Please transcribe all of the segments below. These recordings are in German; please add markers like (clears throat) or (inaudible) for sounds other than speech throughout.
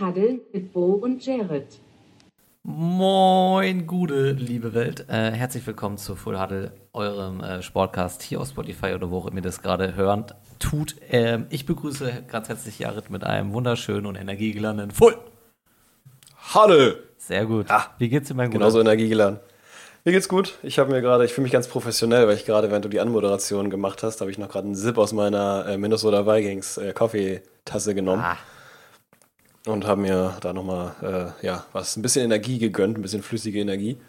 Huddle mit Bo und Jared. Moin, gute liebe Welt. Äh, herzlich willkommen zu Full Huddle, eurem äh, Sportcast hier auf Spotify oder wo auch immer ihr das gerade hört. Tut. Ähm, ich begrüße ganz herzlich Jared mit einem wunderschönen und energiegeladenen Full. Huddle! Sehr gut. Ah, Wie geht's dir, mein Guter? Genauso energiegeladen. Mir geht's gut. Ich habe mir gerade, ich fühle mich ganz professionell, weil ich gerade, während du die Anmoderation gemacht hast, habe ich noch gerade einen Sip aus meiner äh, Minnesota Vikings äh, Kaffeetasse genommen Ah, und habe mir da nochmal, äh, ja, was, ein bisschen Energie gegönnt, ein bisschen flüssige Energie.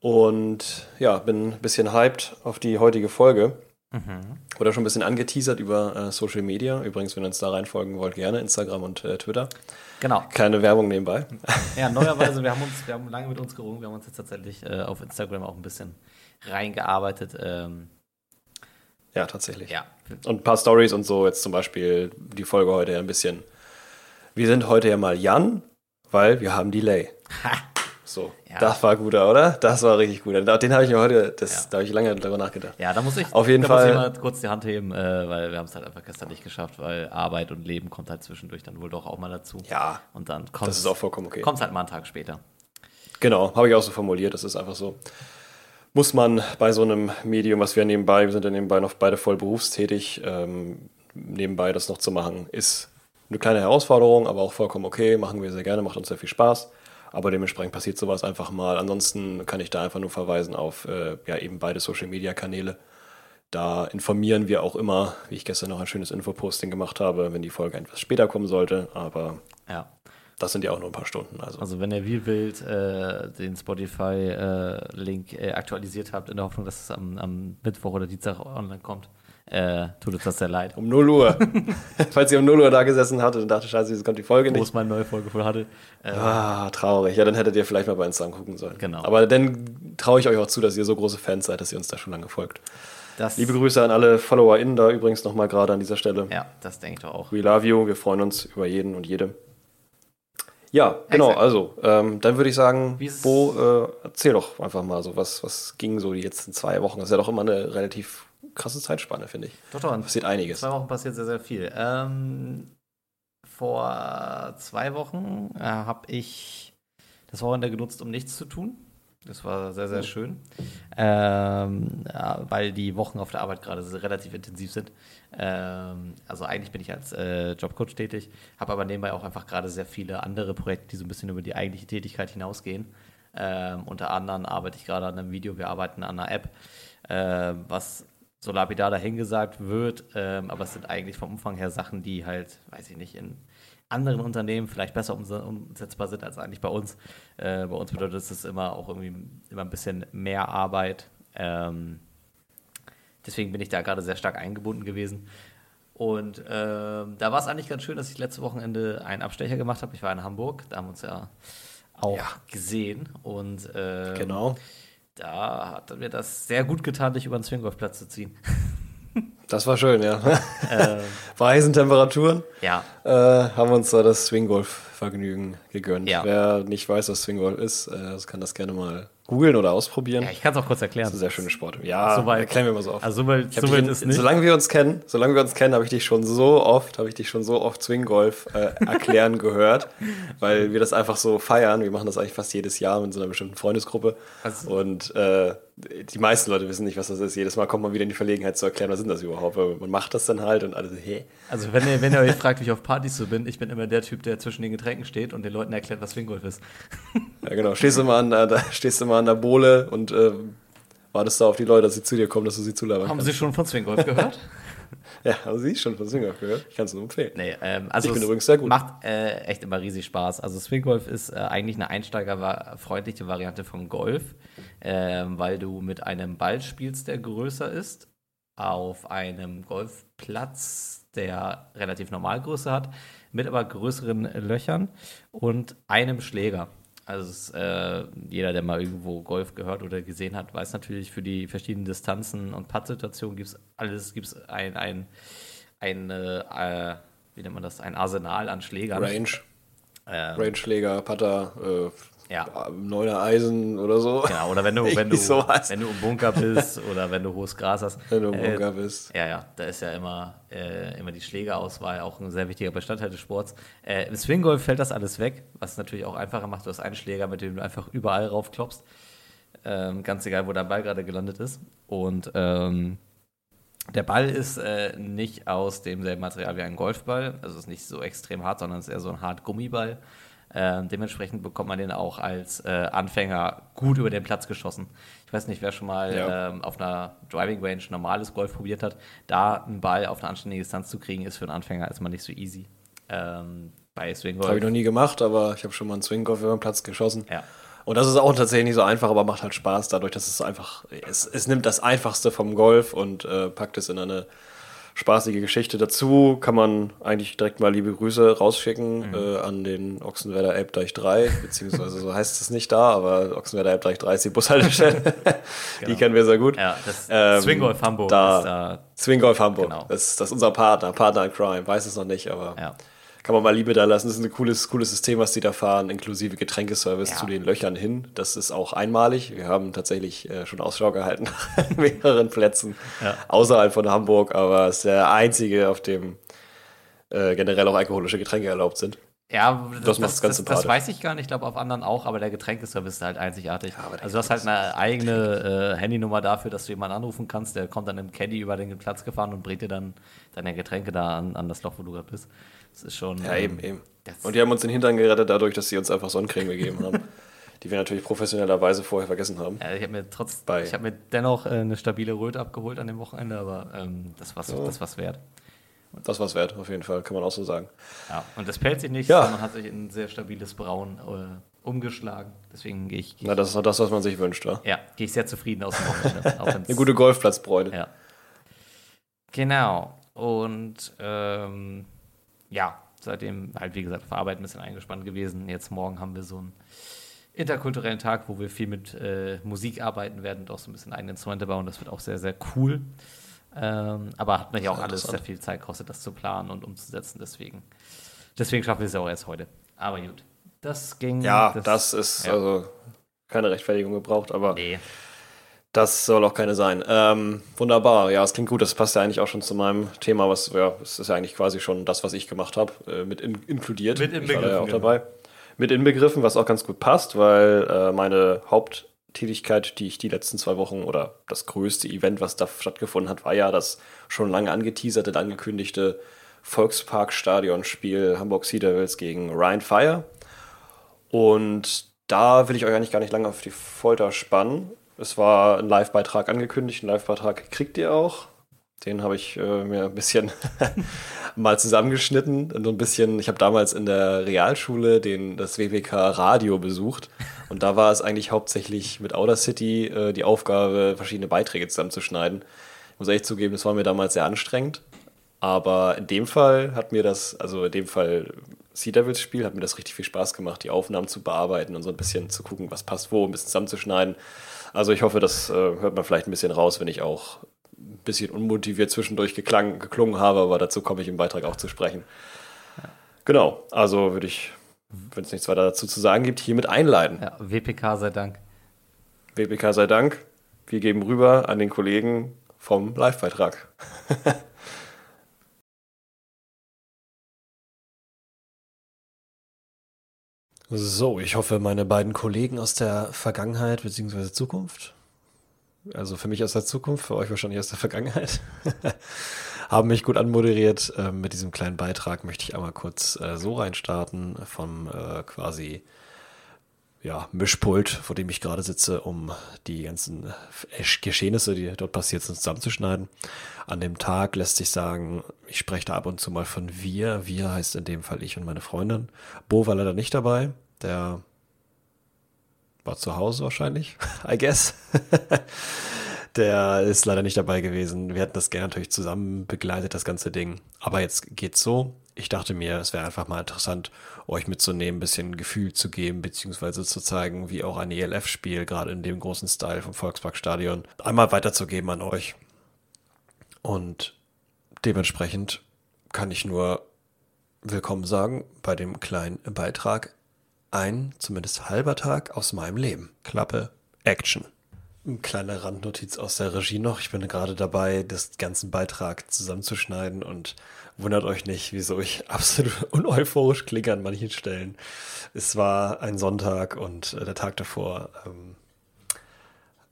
Und ja, bin ein bisschen hyped auf die heutige Folge. Oder schon ein bisschen angeteasert über äh, Social Media. Übrigens, wenn ihr uns da reinfolgen wollt, gerne Instagram und äh, Twitter. genau. Keine Werbung nebenbei. (laughs) Ja, neuerweise, wir haben (laughs) uns, wir haben lange mit uns gerungen, wir haben uns jetzt tatsächlich äh, auf Instagram auch ein bisschen reingearbeitet. Ähm, Ja, tatsächlich. ja, Und ein paar Stories und so. Jetzt zum Beispiel die Folge heute ein bisschen. Wir sind heute ja mal Jan, weil wir haben Delay. So, Ja. das war guter, oder? Das war richtig gut. Den habe ich mir heute, das, Ja. da habe ich lange darüber nachgedacht. Ja, da muss ich Auf jeden da Fall- Muss ich mal kurz die Hand heben, äh, weil wir haben es halt einfach gestern nicht geschafft, weil Arbeit und Leben kommt halt zwischendurch dann wohl doch auch mal dazu. Ja, Und dann kommt das ist auch vollkommen okay. halt mal einen Tag später. Genau, habe ich auch so formuliert. Das ist einfach so. Muss man bei so einem Medium, was wir nebenbei, wir sind ja nebenbei noch beide voll berufstätig, ähm, nebenbei das noch zu machen, ist eine kleine Herausforderung, aber auch vollkommen okay. Machen wir sehr gerne, macht uns sehr viel Spaß. Aber dementsprechend passiert sowas einfach mal. Ansonsten kann ich da einfach nur verweisen auf äh, ja, eben beide Social Media Kanäle. Da informieren wir auch immer, wie ich gestern noch ein schönes Infoposting gemacht habe, wenn die Folge etwas später kommen sollte. Aber Ja. das sind ja auch nur ein paar Stunden. Also Also wenn ihr wie wild äh, den Spotify-Link äh, aktualisiert habt, in der Hoffnung, dass es am, am Mittwoch oder Dienstag online kommt, äh, tut uns das sehr leid. Um 0 Uhr. (laughs) Falls ihr um 0 Uhr da gesessen hattet und dachte, scheiße, jetzt kommt die Folge Wo nicht. es mal eine neue Folge voll hatte. Äh, Ah, traurig. Ja, dann hättet ihr vielleicht mal bei Instagram gucken sollen. Genau. Aber dann traue ich euch auch zu, dass ihr so große Fans seid, dass ihr uns da schon lange folgt. das, Liebe Grüße an alle FollowerInnen da übrigens nochmal gerade an dieser Stelle. Ja, das denke ich doch auch. We love you. Wir freuen uns über jeden und jede. Ja, genau. Exakt. Also, ähm, dann würde ich sagen, Bo, äh, erzähl doch einfach mal so, was, was ging so die letzten zwei Wochen? Das ist ja doch immer eine relativ krasse Zeitspanne, finde ich. Doch, doch, Passiert einiges. zwei Wochen passiert sehr, sehr viel. Ähm, vor zwei Wochen äh, habe ich das Wochenende genutzt, um nichts zu tun. Das war sehr, sehr schön. Ähm, ja, weil die Wochen auf der Arbeit gerade relativ intensiv sind. Ähm, also eigentlich bin ich als äh, Jobcoach tätig, habe aber nebenbei auch einfach gerade sehr viele andere Projekte, die so ein bisschen über die eigentliche Tätigkeit hinausgehen. Ähm, unter anderem arbeite ich gerade an einem Video, wir arbeiten an einer App, äh, was so lapidar dahingesagt wird, ähm, aber es sind eigentlich vom Umfang her Sachen, die halt, weiß ich nicht, in anderen Unternehmen vielleicht besser umse- umsetzbar sind als eigentlich bei uns. Äh, bei uns bedeutet es immer auch irgendwie immer ein bisschen mehr Arbeit. Ähm, deswegen bin ich da gerade sehr stark eingebunden gewesen. Und ähm, da war es eigentlich ganz schön, dass ich letzte Wochenende einen Abstecher gemacht habe. Ich war in Hamburg, da haben wir uns ja auch Ja. gesehen. Und ähm, Genau. Da hat mir das sehr gut getan, dich über den Swinggolfplatz zu ziehen. (laughs) Das war schön, ja. (laughs) ähm, Bei heißen Temperaturen. ja, äh, haben wir uns da das Swinggolf-Vergnügen gegönnt. Ja. Wer nicht weiß, was Swinggolf ist, äh, kann das gerne mal googeln oder ausprobieren. ja ich kann es auch kurz erklären. das ist ein sehr schöner Sport. Ja, Soweit- erklären wir mal so oft. Also, so weit, so dich weit in, ist nicht. Solange wir uns kennen, solange wir uns kennen, habe ich dich schon so oft, habe ich dich schon so oft Swinggolf äh, erklären (laughs) gehört, weil wir das einfach so feiern. Wir machen das eigentlich fast jedes Jahr mit so einer bestimmten Freundesgruppe. Also- und äh, die meisten Leute wissen nicht, was das ist. Jedes Mal kommt man wieder in die Verlegenheit zu erklären, was sind das überhaupt. Weil Man macht das dann halt und alle so, hä? Also, wenn ihr, wenn ihr euch fragt, wie ich auf Partys so bin, ich bin immer der Typ, der zwischen den Getränken steht und den Leuten erklärt, was Swinggolf ist. Ja, genau. Stehst du mal an, der- da stehst du mal an der Bohle und äh, wartest da auf die Leute, dass sie zu dir kommen, dass du sie zulabern Haben kannst. Sie schon von Swinggolf gehört? (laughs) Ja, haben sie schon von Swinggolf gehört. Ich kann es nur empfehlen. Nee, ähm, also Ich bin übrigens sehr gut. Macht äh, echt immer riesig Spaß. Also Swinggolf ist äh, eigentlich eine einsteigerfreundliche Variante von Golf, ähm, weil du mit einem Ball spielst, der größer ist, auf einem Golfplatz, der relativ Normalgröße hat, mit aber größeren Löchern und einem Schläger. Also es, äh, jeder, der mal irgendwo Golf gehört oder gesehen hat, weiß natürlich, für die verschiedenen Distanzen und Pattsituationen gibt es alles, gibt es ein, ein, ein äh, wie nennt man das, ein Arsenal an Schlägern. Range, Ähm, Range-Schläger, Putter, äh, Ja. Neuner Eisen oder so. Genau, oder wenn du, (laughs) wenn du, sowas. wenn du im Bunker bist (laughs) oder wenn du hohes Gras hast. Wenn du im Äh, Bunker bist. Ja, ja, da ist ja immer, äh, immer die Schlägerauswahl auch ein sehr wichtiger Bestandteil des Sports. Äh, Im Swinggolf fällt das alles weg, was es natürlich auch einfacher macht. Du hast einen Schläger, mit dem du einfach überall raufklopfst. Ähm, ganz egal, wo der Ball gerade gelandet ist. Und ähm, der Ball ist äh, nicht aus demselben Material wie ein Golfball. Also ist nicht so extrem hart, sondern es ist eher so ein hart Gummiball. Ähm, dementsprechend bekommt man den auch als äh, Anfänger gut über den Platz geschossen. Ich weiß nicht, wer schon mal Ja. ähm, auf einer Driving Range normales Golf probiert hat. Da einen Ball auf eine anständige Distanz zu kriegen, ist für einen Anfänger erstmal nicht so easy. Ähm, bei Swing Habe ich noch Golf. nie gemacht, aber ich habe schon mal einen Swing-Golf über den Platz geschossen. Ja. Und das ist auch tatsächlich nicht so einfach, aber macht halt Spaß dadurch, dass es einfach, es, es nimmt das Einfachste vom Golf und äh, packt es in eine spaßige Geschichte dazu. Kann man eigentlich direkt mal liebe Grüße rausschicken Mhm. äh, an den Ochsenwerder Elbdeich 3, beziehungsweise so heißt es nicht da, aber Ochsenwerder Elbdeich 3 ist die Bushaltestelle. (laughs) Die Genau. kennen wir sehr gut. Ja, das Ähm, Swing Golf Hamburg da- ist da. Swing Golf Hamburg. Genau. Das, das ist unser Partner, Partner in Crime. Weiß es noch nicht, aber Ja. Kann man mal Liebe da lassen. Das ist ein cooles, cooles System, was die da fahren, inklusive Getränkeservice Ja. zu den Löchern hin. Das ist auch einmalig. Wir haben tatsächlich äh, schon Ausschau gehalten (laughs) nach mehreren Plätzen Ja. außerhalb von Hamburg, aber es ist der einzige, auf dem äh, generell auch alkoholische Getränke erlaubt sind. Ja, das, Das das, das, weiß ich gar nicht. Ich glaube, auf anderen auch, aber der Getränkeservice ist halt einzigartig. der also, du hast halt eine eigene äh, Handynummer dafür, dass du jemanden anrufen kannst. Der kommt dann im Caddy über den Platz gefahren und bringt dir dann deine Getränke da an, an das Loch, wo du gerade bist. Das ist schon. Ja, ähm, eben, eben. Und die haben uns den Hintern gerettet dadurch, dass sie uns einfach Sonnencreme gegeben haben, (laughs) die wir natürlich professionellerweise vorher vergessen haben. Ja, ich habe mir trotz, Bei- ich habe mir dennoch äh, eine stabile Röte abgeholt an dem Wochenende, aber ähm, das war Ja. das war's wert. Das war's wert, auf jeden Fall, kann man auch so sagen. Ja, und das pellt sich nicht, Ja. sondern hat sich in ein sehr stabiles Braun äh, umgeschlagen. Deswegen gehe ich, geh Na, das ist noch das, was man sich wünscht, ja. ja, gehe ich sehr zufrieden aus dem Wochenende. (laughs) auch Eine gute Golfplatzbräune. Ja. Genau. Und ähm, ja, seitdem halt, wie gesagt, auf Arbeit ein bisschen eingespannt gewesen. Jetzt morgen haben wir so einen interkulturellen Tag, wo wir viel mit äh, Musik arbeiten werden und auch so ein bisschen eigene Instrumente bauen. Das wird auch sehr, sehr cool. Ähm, aber hat mich auch alles sehr viel Zeit gekostet, das zu planen und umzusetzen. Deswegen, deswegen schaffen wir es ja auch erst heute. Aber gut. Das ging. Ja, das, ist ja. also keine Rechtfertigung gebraucht, aber Nee. Das soll auch keine sein. Ähm, wunderbar, ja, es klingt gut. Das passt ja eigentlich auch schon zu meinem Thema, was, ja, es ist ja eigentlich quasi schon das, was ich gemacht habe, äh, mit in, inkludiert. Mit Ich war da ja inbegriffen, auch genau. dabei. Mit inbegriffen, was auch ganz gut passt, weil äh, meine Haupttätigkeit, die ich die letzten zwei Wochen oder das größte Event, was da stattgefunden hat, war ja das schon lange angeteaserte, und angekündigte Volksparkstadionspiel Hamburg Sea Devils gegen Ryan Fire. Und da will ich euch eigentlich gar nicht lange auf die Folter spannen. Es war ein Live-Beitrag angekündigt. Einen Live-Beitrag kriegt ihr auch. Den habe ich äh, mir ein bisschen (laughs) mal zusammengeschnitten. Und ein bisschen, ich habe damals in der Realschule den, das WWK Radio besucht. Und da war es eigentlich hauptsächlich mit Outer City äh, die Aufgabe, verschiedene Beiträge zusammenzuschneiden. Ich muss ehrlich zugeben, das war mir damals sehr anstrengend. Aber in dem Fall hat mir das, also in dem Fall Sea Devils Spiel, hat mir das richtig viel Spaß gemacht, die Aufnahmen zu bearbeiten und so ein bisschen zu gucken, was passt wo, ein bisschen zusammenzuschneiden. Also ich hoffe, das äh, hört man vielleicht ein bisschen raus, wenn ich auch ein bisschen unmotiviert zwischendurch geklang, geklungen habe, aber dazu komme ich im Beitrag auch zu sprechen. Genau, also würde ich, wenn es nichts weiter dazu zu sagen gibt, hiermit einleiten. Ja, WPK sei Dank. WPK sei Dank. Wir geben rüber an den Kollegen vom Live-Beitrag. (laughs) So, ich hoffe, meine beiden Kollegen aus der Vergangenheit bzw. Zukunft, also für mich aus der Zukunft, für euch wahrscheinlich aus der Vergangenheit, (laughs) haben mich gut anmoderiert. Ähm, mit diesem kleinen Beitrag möchte ich einmal kurz äh, so reinstarten vom äh, quasi ja, Mischpult, vor dem ich gerade sitze, um die ganzen Geschehnisse, die dort passiert sind, zusammenzuschneiden. An dem Tag lässt sich sagen, ich spreche da ab und zu mal von wir. Wir heißt in dem Fall ich und meine Freundin. Bo war leider nicht dabei. Der war zu Hause wahrscheinlich, (laughs) I guess. (laughs) Der ist leider nicht dabei gewesen. Wir hätten das gerne natürlich zusammen begleitet, das ganze Ding. Aber jetzt geht's so. Ich dachte mir, es wäre einfach mal interessant, euch mitzunehmen, ein bisschen Gefühl zu geben, beziehungsweise zu zeigen, wie auch ein ELF-Spiel, gerade in dem großen Style vom Volksparkstadion, einmal weiterzugeben an euch. Und dementsprechend kann ich nur willkommen sagen bei dem kleinen Beitrag ein zumindest halber Tag aus meinem Leben. Klappe, Action. Eine kleine Randnotiz aus der Regie noch. Ich bin gerade dabei, das ganzen Beitrag zusammenzuschneiden und wundert euch nicht, wieso ich (laughs) absolut uneuphorisch klinge an manchen Stellen. Es war ein Sonntag und äh, der Tag davor ähm,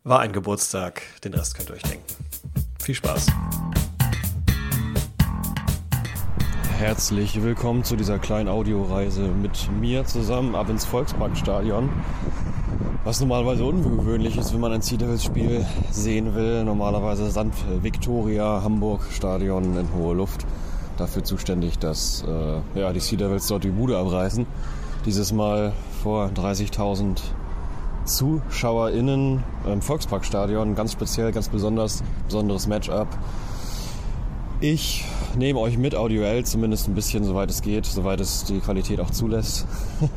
war ein Geburtstag. Den Rest könnt ihr euch denken. Viel Spaß. Herzlich willkommen zu dieser kleinen Audioreise mit mir zusammen ab ins Volksparkstadion. Was normalerweise ungewöhnlich ist, wenn man ein Sea Devils Spiel sehen will. Normalerweise Sand Victoria Hamburg Stadion in hohe Luft. Dafür zuständig, dass äh, ja, die Sea Devils dort die Bude abreißen. Dieses Mal vor 30.000 ZuschauerInnen im Volksparkstadion. Ganz speziell, ganz besonders, besonderes Matchup. Ich nehme euch mit audioell, zumindest ein bisschen, soweit es geht, soweit es die Qualität auch zulässt.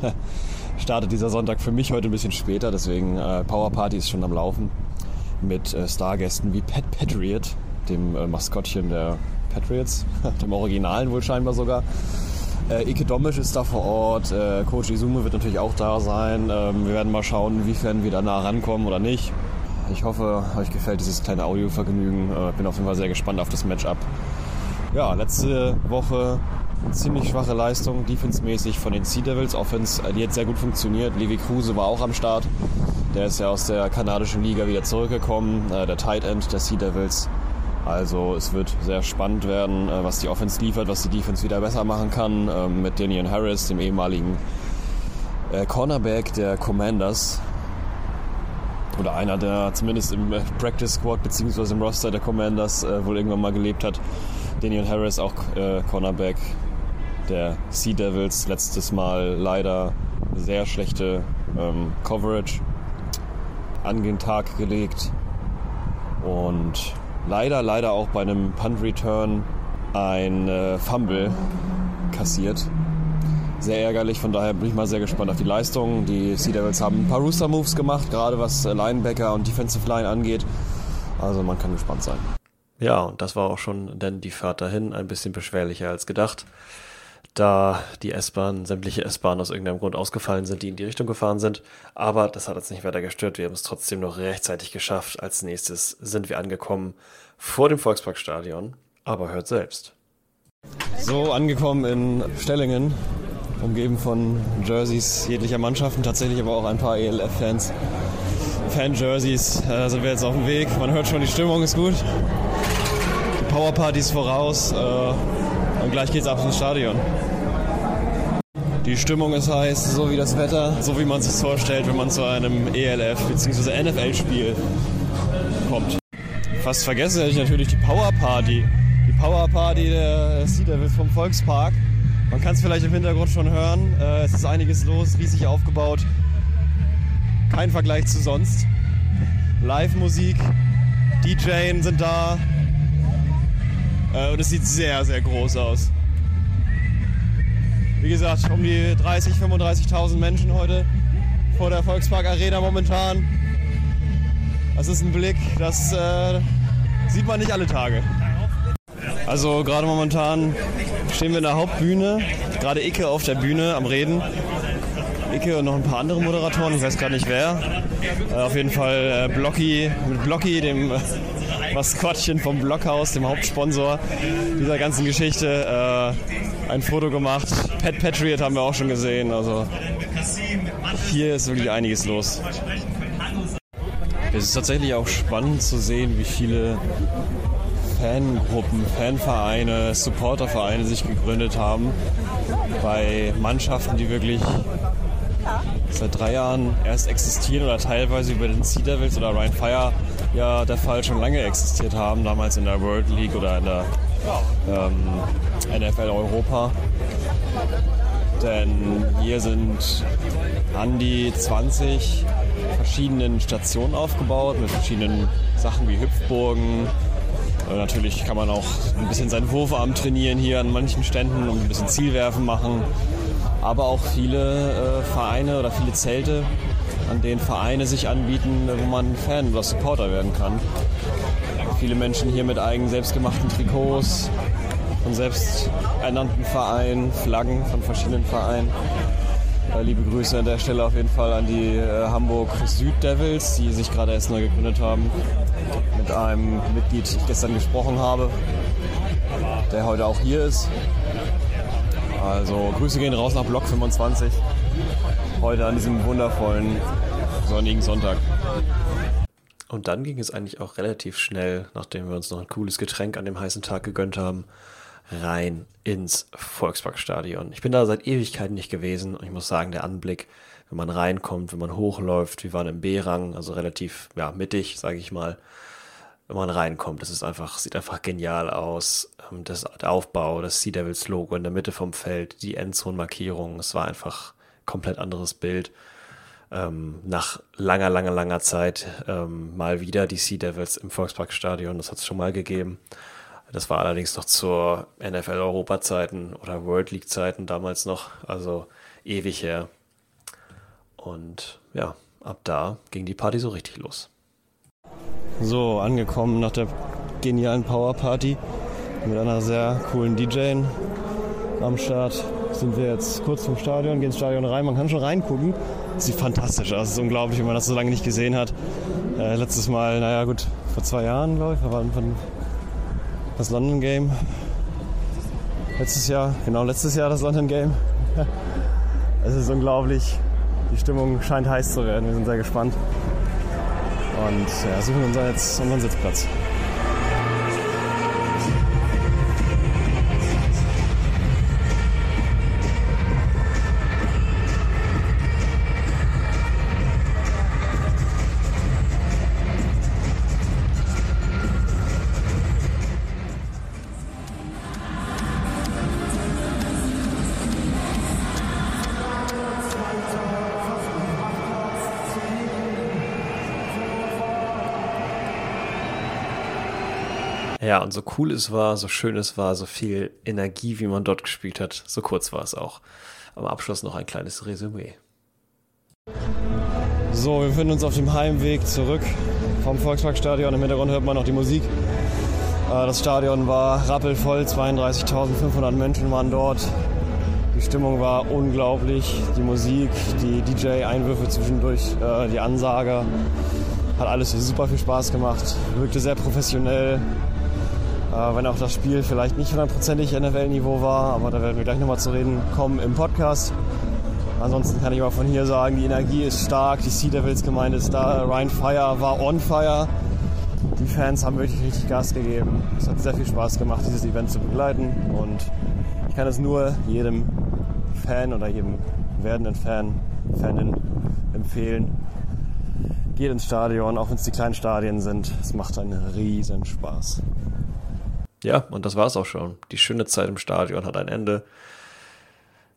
(laughs) Startet dieser Sonntag für mich heute ein bisschen später, deswegen äh, Power Party ist schon am Laufen mit äh, Stargästen wie Pat Patriot, dem äh, Maskottchen der Patriots, (laughs) dem Originalen wohl scheinbar sogar. Äh, Ike Domisch ist da vor Ort, äh, Coach Izume wird natürlich auch da sein. Ähm, wir werden mal schauen, inwiefern wir da nah rankommen oder nicht. Ich hoffe, euch gefällt dieses kleine Audiovergnügen. Äh, bin auf jeden Fall sehr gespannt auf das Matchup. Ja, letzte Woche ziemlich schwache Leistung, defensemäßig von den Sea Devils. Offense, die hat sehr gut funktioniert. Levi Kruse war auch am Start. Der ist ja aus der kanadischen Liga wieder zurückgekommen. Äh, der Tight End der Sea Devils. Also es wird sehr spannend werden, äh, was die Offense liefert, was die Defense wieder besser machen kann. Ähm, mit Daniel Harris, dem ehemaligen äh, Cornerback der Commanders oder einer, der zumindest im äh, Practice Squad bzw. im Roster der Commanders wohl irgendwann mal gelebt hat. Daniel Harris, auch Cornerback der Sea Devils, letztes Mal leider sehr schlechte ähm, Coverage an den Tag gelegt und leider, leider auch bei einem Punt Return ein äh, Fumble kassiert sehr ärgerlich. Von daher bin ich mal sehr gespannt auf die Leistung. Die Sea Devils haben ein paar Rooster Moves gemacht, gerade was äh, Linebacker und Defensive Line angeht. Also man kann gespannt sein. Ja, und das war auch schon denn die Fahrt dahin ein bisschen beschwerlicher als gedacht. Da die S-Bahn, sämtliche S-Bahnen aus irgendeinem Grund ausgefallen sind, die in die Richtung gefahren sind. Aber das hat uns nicht weiter gestört. Wir haben es trotzdem noch rechtzeitig geschafft. Als nächstes sind wir angekommen vor dem Volksparkstadion. Aber hört selbst. So, angekommen in Stellingen umgeben von Jerseys jeglicher Mannschaften, tatsächlich aber auch ein paar ELF-Fans. Fan-Jerseys äh, sind wir jetzt auf dem Weg. Man hört schon, die Stimmung ist gut. Die Powerparty ist voraus äh, und gleich geht's ab ins Stadion. Die Stimmung ist heiß, so wie das Wetter, so wie man sich vorstellt, wenn man zu einem ELF bzw. NFL-Spiel kommt. Fast vergessen hätte ich natürlich die Powerparty. Die Powerparty der Sea Devils vom Volkspark. Man kann es vielleicht im Hintergrund schon hören. Äh, es ist einiges los, riesig aufgebaut. Kein Vergleich zu sonst. Live-Musik, DJs sind da. Äh, und es sieht sehr, sehr groß aus. Wie gesagt, um die 30.000, 35.000 Menschen heute vor der Volkspark Arena momentan. Das ist ein Blick, das äh, sieht man nicht alle Tage. Also gerade momentan stehen wir in der Hauptbühne, gerade Icke auf der Bühne am Reden. Icke und noch ein paar andere Moderatoren, ich weiß gar nicht wer. Äh, auf jeden Fall äh, Blocky, mit Blocky, dem äh, Maskottchen vom Blockhaus, dem Hauptsponsor dieser ganzen Geschichte, äh, ein Foto gemacht. Pet Patriot haben wir auch schon gesehen. Also hier ist wirklich einiges los. Es ist tatsächlich auch spannend zu sehen, wie viele Fangruppen, Fanvereine, Supportervereine sich gegründet haben. Bei Mannschaften, die wirklich seit drei Jahren erst existieren oder teilweise über den Sea Devils oder Ryan Fire ja der Fall schon lange existiert haben, damals in der World League oder in der ähm, NFL Europa. Denn hier sind an die 20 verschiedenen Stationen aufgebaut mit verschiedenen Sachen wie Hüpfburgen, natürlich kann man auch ein bisschen seinen Wurfarm trainieren hier an manchen Ständen und ein bisschen Zielwerfen machen. Aber auch viele äh, Vereine oder viele Zelte, an denen Vereine sich anbieten, wo man Fan oder Supporter werden kann. Viele Menschen hier mit eigenen selbstgemachten Trikots, von selbst ernannten Vereinen, Flaggen von verschiedenen Vereinen. Äh, liebe Grüße an der Stelle auf jeden Fall an die äh, Hamburg Süd Devils, die sich gerade erst neu gegründet haben. Mit einem Mitglied, ich gestern gesprochen habe, der heute auch hier ist. Also Grüße gehen raus nach Block 25. Heute an diesem wundervollen sonnigen Sonntag. Und dann ging es eigentlich auch relativ schnell, nachdem wir uns noch ein cooles Getränk an dem heißen Tag gegönnt haben, rein ins Volksparkstadion. Ich bin da seit Ewigkeiten nicht gewesen und ich muss sagen, der Anblick, wenn man reinkommt, wenn man hochläuft, wir waren im B-Rang, also relativ ja, mittig, sage ich mal. Wenn man reinkommt, das ist einfach, sieht einfach genial aus. Ähm, das, Aufbau, das Sea Devils Logo in der Mitte vom Feld, die Endzone-Markierung, es war einfach komplett anderes Bild. Ähm, nach langer, langer, langer Zeit ähm, mal wieder die Sea Devils im Volksparkstadion. Das hat es schon mal gegeben. Das war allerdings noch zur NFL-Europa-Zeiten oder World League-Zeiten damals noch, also ewig her. Und ja, ab da ging die Party so richtig los. So, angekommen nach der genialen Power Party mit einer sehr coolen DJ am Start. Sind wir jetzt kurz vom Stadion, gehen ins Stadion rein. Man kann schon reingucken. Sieht fantastisch aus. Es ist unglaublich, wenn man das so lange nicht gesehen hat. Äh, letztes Mal, naja, gut, vor zwei Jahren, glaube ich, war das London Game. Letztes Jahr, genau letztes Jahr das London Game. (laughs) es ist unglaublich. Die Stimmung scheint heiß zu werden. Wir sind sehr gespannt. Und ja, suchen uns jetzt unseren Sitzplatz. Und so cool es war, so schön es war, so viel Energie, wie man dort gespielt hat, so kurz war es auch. Am Abschluss noch ein kleines Resümee. So, wir befinden uns auf dem Heimweg zurück vom Volksparkstadion. Im Hintergrund hört man noch die Musik. Äh, das Stadion war rappelvoll, 32.500 Menschen waren dort. Die Stimmung war unglaublich. Die Musik, die DJ-Einwürfe zwischendurch, äh, die Ansage. Hat alles super viel Spaß gemacht. Wirkte sehr professionell. Äh, wenn auch das Spiel vielleicht nicht hundertprozentig NFL-Niveau war, aber da werden wir gleich nochmal zu reden kommen im Podcast. Ansonsten kann ich mal von hier sagen, die Energie ist stark, die Sea Devils Gemeinde ist da, Ryan Fire war on fire. Die Fans haben wirklich richtig Gas gegeben. Es hat sehr viel Spaß gemacht, dieses Event zu begleiten und ich kann es nur jedem Fan oder jedem werdenden Fan, Fanin empfehlen. Geht ins Stadion, auch wenn es die kleinen Stadien sind. Es macht einen riesen Spaß. Ja, und das war es auch schon. Die schöne Zeit im Stadion hat ein Ende.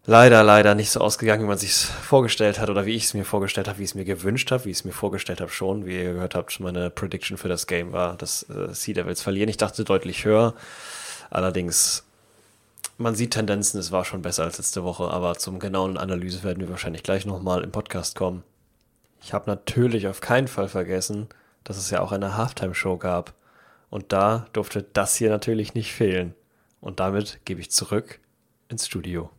Leider, leider nicht so ausgegangen, wie man sich vorgestellt hat oder wie ich es mir vorgestellt habe, wie ich es mir gewünscht habe, wie ich es mir vorgestellt habe schon. Wie ihr gehört habt, meine Prediction für das Game war, dass äh, Sea Devils verlieren. Ich dachte deutlich höher. Allerdings, man sieht Tendenzen, es war schon besser als letzte Woche, aber zum genauen Analyse werden wir wahrscheinlich gleich nochmal im Podcast kommen. Ich habe natürlich auf keinen Fall vergessen, dass es ja auch eine Halftime-Show gab. Und da durfte das hier natürlich nicht fehlen. Und damit gebe ich zurück ins Studio.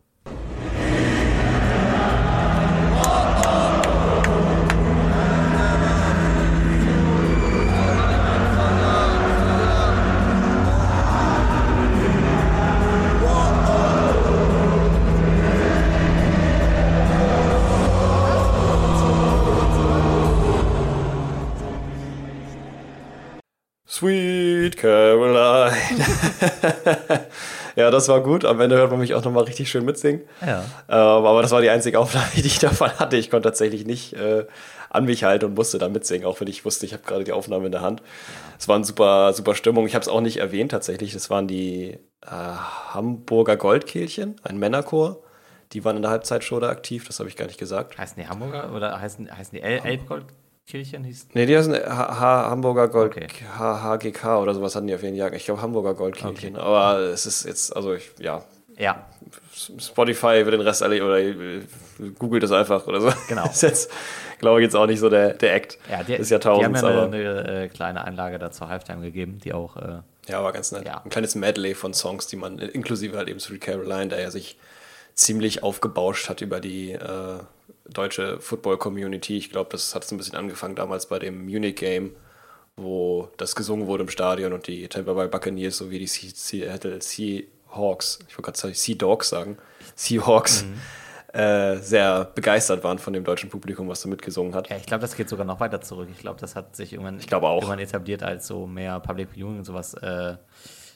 Caroline. (laughs) ja, das war gut. Am Ende hört man mich auch nochmal richtig schön mitsingen. Ja. Ähm, aber das war die einzige Aufnahme, (laughs) die ich davon hatte. Ich konnte tatsächlich nicht äh, an mich halten und musste da mitsingen, auch wenn ich wusste, ich habe gerade die Aufnahme in der Hand. Es war eine super, super Stimmung. Ich habe es auch nicht erwähnt tatsächlich. Das waren die äh, Hamburger Goldkehlchen, ein Männerchor. Die waren in der Halbzeitshow da aktiv, das habe ich gar nicht gesagt. Heißen die Hamburger oder heißen, heißen die El Elbgoldkirchen? Hieß Nee, die heißen H H Hamburger Gold, Okay. H HGK oder sowas hatten die auf jeden Fall. Ich glaube Hamburger Goldkehlchen. Aber es ist jetzt, also ich, ja, ja, Spotify wird den Rest alle oder äh, googelt das einfach oder so. Genau. (laughs) ist jetzt, glaube ich, jetzt auch nicht so der, der Act ja die, des die haben Jahrtausends, ja eine, aber eine äh, kleine Einlage da zur Halftime gegeben, die auch äh, ja, war ganz nett. Ja. Ein kleines Medley von Songs, die man inklusive halt eben Sweet Caroline, der ja sich ziemlich aufgebauscht hat über die äh, deutsche Football-Community. Ich glaube, das hat so ein bisschen angefangen damals bei dem Munich-Game, wo das gesungen wurde im Stadion und die Tampa Bay Buccaneers sowie die Seattle Seahawks, ich wollte gerade sagen Sea Dogs sagen, Seahawks, mhm. äh, sehr begeistert waren von dem deutschen Publikum, was da mitgesungen hat. Ja, ich glaube, das geht sogar noch weiter zurück. Ich glaube, das hat sich irgendwann, irgendwann etabliert, als so mehr Public Viewing und sowas äh,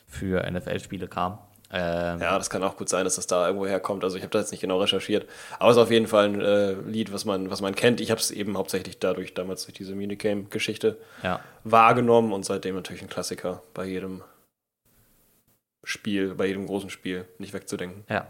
für NFL-Spiele kam. Ähm, ja, das kann auch gut sein, dass das da irgendwo herkommt. Also ich habe da jetzt nicht genau recherchiert. Aber es ist auf jeden Fall ein äh, Lied, was man, was man kennt. Ich habe es eben hauptsächlich dadurch, damals durch diese Minigame-Geschichte ja. wahrgenommen und seitdem natürlich ein Klassiker bei jedem Spiel, bei jedem großen Spiel nicht wegzudenken. Ja.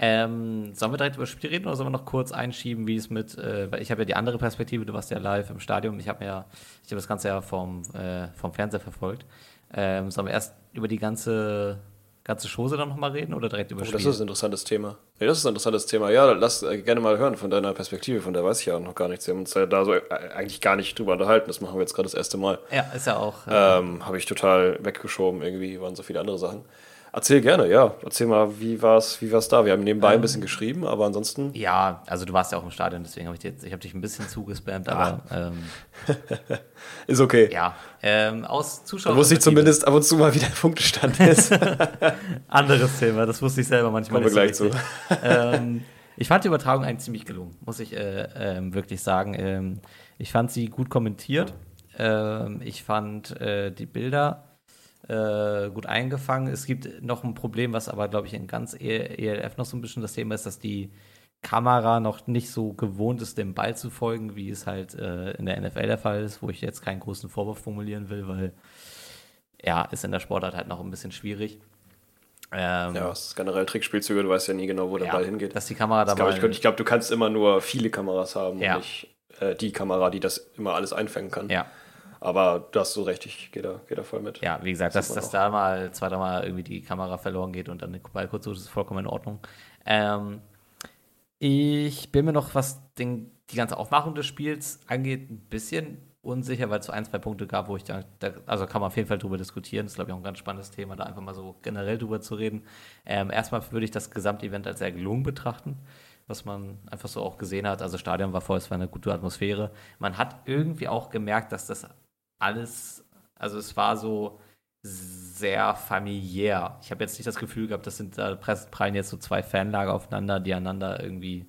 Ähm, sollen wir direkt über das Spiel reden oder sollen wir noch kurz einschieben, wie es mit, äh, weil ich habe ja die andere Perspektive, du warst ja live im Stadion, ich habe ja, ich habe das Ganze ja vom, äh, vom Fernseher verfolgt. Ähm, sollen wir erst über die ganze ganze Chose dann nochmal reden oder direkt über oh, Das ist ein interessantes Thema. Nee, das ist ein interessantes Thema. Ja, lass äh, gerne mal hören von deiner Perspektive, von der weiß ich ja noch gar nichts. Wir haben uns ja da so äh, eigentlich gar nicht drüber unterhalten. Das machen wir jetzt gerade das erste Mal. Ja, ist ja auch. Äh, ähm, Habe ich total weggeschoben. Irgendwie waren so viele andere Sachen. Erzähl gerne, ja. Erzähl mal, wie war es wie war's da? Wir haben nebenbei ähm, ein bisschen geschrieben, aber ansonsten. Ja, also du warst ja auch im Stadion, deswegen habe ich, jetzt, ich hab dich ein bisschen zugespammt, aber. Ah. Ähm, (laughs) ist okay. Ja, ähm, aus Zuschauern. Da wusste ich zumindest ab und zu mal, wie der Punktestand ist. (laughs) Anderes Thema, das wusste ich selber manchmal. Kommen wir gleich zu. ähm, ich fand die Übertragung eigentlich ziemlich gelungen, muss ich äh, ähm, wirklich sagen. Ähm, ich fand sie gut kommentiert. Ähm, ich fand äh, die Bilder äh, gut eingefangen. Es gibt noch ein Problem, was aber, glaube ich, in ganz ELF noch so ein bisschen das Thema ist, dass die Kamera noch nicht so gewohnt ist, dem Ball zu folgen, wie es halt äh, in der NFL der Fall ist, wo ich jetzt keinen großen Vorwurf formulieren will, weil ja, ist in der Sportart halt noch ein bisschen schwierig. Ähm, ja, es ist generell Trickspielzüge, du weißt ja nie genau, wo der ja, Ball hingeht. Dass die Kamera da glaub, Ich, ich glaube, du kannst immer nur viele Kameras haben ja. und nicht äh, die Kamera, die das immer alles einfangen kann. Ja. Aber du hast so recht, ich gehe da, geh da voll mit. Ja, wie gesagt, das dass, dass da mal zwei, dreimal irgendwie die Kamera verloren geht und dann der Ball kurz ist, ist vollkommen in Ordnung. Ähm, ich bin mir noch, was den, die ganze Aufmachung des Spiels angeht, ein bisschen unsicher, weil es so ein, zwei Punkte gab, wo ich da, da, also kann man auf jeden Fall drüber diskutieren. Das ist, glaube ich, auch ein ganz spannendes Thema, da einfach mal so generell drüber zu reden. Ähm, erstmal würde ich das Gesamtevent als sehr gelungen betrachten, was man einfach so auch gesehen hat. Also Stadion war voll, es war eine gute Atmosphäre. Man hat irgendwie auch gemerkt, dass das alles, also es war so sehr familiär. Ich habe jetzt nicht das Gefühl gehabt, das sind da prallen jetzt so zwei Fanlager aufeinander, die einander irgendwie,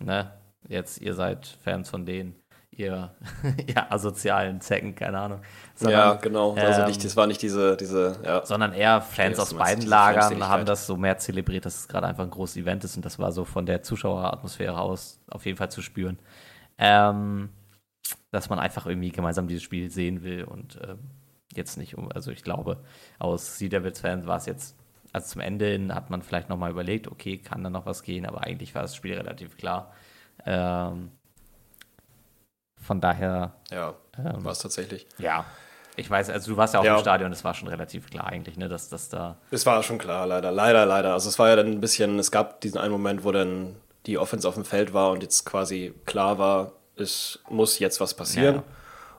ne, jetzt ihr seid Fans von denen, ihr (laughs) ja, asozialen Zecken, keine Ahnung. Sondern, ja, genau. Also ähm, nicht, das war nicht diese, diese, ja. Sondern eher Fans aus beiden Lagern haben das so mehr zelebriert, dass es gerade einfach ein großes Event ist und das war so von der Zuschaueratmosphäre aus auf jeden Fall zu spüren. Ähm, dass man einfach irgendwie gemeinsam dieses Spiel sehen will und ähm, jetzt nicht, also ich glaube, aus Sea Devils-Fans war es jetzt, also zum Ende hin hat man vielleicht nochmal überlegt, okay, kann da noch was gehen, aber eigentlich war das Spiel relativ klar. Ähm, von daher. Ja, ähm, war es tatsächlich. Ja. Ich weiß, also du warst ja auch ja. im Stadion, es war schon relativ klar eigentlich, ne, dass das da. Es war schon klar, leider, leider, leider. Also es war ja dann ein bisschen, es gab diesen einen Moment, wo dann die Offense auf dem Feld war und jetzt quasi klar war, es muss jetzt was passieren. Ja.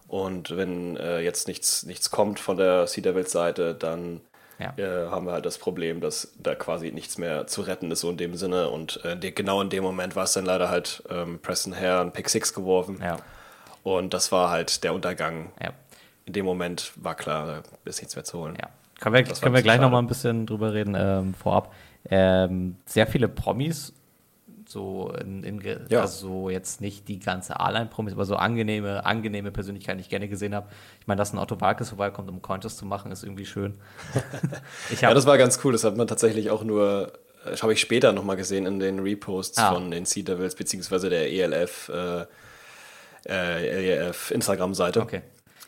Und wenn äh, jetzt nichts, nichts kommt von der Sea Devils Seite, dann ja. äh, haben wir halt das Problem, dass da quasi nichts mehr zu retten ist, so in dem Sinne. Und äh, genau in dem Moment war es dann leider halt ähm, Preston Hare ein Pick 6 geworfen. Ja. Und das war halt der Untergang. In dem Moment war klar, da ist nichts mehr zu holen. Können wir, können wir gleich nochmal ein bisschen drüber reden ähm, vorab. Ähm, sehr viele Promis so in, in ja. also jetzt nicht die ganze A-Line-Promis, aber so angenehme, angenehme Persönlichkeiten, die ich gerne gesehen habe. Ich meine, dass ein Otto Walkes vorbeikommt, um Contest zu machen, ist irgendwie schön. (laughs) ja, das war ganz cool. Das hat man tatsächlich auch nur, das habe ich später nochmal gesehen in den Reposts ah. von den Sea Devils, beziehungsweise der ELF, äh, äh, ELF Instagram-Seite. Okay.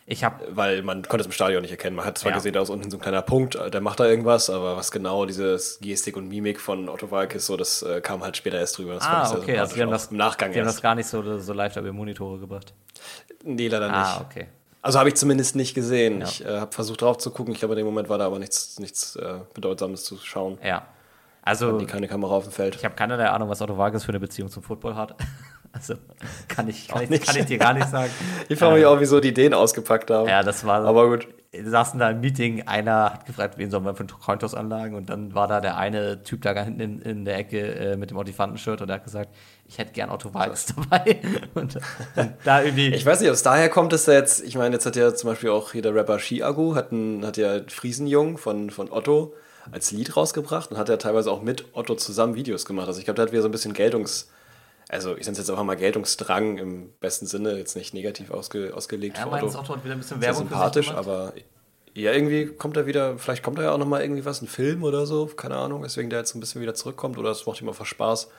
Ich habe, weil man konnte es im Stadion nicht erkennen. Man hat zwar ja. gesehen, da ist unten so ein kleiner Punkt, der macht da irgendwas, aber was genau dieses Gestik und Mimik von Otto Walkes, so das äh, kam halt später erst drüber. Das ah, okay, also die haben das im Nachgang die haben das gar nicht so, so live über Monitore gebracht. Nee, leider nicht. Ah, okay. Also habe ich zumindest nicht gesehen. Ja. Ich äh, habe versucht drauf zu gucken. Ich glaube, in dem Moment war da aber nichts, nichts äh, Bedeutsames zu schauen. Ja. Also. die keine Kamera auf dem Feld. Ich habe keine Ahnung, was Otto Walkes für eine Beziehung zum Football hat. Also (laughs) kann ich, kann ich, nicht. kann ich dir gar nicht sagen. (laughs) Ich frage mich Äh, auch, wieso die den ausgepackt haben. Ja, das war. Aber gut. Wir saßen da im Meeting, einer hat gefragt, wen sollen wir für einen Cointos anlagen und dann war da der eine Typ da hinten in, in der Ecke äh, mit dem Ottifanten-Shirt und der hat gesagt, ich hätte gern Otto Walkes dabei. (laughs) Und, und da irgendwie. Ich weiß nicht, ob es daher kommt, dass er jetzt, ich meine, jetzt hat ja zum Beispiel auch hier der Rapper Ski-Agu, hat, hat ja Friesenjung von, von Otto als Lied rausgebracht und hat ja teilweise auch mit Otto zusammen Videos gemacht. Also ich glaube, der hat wieder so ein bisschen Geltungs-, also ich nenne es jetzt einfach mal Geltungsdrang im besten Sinne, jetzt nicht negativ ausge, ausgelegt ja, Otto. Otto hat wieder ein bisschen Sehr Werbung sich sympathisch, aber ja, irgendwie kommt er wieder, vielleicht kommt da ja auch nochmal irgendwie was, ein Film oder so, keine Ahnung, weswegen der jetzt ein bisschen wieder zurückkommt oder es macht ihm einfach Spaß.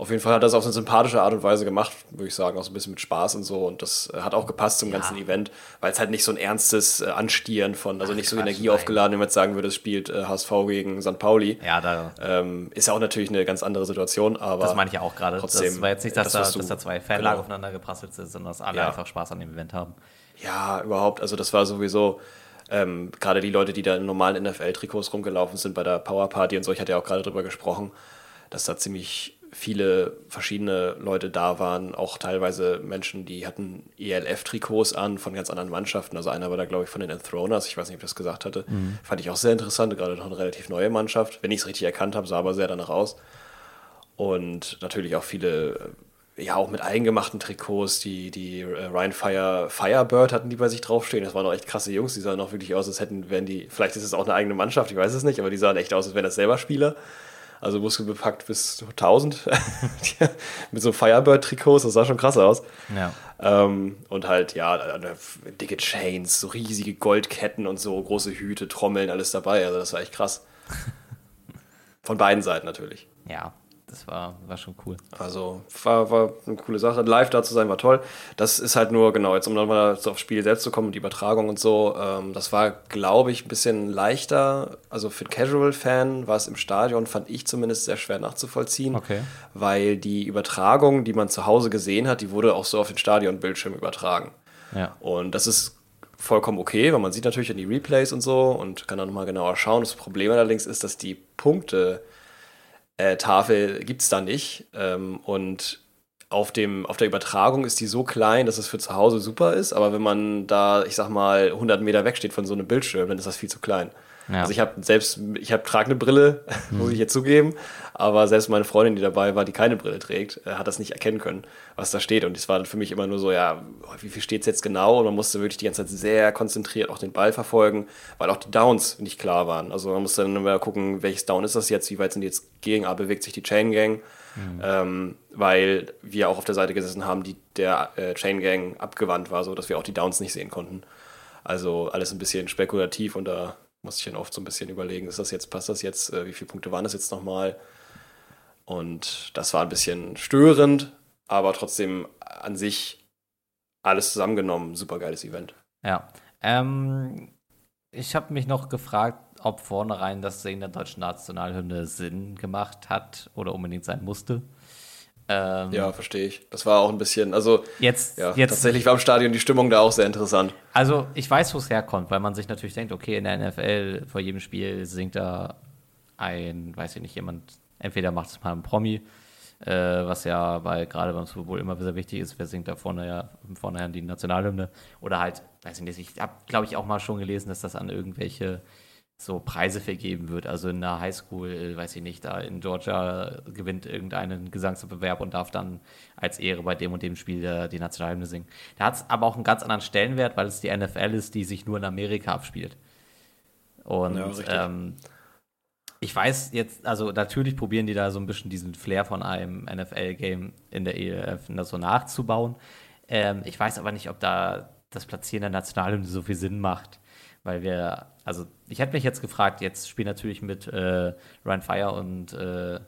Auf jeden Fall hat er das auf eine sympathische Art und Weise gemacht, würde ich sagen, auch so ein bisschen mit Spaß und so. Und das äh, hat auch gepasst zum ganzen Event, weil es halt nicht so ein ernstes äh, Anstieren von, also Ach, nicht so Quatsch, Energie nein. aufgeladen, wenn man jetzt sagen würde, es spielt äh, HSV gegen St. Pauli. Ja, da, Ähm, ist ja auch natürlich eine ganz andere Situation, aber. das meine ich ja auch gerade. Das trotzdem, war jetzt nicht, dass, das, da, dass da zwei Fanlager genau. aufeinander geprasselt sind, sondern dass alle Ja. einfach Spaß an dem Event haben. Ja, überhaupt. Also das war sowieso ähm, gerade die Leute, die da in normalen NFL-Trikots rumgelaufen sind bei der Power Party und so. Ich hatte ja auch gerade drüber gesprochen, dass da ziemlich viele verschiedene Leute da waren, auch teilweise Menschen, die hatten ELF-Trikots an von ganz anderen Mannschaften. Also einer war da, glaube ich, von den Enthroners. Ich weiß nicht, ob ich das gesagt hatte. Fand ich auch sehr interessant, gerade noch eine relativ neue Mannschaft. Wenn ich es richtig erkannt habe, sah aber sehr danach aus. Und natürlich auch viele, äh, ja, auch mit eigengemachten Trikots, die, die äh, Ryan Fire, Firebird hatten die bei sich draufstehen. Das waren auch echt krasse Jungs, die sahen auch wirklich aus, als hätten, wären die, vielleicht ist es auch eine eigene Mannschaft, ich weiß es nicht, aber die sahen echt aus, als wären das selber Spieler. Also muskelbepackt bis 1000 (laughs) mit so Firebird-Trikots, das sah schon krass aus. Ja. Ähm, und halt, ja, dicke Chains, so riesige Goldketten und so, große Hüte, Trommeln, alles dabei. Also das war echt krass. (laughs) Von beiden Seiten natürlich. Ja, das war, war schon cool. Also war, war eine coole Sache. Live da zu sein war toll. Das ist halt nur, genau, jetzt um nochmal aufs Spiel selbst zu kommen und die Übertragung und so, ähm, das war, glaube ich, ein bisschen leichter. Also für den Casual-Fan war es im Stadion, fand ich zumindest sehr schwer nachzuvollziehen. Okay. Weil die Übertragung, die man zu Hause gesehen hat, die wurde auch so auf den Stadionbildschirm übertragen. Ja. Und das ist vollkommen okay, weil man sieht natürlich in die Replays und so und kann dann nochmal genauer schauen. Das Problem allerdings ist, dass die Punkte äh, Tafel gibt es da nicht. Ähm, und auf, dem, auf der Übertragung ist die so klein, dass es für zu Hause super ist. Aber wenn man da, ich sag mal, 100 Meter wegsteht von so einem Bildschirm, dann ist das viel zu klein. Ja. Also ich habe selbst, ich habe trage eine Brille, (laughs) muss ich jetzt zugeben, aber selbst meine Freundin, die dabei war, die keine Brille trägt, äh, hat das nicht erkennen können, was da steht. Und es war dann für mich immer nur so, ja, wie viel steht es jetzt genau? Und man musste wirklich die ganze Zeit sehr konzentriert auch den Ball verfolgen, weil auch die Downs nicht klar waren. Also man musste dann immer gucken, welches Down ist das jetzt, wie weit sind die jetzt gegen, ah, bewegt sich die Chain Gang. Ähm, weil wir auch auf der Seite gesessen haben, die der äh, Chain Gang abgewandt war, so dass wir auch die Downs nicht sehen konnten. Also alles ein bisschen spekulativ und da muss ich dann oft so ein bisschen überlegen, ist das jetzt, passt das jetzt, äh, wie viele Punkte waren das jetzt nochmal? Und das war ein bisschen störend, aber trotzdem an sich alles zusammengenommen, super geiles Event. Ja. Ähm, ich habe mich noch gefragt, ob vornherein das Singen der deutschen Nationalhymne Sinn gemacht hat oder unbedingt sein musste. Ähm, Ja, verstehe ich. Das war auch ein bisschen, also Jetzt, ja, jetzt tatsächlich war im Stadion die Stimmung da auch sehr interessant. Also, ich weiß, wo es herkommt, weil man sich natürlich denkt, okay, in der NFL vor jedem Spiel singt da ein, weiß ich nicht, jemand, entweder macht es mal ein Promi, äh, was ja bei, gerade beim Super Bowl immer sehr wichtig ist, wer singt da vorne ja, vorne die Nationalhymne, oder halt, weiß ich nicht, ich habe, glaube ich, auch mal schon gelesen, dass das an irgendwelche so Preise vergeben wird. Also in der Highschool, äh, weiß ich nicht, da in Georgia gewinnt irgendeinen Gesangswettbewerb und darf dann als Ehre bei dem und dem Spiel äh, die Nationalhymne singen. Da hat es aber auch einen ganz anderen Stellenwert, weil es die NFL ist, die sich nur in Amerika abspielt. Und Ja, ähm, ich weiß jetzt, also natürlich probieren die da so ein bisschen diesen Flair von einem NFL-Game in der ELF so nachzubauen. Ähm, ich weiß aber nicht, ob da das Platzieren der Nationalhymne so viel Sinn macht, weil wir, also ich hätte mich jetzt gefragt, jetzt spielen natürlich mit äh, Ryan Fire und äh,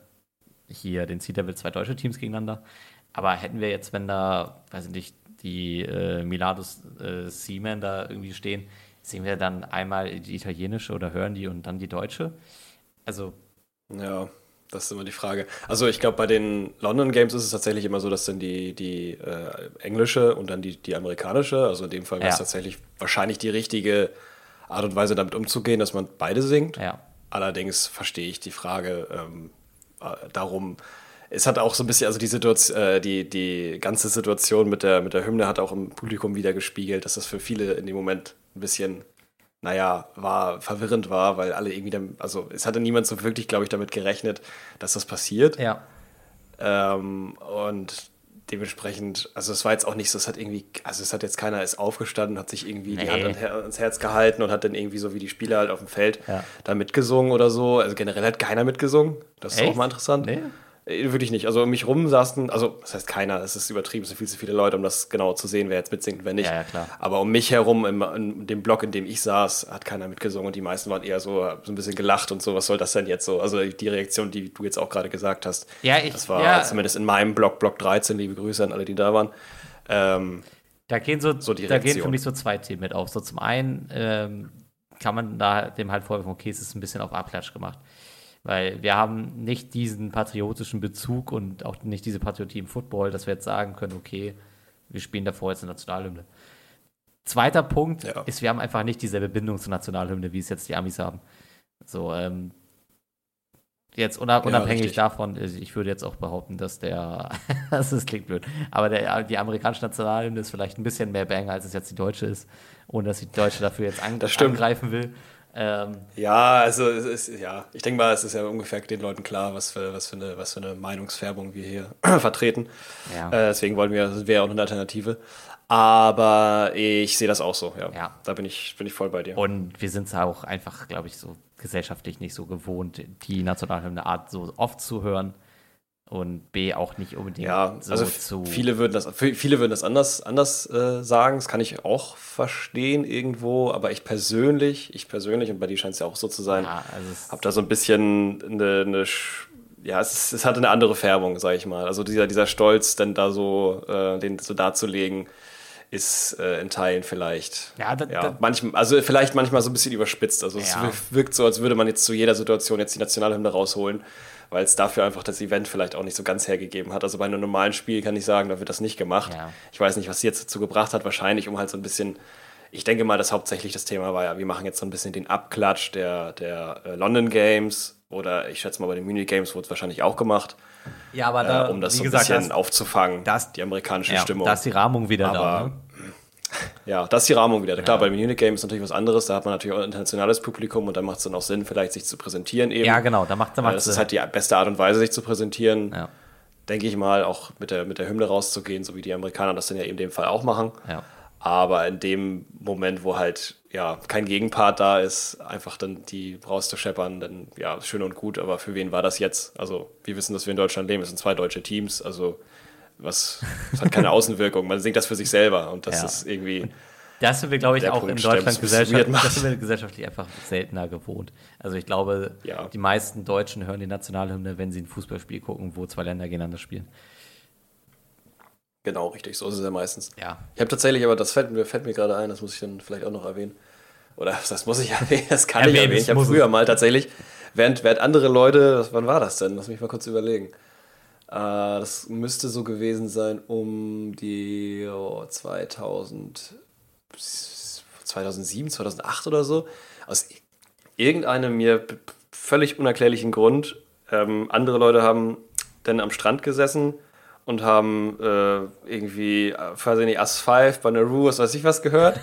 hier den Sea Devil zwei deutsche Teams gegeneinander, aber hätten wir jetzt, wenn da, weiß ich nicht, die äh, Milados äh, Seamen da irgendwie stehen, sehen wir dann einmal die italienische oder hören die und dann die deutsche? Also, Ja, das ist immer die Frage. Also ich glaube, bei den London Games ist es tatsächlich immer so, dass dann die, die äh, englische und dann die, die amerikanische, also in dem Fall Ja. tatsächlich wahrscheinlich die richtige Art und Weise, damit umzugehen, dass man beide singt. ja. Allerdings verstehe ich die Frage ähm, äh, darum, es hat auch so ein bisschen, also die Situation, äh, die, die ganze Situation mit der, mit der Hymne hat auch im Publikum wieder gespiegelt, dass das für viele in dem Moment ein bisschen, naja, war, verwirrend war, weil alle irgendwie dann, also es hatte niemand so wirklich, glaube ich, damit gerechnet, dass das passiert. Ja. Ähm, und dementsprechend, also es war jetzt auch nicht so, es hat irgendwie, also es hat jetzt keiner ist aufgestanden, hat sich irgendwie die Nee. Hand an Her- ans Herz gehalten und hat dann irgendwie so wie die Spieler halt auf dem Feld Ja. da mitgesungen oder so. Also generell hat keiner mitgesungen. Das ist Echt? auch mal interessant. Nee? Äh, Wirklich nicht. Also um mich rum saßen, also das heißt keiner, es ist übertrieben, es sind viel zu viele Leute, um das genau zu sehen, wer jetzt mitsingt und wer nicht. Ja, ja, klar. Aber um mich herum, im, in dem Block, in dem ich saß, hat keiner mitgesungen und die meisten waren eher so, so ein bisschen gelacht und so, was soll das denn jetzt so? Also die Reaktion, die du jetzt auch gerade gesagt hast, Ja, ich- das war ja. zumindest in meinem Block, Block 13, liebe Grüße an alle, die da waren. Ähm, Da gehen so, So da gehen für mich so zwei Themen mit auf. So zum einen ähm, kann man da dem halt vorwerfen, okay, es ist ein bisschen auf Abklatsch gemacht. Weil wir haben nicht diesen patriotischen Bezug und auch nicht diese Patriotie im Football, dass wir jetzt sagen können, okay, wir spielen davor jetzt eine Nationalhymne. Zweiter Punkt Ja. ist, wir haben einfach nicht dieselbe Bindung zur Nationalhymne, wie es jetzt die Amis haben. So, ähm, jetzt unab unabhängig richtig. davon, ich würde jetzt auch behaupten, dass der, (laughs) das klingt blöd, aber der, die amerikanische Nationalhymne ist vielleicht ein bisschen mehr Banger, als es jetzt die deutsche ist, ohne dass die deutsche dafür jetzt an, Das stimmt. angreifen will. Ähm, ja, also ist, ja, ich denke mal, es ist ja ungefähr den Leuten klar, was für, was für, eine, was für eine Meinungsfärbung wir hier (clears throat) vertreten. Ja. Äh, deswegen wollten wir, das wäre auch eine Alternative. Aber ich sehe das auch so, ja. Ja. Da bin ich, bin ich voll bei dir. Und wir sind es auch einfach, glaube ich, so gesellschaftlich nicht so gewohnt, die Nationalhymne Art so oft zu hören. Und B auch nicht unbedingt Ja, so also zu. viele würden das, viele würden das anders, anders äh, sagen. Das kann ich auch verstehen irgendwo. Aber ich persönlich, ich persönlich, und bei dir scheint es ja auch so zu sein, ja, also es, habe da so ein bisschen eine, eine ja, es, es hatte eine andere Färbung, sage ich mal. Also dieser, dieser Stolz, dann da so, äh, den so darzulegen, ist äh, in Teilen vielleicht, Ja, da- da- manchmal, also vielleicht manchmal so ein bisschen überspitzt. Also es Ja. wirkt so, als würde man jetzt zu jeder Situation jetzt die Nationalhymne rausholen, weil es dafür einfach das Event vielleicht auch nicht so ganz hergegeben hat. Also bei einem normalen Spiel kann ich sagen, da wird das nicht gemacht. Ja. Ich weiß nicht, was sie jetzt dazu gebracht hat, wahrscheinlich, um halt so ein bisschen, ich denke mal, dass hauptsächlich das Thema war, ja, wir machen jetzt so ein bisschen den Abklatsch der, der äh, London Games oder ich schätze mal bei den Munich Games wurde es wahrscheinlich auch gemacht, ja, aber äh, da, um das so ein gesagt, bisschen das- aufzufangen, das- die amerikanische ja, Stimmung. da ist die Rahmung wieder da. Aber- Ne? Ja, das ist die Rahmung wieder. Klar, bei den Munich Games ist natürlich was anderes, da hat man natürlich auch ein internationales Publikum und da macht es dann auch Sinn, vielleicht sich zu präsentieren eben. Ja, genau, da macht Äh, macht Das ist halt die beste Art und Weise, sich zu präsentieren. ja, denke ich mal, auch mit der, mit der Hymne rauszugehen, so wie die Amerikaner das dann ja eben in dem Fall auch machen. ja. Aber in dem Moment, wo halt ja kein Gegenpart da ist, einfach dann die rauszuscheppern, dann ja, schön und gut, aber für wen war das jetzt? Also, wir wissen, dass wir in Deutschland leben, es sind zwei deutsche Teams, also was, das hat keine (laughs) Außenwirkung. Man singt das für sich selber und das Ja. ist irgendwie. Das sind wir, glaube ich, auch Punkt in Deutschland das ist weird gesellschaftlich, das sind wir gesellschaftlich einfach seltener gewohnt. Also ich glaube, Ja. die meisten Deutschen hören die Nationalhymne, wenn sie ein Fußballspiel gucken, wo zwei Länder gegeneinander spielen. Genau, richtig, so ist es ja meistens. Ja. Ich habe tatsächlich, aber das fällt mir, fällt mir gerade ein, das muss ich dann vielleicht auch noch erwähnen. Oder das muss ich (laughs) erwähnen, das kann ich Erwähnen, Ich habe früher mal tatsächlich, während, während andere Leute, wann war das denn? Lass mich mal kurz überlegen. Äh, das müsste so gewesen sein um die oh, 2000, 2007, 2008 oder so. Aus irgendeinem mir völlig unerklärlichen Grund. Ähm, andere Leute haben dann am Strand gesessen und haben äh, irgendwie, äh, weiß ich nicht, Asphalt, Bonnaroo, was weiß ich was gehört.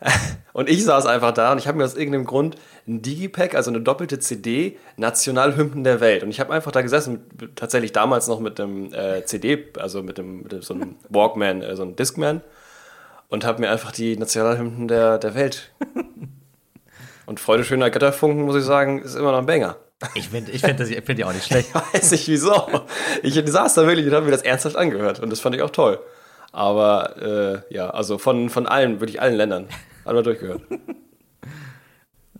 (laughs) Und ich saß einfach da und ich habe mir aus irgendeinem Grund ein Digipack, also eine doppelte CD, Nationalhymnen der Welt. Und ich habe einfach da gesessen, mit, tatsächlich damals noch mit einem äh, CD, also mit, dem, mit so einem (laughs) Walkman, äh, so einem Discman, und habe mir einfach die Nationalhymnen der, der Welt. (laughs) Und Freude schöner Götterfunken, muss ich sagen, ist immer noch ein Banger. Ich finde ich find das- ich find die auch nicht schlecht. Weiß nicht wieso. Ich saß da wirklich und habe mir das ernsthaft angehört und das fand ich auch toll. Aber äh, ja, also von, von allen, wirklich allen Ländern. Einmal durchgehört. (laughs)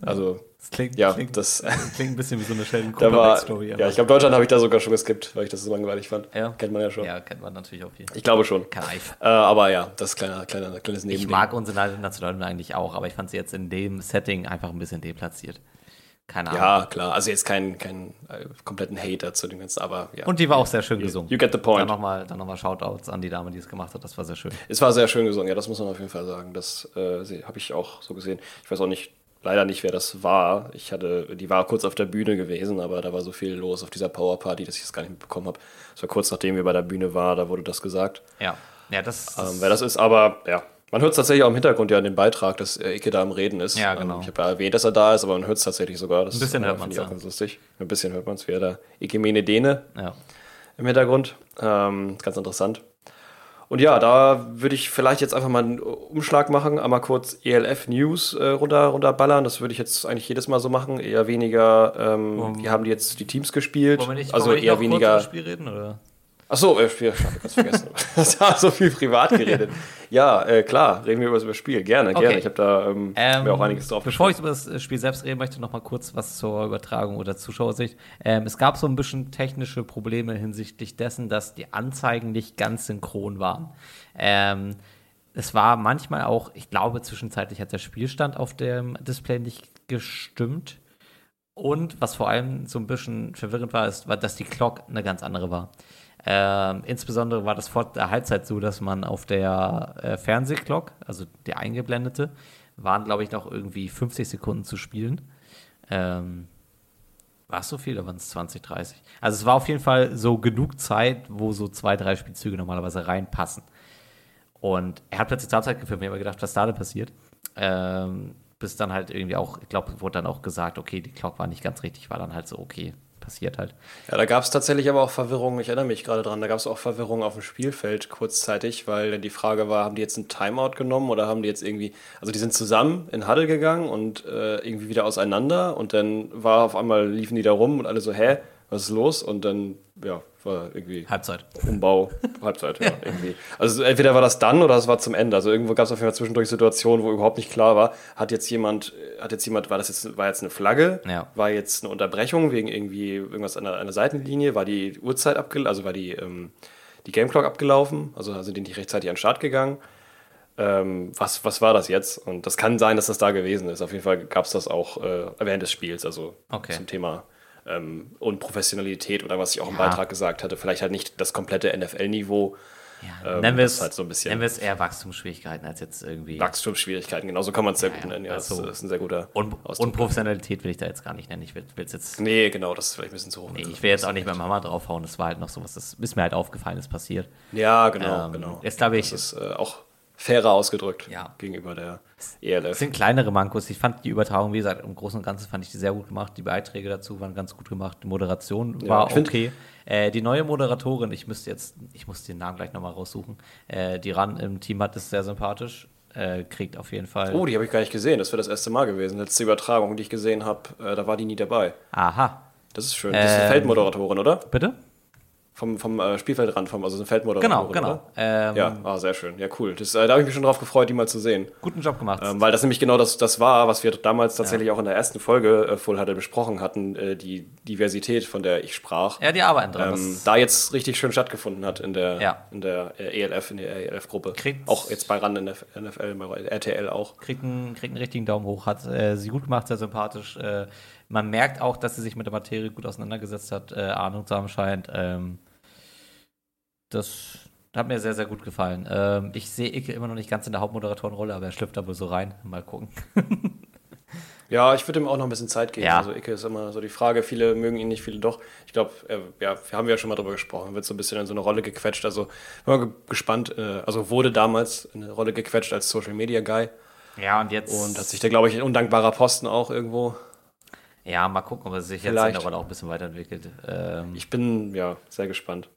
Also, Das klingt, ja, klingt, das, (laughs) klingt ein bisschen wie so eine (laughs) Sheldon da war, ja, ich glaube, Deutschland habe ich da sogar schon geskippt, weil ich das so langweilig fand. Ja. Kennt man ja schon. ja, kennt man natürlich auch viel. Ich glaube schon. Ich. Äh, aber ja, das ist kleiner, kleiner, kleines Nebending. Ich mag unsere Nationalhymne eigentlich auch, aber ich fand sie jetzt in dem Setting einfach ein bisschen deplatziert. Keine Ahnung. Ja, klar. Also jetzt keinen kein, äh, kompletten Hater zu dem Ganzen, aber ja. Und die war auch sehr schön gesungen. you get the point. Dann nochmal dann noch mal Shoutouts an die Dame, die es gemacht hat. Das war sehr schön. Es war sehr schön gesungen, ja, das muss man auf jeden Fall sagen. Das äh, habe ich auch so gesehen. Ich weiß auch nicht, leider nicht, wer das war. Ich hatte, die war kurz auf der Bühne gewesen, aber da war so viel los auf dieser Powerparty, dass ich das gar nicht mitbekommen habe. Das war kurz nachdem wir bei der Bühne waren, da wurde das gesagt. Ja. Ja, das, Ähm, wer das ist, aber ja. Man hört es tatsächlich auch im Hintergrund ja in dem Beitrag, dass äh, Icke da am Reden ist. Ja, genau. Ähm, ich habe ja erwähnt, dass er da ist, aber man hört es tatsächlich sogar. Das Ein bisschen äh, hört ich auch ja. ganz lustig. Ein bisschen hört man es, wie er da Icke Mene Dene ja. im Hintergrund. Ähm, ganz interessant. Und ja, da würde ich vielleicht jetzt einfach mal einen Umschlag machen, einmal kurz ELF News äh, runter, runterballern. Das würde ich jetzt eigentlich jedes Mal so machen. Eher weniger, ähm, Um- wie haben die jetzt die Teams gespielt? Wollen wir nicht, also wollen wir nicht eher weniger. das Spiel reden? Oder? Achso, äh, Spiel, ich habe ganz vergessen. (laughs) (laughs) Das war so viel privat geredet. Ja, äh, klar, reden wir über das Spiel. Gerne, Okay. gerne. Ich habe da ähm, Ähm, mir auch einiges drauf Bevor ich über das äh, Spiel selbst reden möchte, noch mal kurz was zur Übertragung oder Zuschauersicht. Ähm, es gab so ein bisschen technische Probleme hinsichtlich dessen, dass die Anzeigen nicht ganz synchron waren. Ähm, es war manchmal auch, ich glaube, zwischenzeitlich hat der Spielstand auf dem Display nicht gestimmt. Und was vor allem so ein bisschen verwirrend war, ist, war, dass die Clock eine ganz andere war. Ähm, insbesondere war das vor der Halbzeit so, dass man auf der äh, Fernsehclock, also die eingeblendete, waren, glaube ich, noch irgendwie 50 Sekunden zu spielen. Ähm, war es so viel oder waren es 20, 30? Also es war auf jeden Fall so genug Zeit, wo so zwei, drei Spielzüge normalerweise reinpassen. Und er hat plötzlich zur Halbzeit gefilmt. Ich habe gedacht, was da denn passiert? Ähm, bis dann halt irgendwie auch, ich glaube, wurde dann auch gesagt, okay, die Clock war nicht ganz richtig, war dann halt so, okay, passiert halt. Ja, da gab es tatsächlich aber auch Verwirrung, ich erinnere mich gerade dran, da gab es auch Verwirrung auf dem Spielfeld kurzzeitig, weil dann die Frage war, haben die jetzt einen Timeout genommen oder haben die jetzt irgendwie, also die sind zusammen in Huddle gegangen und äh, irgendwie wieder auseinander und dann war auf einmal, liefen die da rum und alle so, hä, was ist los? Und dann, ja, war irgendwie Halbzeit. Umbau, (laughs) Halbzeit, ja, irgendwie. Also entweder war das dann oder es war zum Ende. Also irgendwo gab es auf jeden Fall zwischendurch Situationen, wo überhaupt nicht klar war, hat jetzt jemand, hat jetzt jemand, war das jetzt, war jetzt eine Flagge, Ja. war jetzt eine Unterbrechung wegen irgendwie irgendwas an der, an der Seitenlinie, war die Uhrzeit abgelaufen, also war die, ähm, die Game Clock abgelaufen, also sind die nicht rechtzeitig an den Start gegangen. Ähm, was, was war das jetzt? Und das kann sein, dass das da gewesen ist. Auf jeden Fall gab es das auch äh, während des Spiels, also Okay. zum Thema ähm, Unprofessionalität oder was ich auch im Ja. Beitrag gesagt hatte. Vielleicht halt nicht das komplette NFL-Niveau, Ja, Ähm, nennen wir es halt so ein bisschen- nennen wir es eher Wachstumsschwierigkeiten als jetzt irgendwie. Wachstumsschwierigkeiten, genau so kann man es sehr Ja, gut nennen. Ja, also- das ist ein sehr guter Un Ausdruck. Unprofessionalität will ich da jetzt gar nicht nennen. Ich will es jetzt. Nee, genau, das ist vielleicht ein bisschen zu hoch. Nee, ich will jetzt auch nicht mit Mama draufhauen. Das war halt noch sowas, das ist mir halt aufgefallen, ist passiert. Ja, genau, Ähm, genau. jetzt glaube ich- Das ist äh, auch fairer ausgedrückt Ja. gegenüber der Es ELF. sind kleinere Mankos. Ich fand die Übertragung, wie gesagt, im Großen und Ganzen fand ich die sehr gut gemacht. Die Beiträge dazu waren ganz gut gemacht. Die Moderation Ja, war find- okay. Äh, die neue Moderatorin, ich müsste jetzt, ich muss den Namen gleich nochmal raussuchen. Äh, die Ran im Team hat ist sehr sympathisch. Äh, kriegt auf jeden Fall. Oh, die habe ich gar nicht gesehen. Das wäre das erste Mal gewesen. Letzte Übertragung, die ich gesehen habe, äh, da war die nie dabei. Aha. Das ist schön. Das ist eine Ähm, Feldmoderatorin, oder? Bitte? Vom, vom äh, Spielfeldrand, vom, also eine Feldmoderatorin. Genau, genau. Oder? Ähm, Ja, ah, sehr schön. Ja, cool. Das, äh, da habe ich mich schon drauf gefreut, die mal zu sehen. Guten Job gemacht. Ähm, weil das nämlich genau das, das war, was wir damals tatsächlich auch in der ersten Folge äh, Full Huddle besprochen hatten, äh, die Diversität, von der ich sprach. ja, die arbeiten dran. ähm, da jetzt richtig schön stattgefunden hat in der, Ja. in der äh, ELF, in der ELF-Gruppe. Auch jetzt bei RAN in der NFL, bei RTL auch. kriegt einen, kriegt einen richtigen Daumen hoch, hat äh, sie gut gemacht, sehr sympathisch. Äh, man merkt auch, dass sie sich mit der Materie gut auseinandergesetzt hat, Ahnung zu haben scheint. Ähm, das hat mir sehr, sehr gut gefallen. Ähm, ich sehe Icke immer noch nicht ganz in der Hauptmoderatorenrolle, aber er schlüpft da wohl so rein. Mal gucken. (laughs) Ja, ich würde ihm auch noch ein bisschen Zeit geben. Ja. Also Icke ist immer so die Frage, viele mögen ihn nicht, viele doch. Ich glaube, ja, wir haben ja schon mal drüber gesprochen, wird so ein bisschen in so eine Rolle gequetscht. Also bin mal ge- gespannt, äh, also wurde damals in eine Rolle gequetscht als Social Media Guy Ja, und jetzt. und hat sich da, glaube ich, ein undankbarer Posten auch irgendwo. ja, mal gucken, ob er sich jetzt in der Rolle auch ein bisschen weiterentwickelt. Ähm, Ich bin ja sehr gespannt.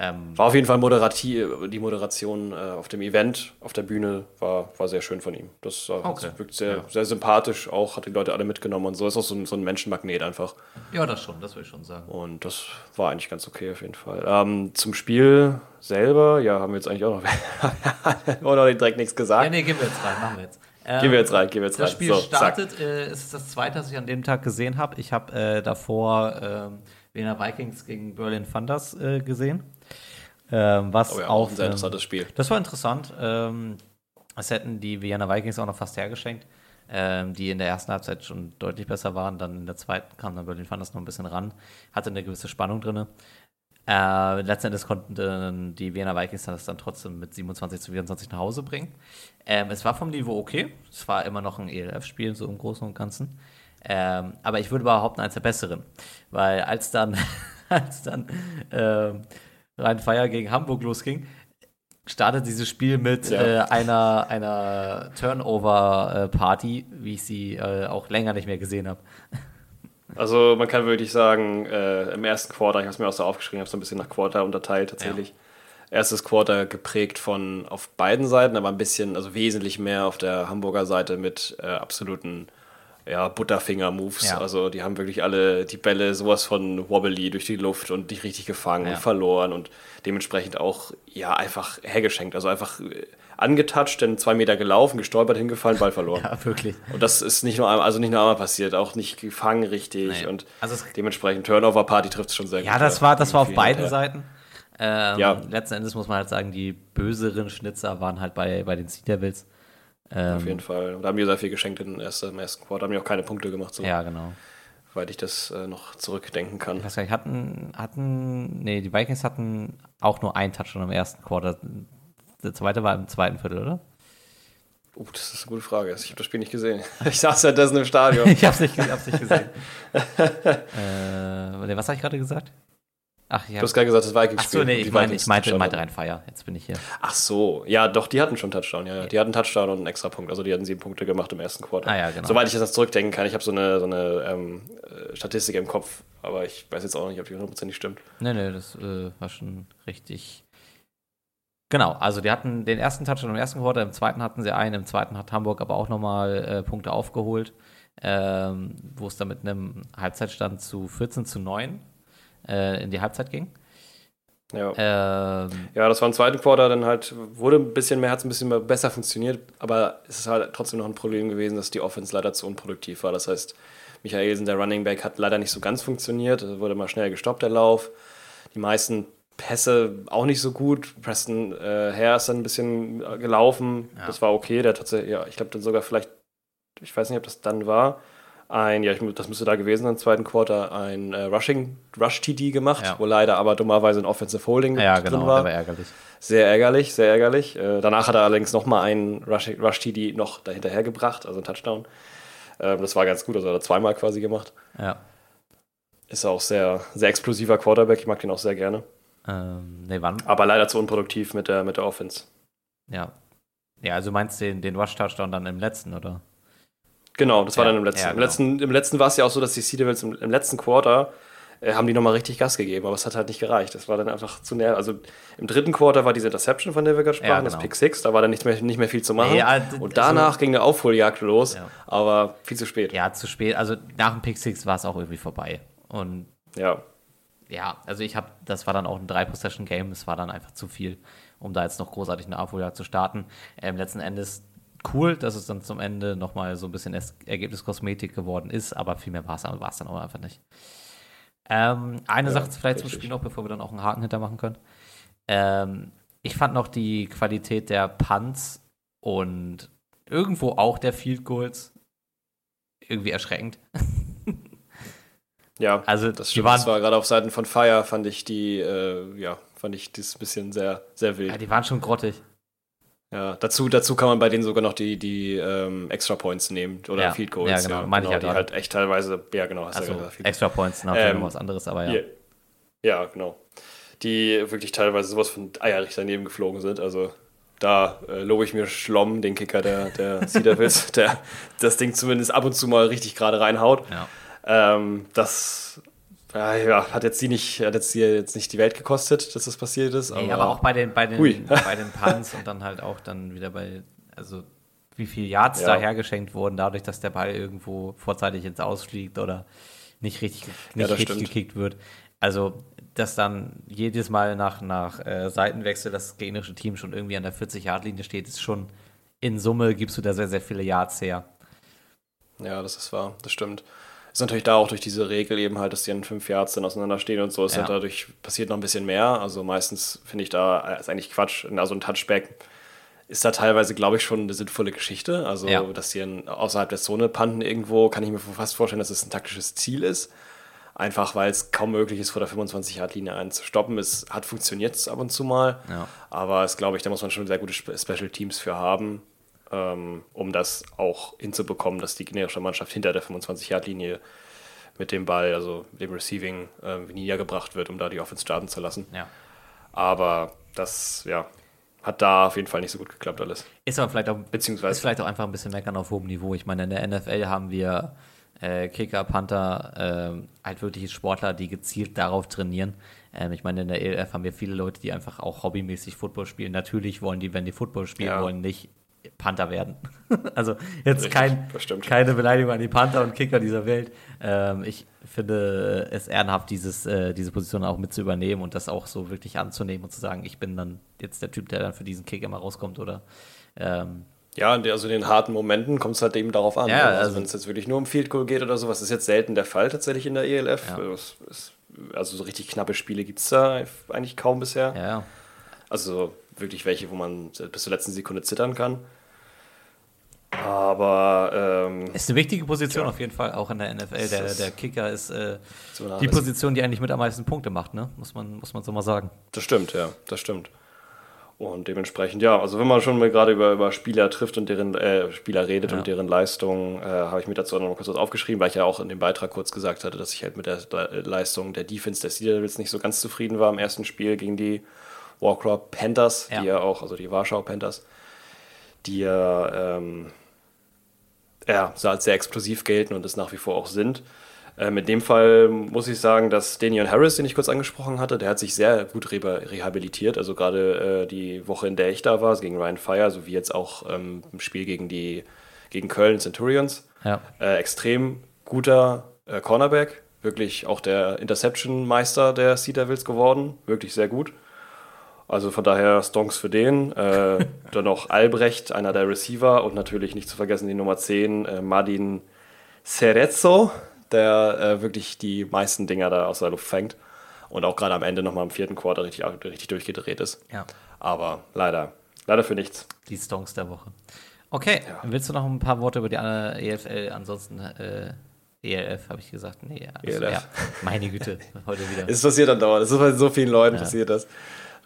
Ähm, War auf jeden Fall moderativ, die Moderation äh, auf dem Event, auf der Bühne war, war sehr schön von ihm. Das äh, Okay. wirkt sehr, Ja. sehr sympathisch, auch hat die Leute alle mitgenommen und so. Ist auch so ein, so ein Menschenmagnet einfach. ja, das schon, das will ich schon sagen. Und das war eigentlich ganz okay auf jeden Fall. Ähm, zum Spiel selber, ja, haben wir jetzt eigentlich auch noch, (laughs) wir noch direkt nichts Ja, gesagt. nee, gehen wir jetzt rein, machen wir jetzt. Ähm, Gehen wir jetzt rein, gehen wir jetzt Das rein. Spiel So, startet, äh, es ist das zweite, das ich an dem Tag gesehen habe. Ich habe äh, davor ähm, Wiener Vikings gegen Berlin Thunders äh, gesehen. Ähm, was Oh ja, auch ein sehr interessantes Spiel. Das war interessant. Ähm, das hätten die Vienna Vikings auch noch fast hergeschenkt, ähm, die in der ersten Halbzeit schon deutlich besser waren. Dann in der zweiten kam dann Berlin Thunders noch ein bisschen ran, hatte eine gewisse Spannung drin. Äh, letzten Endes konnten die Wiener Vikings das dann trotzdem mit 27 zu 24 nach Hause bringen. Ähm, es war vom Niveau okay. Es war immer noch ein ELF-Spiel, so im Großen und Ganzen. Ähm, aber ich würde behaupten, eins der besseren. Weil als dann, (laughs) als dann ähm, Rhein-Feier gegen Hamburg losging, startet dieses Spiel mit Ja. äh, einer, einer Turnover-Party, wie ich sie äh, auch länger nicht mehr gesehen habe. Also man kann wirklich sagen, äh, im ersten Quarter, ich habe es mir auch so aufgeschrieben, habe es so ein bisschen nach Quarter unterteilt tatsächlich. Erstes Quarter geprägt von auf beiden Seiten, aber ein bisschen, also wesentlich mehr auf der Hamburger Seite mit äh, absoluten ja, Butterfinger-Moves. Ja. Also die haben wirklich alle die Bälle sowas von wobbly durch die Luft und nicht richtig gefangen Ja. und verloren und dementsprechend auch ja einfach hergeschenkt. Also einfach äh, angetatscht, dann zwei Meter gelaufen, gestolpert, hingefallen, Ball verloren. (laughs) Ja, wirklich. Und das ist nicht nur einmal, also nicht nur einmal passiert, auch nicht gefangen richtig Nee. und Also dementsprechend Turnover-Party trifft es schon sehr gut. Ja, das war, das war auf beiden hinterher. Seiten. Ähm, Ja. Letzten Endes muss man halt sagen, die böseren Schnitzer waren halt bei, bei den Sea Devils. Ähm, Auf jeden Fall. Und da haben die sehr viel geschenkt im ersten, im ersten Quarter, haben die auch keine Punkte gemacht, so, Ja, genau. soweit ich das äh, noch zurückdenken kann. Ich weiß gar nicht, hatten, hatten, nee, die Vikings hatten auch nur einen Touchdown im ersten Quarter. Der zweite war im zweiten Viertel, oder? Uh, das ist eine gute Frage. Ich habe das Spiel nicht gesehen. (laughs) Ich saß ja dessen im Stadion. (laughs) ich hab's nicht, ich hab's nicht gesehen. (laughs) äh, was habe ich gerade gesagt? Ach, ich Du hast gerade gesagt, das Vikings ach so, nee, ich, Vikings ich meinte, meinte rein Feier. Jetzt bin ich hier. Ach so, ja, doch, die hatten schon Touchdown. Ja, ja. Die hatten Touchdown und einen extra Punkt. Also die hatten sieben Punkte gemacht im ersten Quarter. Ah, ja, genau. Soweit ich das zurückdenken kann. Ich habe so eine, so eine ähm, äh, Statistik im Kopf, aber ich weiß jetzt auch nicht, ob die hundertprozentig stimmt. Nee, nee, das äh, war schon richtig. Genau, also die hatten den ersten Touchdown im ersten Quarter, im zweiten hatten sie einen, im zweiten hat Hamburg aber auch nochmal äh, Punkte aufgeholt, ähm, wo es dann mit einem Halbzeitstand zu 14 zu 9 äh, in die Halbzeit ging. Ja. Ähm, Ja, das war im zweiten Quarter dann halt, wurde ein bisschen mehr, hat es ein bisschen mehr besser funktioniert, aber es ist halt trotzdem noch ein Problem gewesen, dass die Offense leider zu unproduktiv war. Das heißt, Michaelsen, der Running Back, hat leider nicht so ganz funktioniert. Es wurde mal schnell gestoppt, der Lauf. Die meisten Pässe auch nicht so gut. Preston äh, Hare ist dann ein bisschen äh, gelaufen. Ja. Das war okay. Der tatsächlich, ja, ich glaube dann sogar vielleicht, ich weiß nicht, ob das dann war, ein, ja, ich, das müsste da gewesen sein, im zweiten Quarter, ein äh, Rushing, Rush-TD gemacht, Ja. wo leider aber dummerweise ein Offensive Holding ja, drin genau, war. der war ärgerlich. Sehr ärgerlich, sehr ärgerlich. Äh, danach hat er allerdings nochmal einen Rush, Rush TD noch dahinterher gebracht, also einen Touchdown. Ähm, das war ganz gut, also hat er zweimal quasi gemacht. Ja. Ist auch sehr, sehr explosiver Quarterback, ich mag den auch sehr gerne. Ähm, nee, wann? Aber leider zu unproduktiv mit der, mit der Offense. Ja. Ja, also meinst du den, den Rush-Touchdown dann im letzten, oder? Genau, das war Ja, dann im letzten. ja, Im genau. letzten, im letzten war es ja auch so, dass die Sea Devils im, im letzten Quarter äh, haben die nochmal richtig Gas gegeben, aber es hat halt nicht gereicht. Das war dann einfach zu näher. Also im dritten Quarter war diese Interception, von der wir gerade sprachen, Ja, das genau. Pick Six, da war dann nicht mehr, nicht mehr viel zu machen. Und danach ging eine Aufholjagd los, aber viel zu spät. Ja, zu spät. Also nach dem Pick Six war es auch irgendwie vorbei. Und Ja. ja, also ich habe, das war dann auch ein Drei-Possession-Game, es war dann einfach zu viel, um da jetzt noch großartig eine Aufholjagd zu starten. Ähm, letzten Endes cool, dass es dann zum Ende nochmal so ein bisschen Es- Ergebniskosmetik geworden ist, aber viel mehr war es dann auch einfach nicht. Ähm, eine Ja, Sache vielleicht zum richtig. Spiel noch, bevor wir dann auch einen Haken hintermachen können. Ähm, ich fand noch die Qualität der Punts und irgendwo auch der Field Goals irgendwie erschreckend. Ja, Also das stimmt. waren, war gerade auf Seiten von Fire, fand ich die, äh, ja, fand ich das ein bisschen sehr, sehr wild. ja, die waren schon grottig. Ja, dazu, dazu kann man bei denen sogar noch die, die ähm, Extra Points nehmen oder Ja, Field Goals. ja, genau, meine ich ja die gerade. halt echt teilweise, ja genau, hast Also ja gesagt, Extra Points natürlich Ähm, was anderes, aber ja. Ja. ja, genau. Die wirklich teilweise sowas von Eierich daneben geflogen sind. Also da äh, lobe ich mir Schlomm, den Kicker der, der (laughs) Sea Devils, der das Ding zumindest ab und zu mal richtig gerade reinhaut. ja. Ähm, das äh, ja, hat jetzt die nicht, hat jetzt, die jetzt nicht die Welt gekostet, dass das passiert ist. Nee, aber auch bei den, bei den, (laughs) bei den Punts und dann halt auch dann wieder bei, also wie viel Yards Ja. da hergeschenkt wurden, dadurch, dass der Ball irgendwo vorzeitig ins Ausfliegt oder nicht richtig, nicht das richtig stimmt. gekickt wird. Also, dass dann jedes Mal nach, nach äh, Seitenwechsel das gegnerische Team schon irgendwie an der 40-Yard-Linie steht, ist schon in Summe gibst du da sehr, sehr viele Yards her. Ja, das ist wahr, das stimmt. Ist natürlich da auch durch diese Regel eben halt, dass die in fünf dann auseinanderstehen und so, ist Ja. halt dadurch passiert noch ein bisschen mehr. Also meistens finde ich da, äh, ist eigentlich Quatsch. Also ein Touchback ist da teilweise, glaube ich, schon eine sinnvolle Geschichte. Also, Ja. dass die in, außerhalb der Zone panten irgendwo, kann ich mir fast vorstellen, dass es ein taktisches Ziel ist. Einfach weil es kaum möglich ist, vor der 25-Yard-Linie einen zu stoppen. Es hat funktioniert ab und zu mal, Ja. aber es glaube ich, da muss man schon sehr gute Spe- Special Teams für haben, ähm, um das auch hinzubekommen, dass die generische Mannschaft hinter der 25-Yard-Linie mit dem Ball, also dem Receiving, äh, niedergebracht wird, um da die Offense starten zu lassen. Ja. Aber das, ja, hat da auf jeden Fall nicht so gut geklappt alles. Ist aber vielleicht auch, Beziehungsweise- ist vielleicht auch einfach ein bisschen meckern auf hohem Niveau. Ich meine, in der NFL haben wir äh, Kicker, Panther, ähm, halt wirklich Sportler, die gezielt darauf trainieren. Ähm, ich meine, in der ELF haben wir viele Leute, die einfach auch hobbymäßig Football spielen. Natürlich wollen die, wenn die Football spielen Ja. wollen, nicht Panther werden. (laughs) also jetzt Richtig, kein, keine Beleidigung an die Panther und Kicker dieser Welt. Ähm, ich finde es ehrenhaft, dieses, äh, diese Position auch mit zu übernehmen und das auch so wirklich anzunehmen und zu sagen, ich bin dann jetzt der Typ, der dann für diesen Kick immer rauskommt oder ähm, Ja, also in den harten Momenten kommt es halt eben darauf an. Ja, also, also- wenn es jetzt wirklich nur um Field Goal geht oder sowas, ist jetzt selten der Fall tatsächlich in der ELF. Ja. Also so richtig knappe Spiele gibt es da eigentlich kaum bisher. ja, Also wirklich welche, wo man bis zur letzten Sekunde zittern kann. Aber ähm, Ist eine wichtige Position auf jeden Fall, auch in der NFL. Der, der Kicker ist äh, die Position, die eigentlich mit am meisten Punkte macht, ne? Muss man, muss man so mal sagen. Das stimmt, ja, das stimmt. Und dementsprechend, ja, also wenn man schon mal gerade über, über Spieler trifft und deren äh, Spieler redet Ja. und deren Leistung, äh, habe ich mir dazu noch mal kurz was aufgeschrieben, weil ich ja auch in dem Beitrag kurz gesagt hatte, dass ich halt mit der Le- Leistung der Defense der Sea Devils nicht so ganz zufrieden war im ersten Spiel gegen die Warcraft Panthers, Ja. die ja auch, also die Warschau Panthers, die ja, ähm, ja so als sehr explosiv gelten und es nach wie vor auch sind. Ähm, in dem Fall muss ich sagen, dass Daniel Harris, den ich kurz angesprochen hatte, der hat sich sehr gut re rehabilitiert. Also gerade äh, die Woche, in der ich da war, gegen Ryan Fire, sowie jetzt auch ähm, im Spiel gegen die gegen Köln Centurions. Ja. Äh, extrem guter äh, Cornerback, wirklich auch der Interception-Meister der Sea Devils geworden, wirklich sehr gut. Also von daher Stonks für den. Äh, dann noch Albrecht, einer der Receiver und natürlich nicht zu vergessen die Nummer 10, äh, Madin Cerezzo, der äh, wirklich die meisten Dinger da aus der Luft fängt und auch gerade am Ende nochmal im vierten Quarter richtig, richtig durchgedreht ist. Ja. Aber leider, leider für nichts. Die Stonks der Woche. Okay, willst du noch ein paar Worte über die andere EFL? Ansonsten äh, ELF habe ich gesagt. Nee, also, ELF. ja. Meine Güte, heute wieder. (laughs) Es passiert dann dauernd. Es ist bei so vielen Leuten passiert das.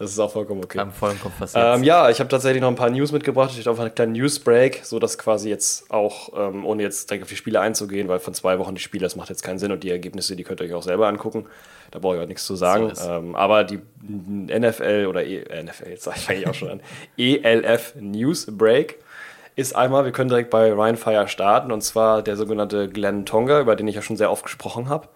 Das ist auch vollkommen okay. beim vollen Kopf passiert. Ähm, ja, ich habe tatsächlich noch ein paar News mitgebracht. Ich habe einen kleinen Newsbreak, so dass quasi jetzt auch, ähm, ohne jetzt direkt auf die Spiele einzugehen, weil von zwei Wochen die Spiele, das macht jetzt keinen Sinn und die Ergebnisse, die könnt ihr euch auch selber angucken. Da brauche ich auch nichts zu sagen. So ähm, aber die NFL oder e äh, NFL, jetzt sage ich eigentlich auch schon an, (laughs) ELF Newsbreak ist einmal, wir können direkt bei Ryan Fire starten und zwar der sogenannte Glenn Tonga, über den ich ja schon sehr oft gesprochen habe.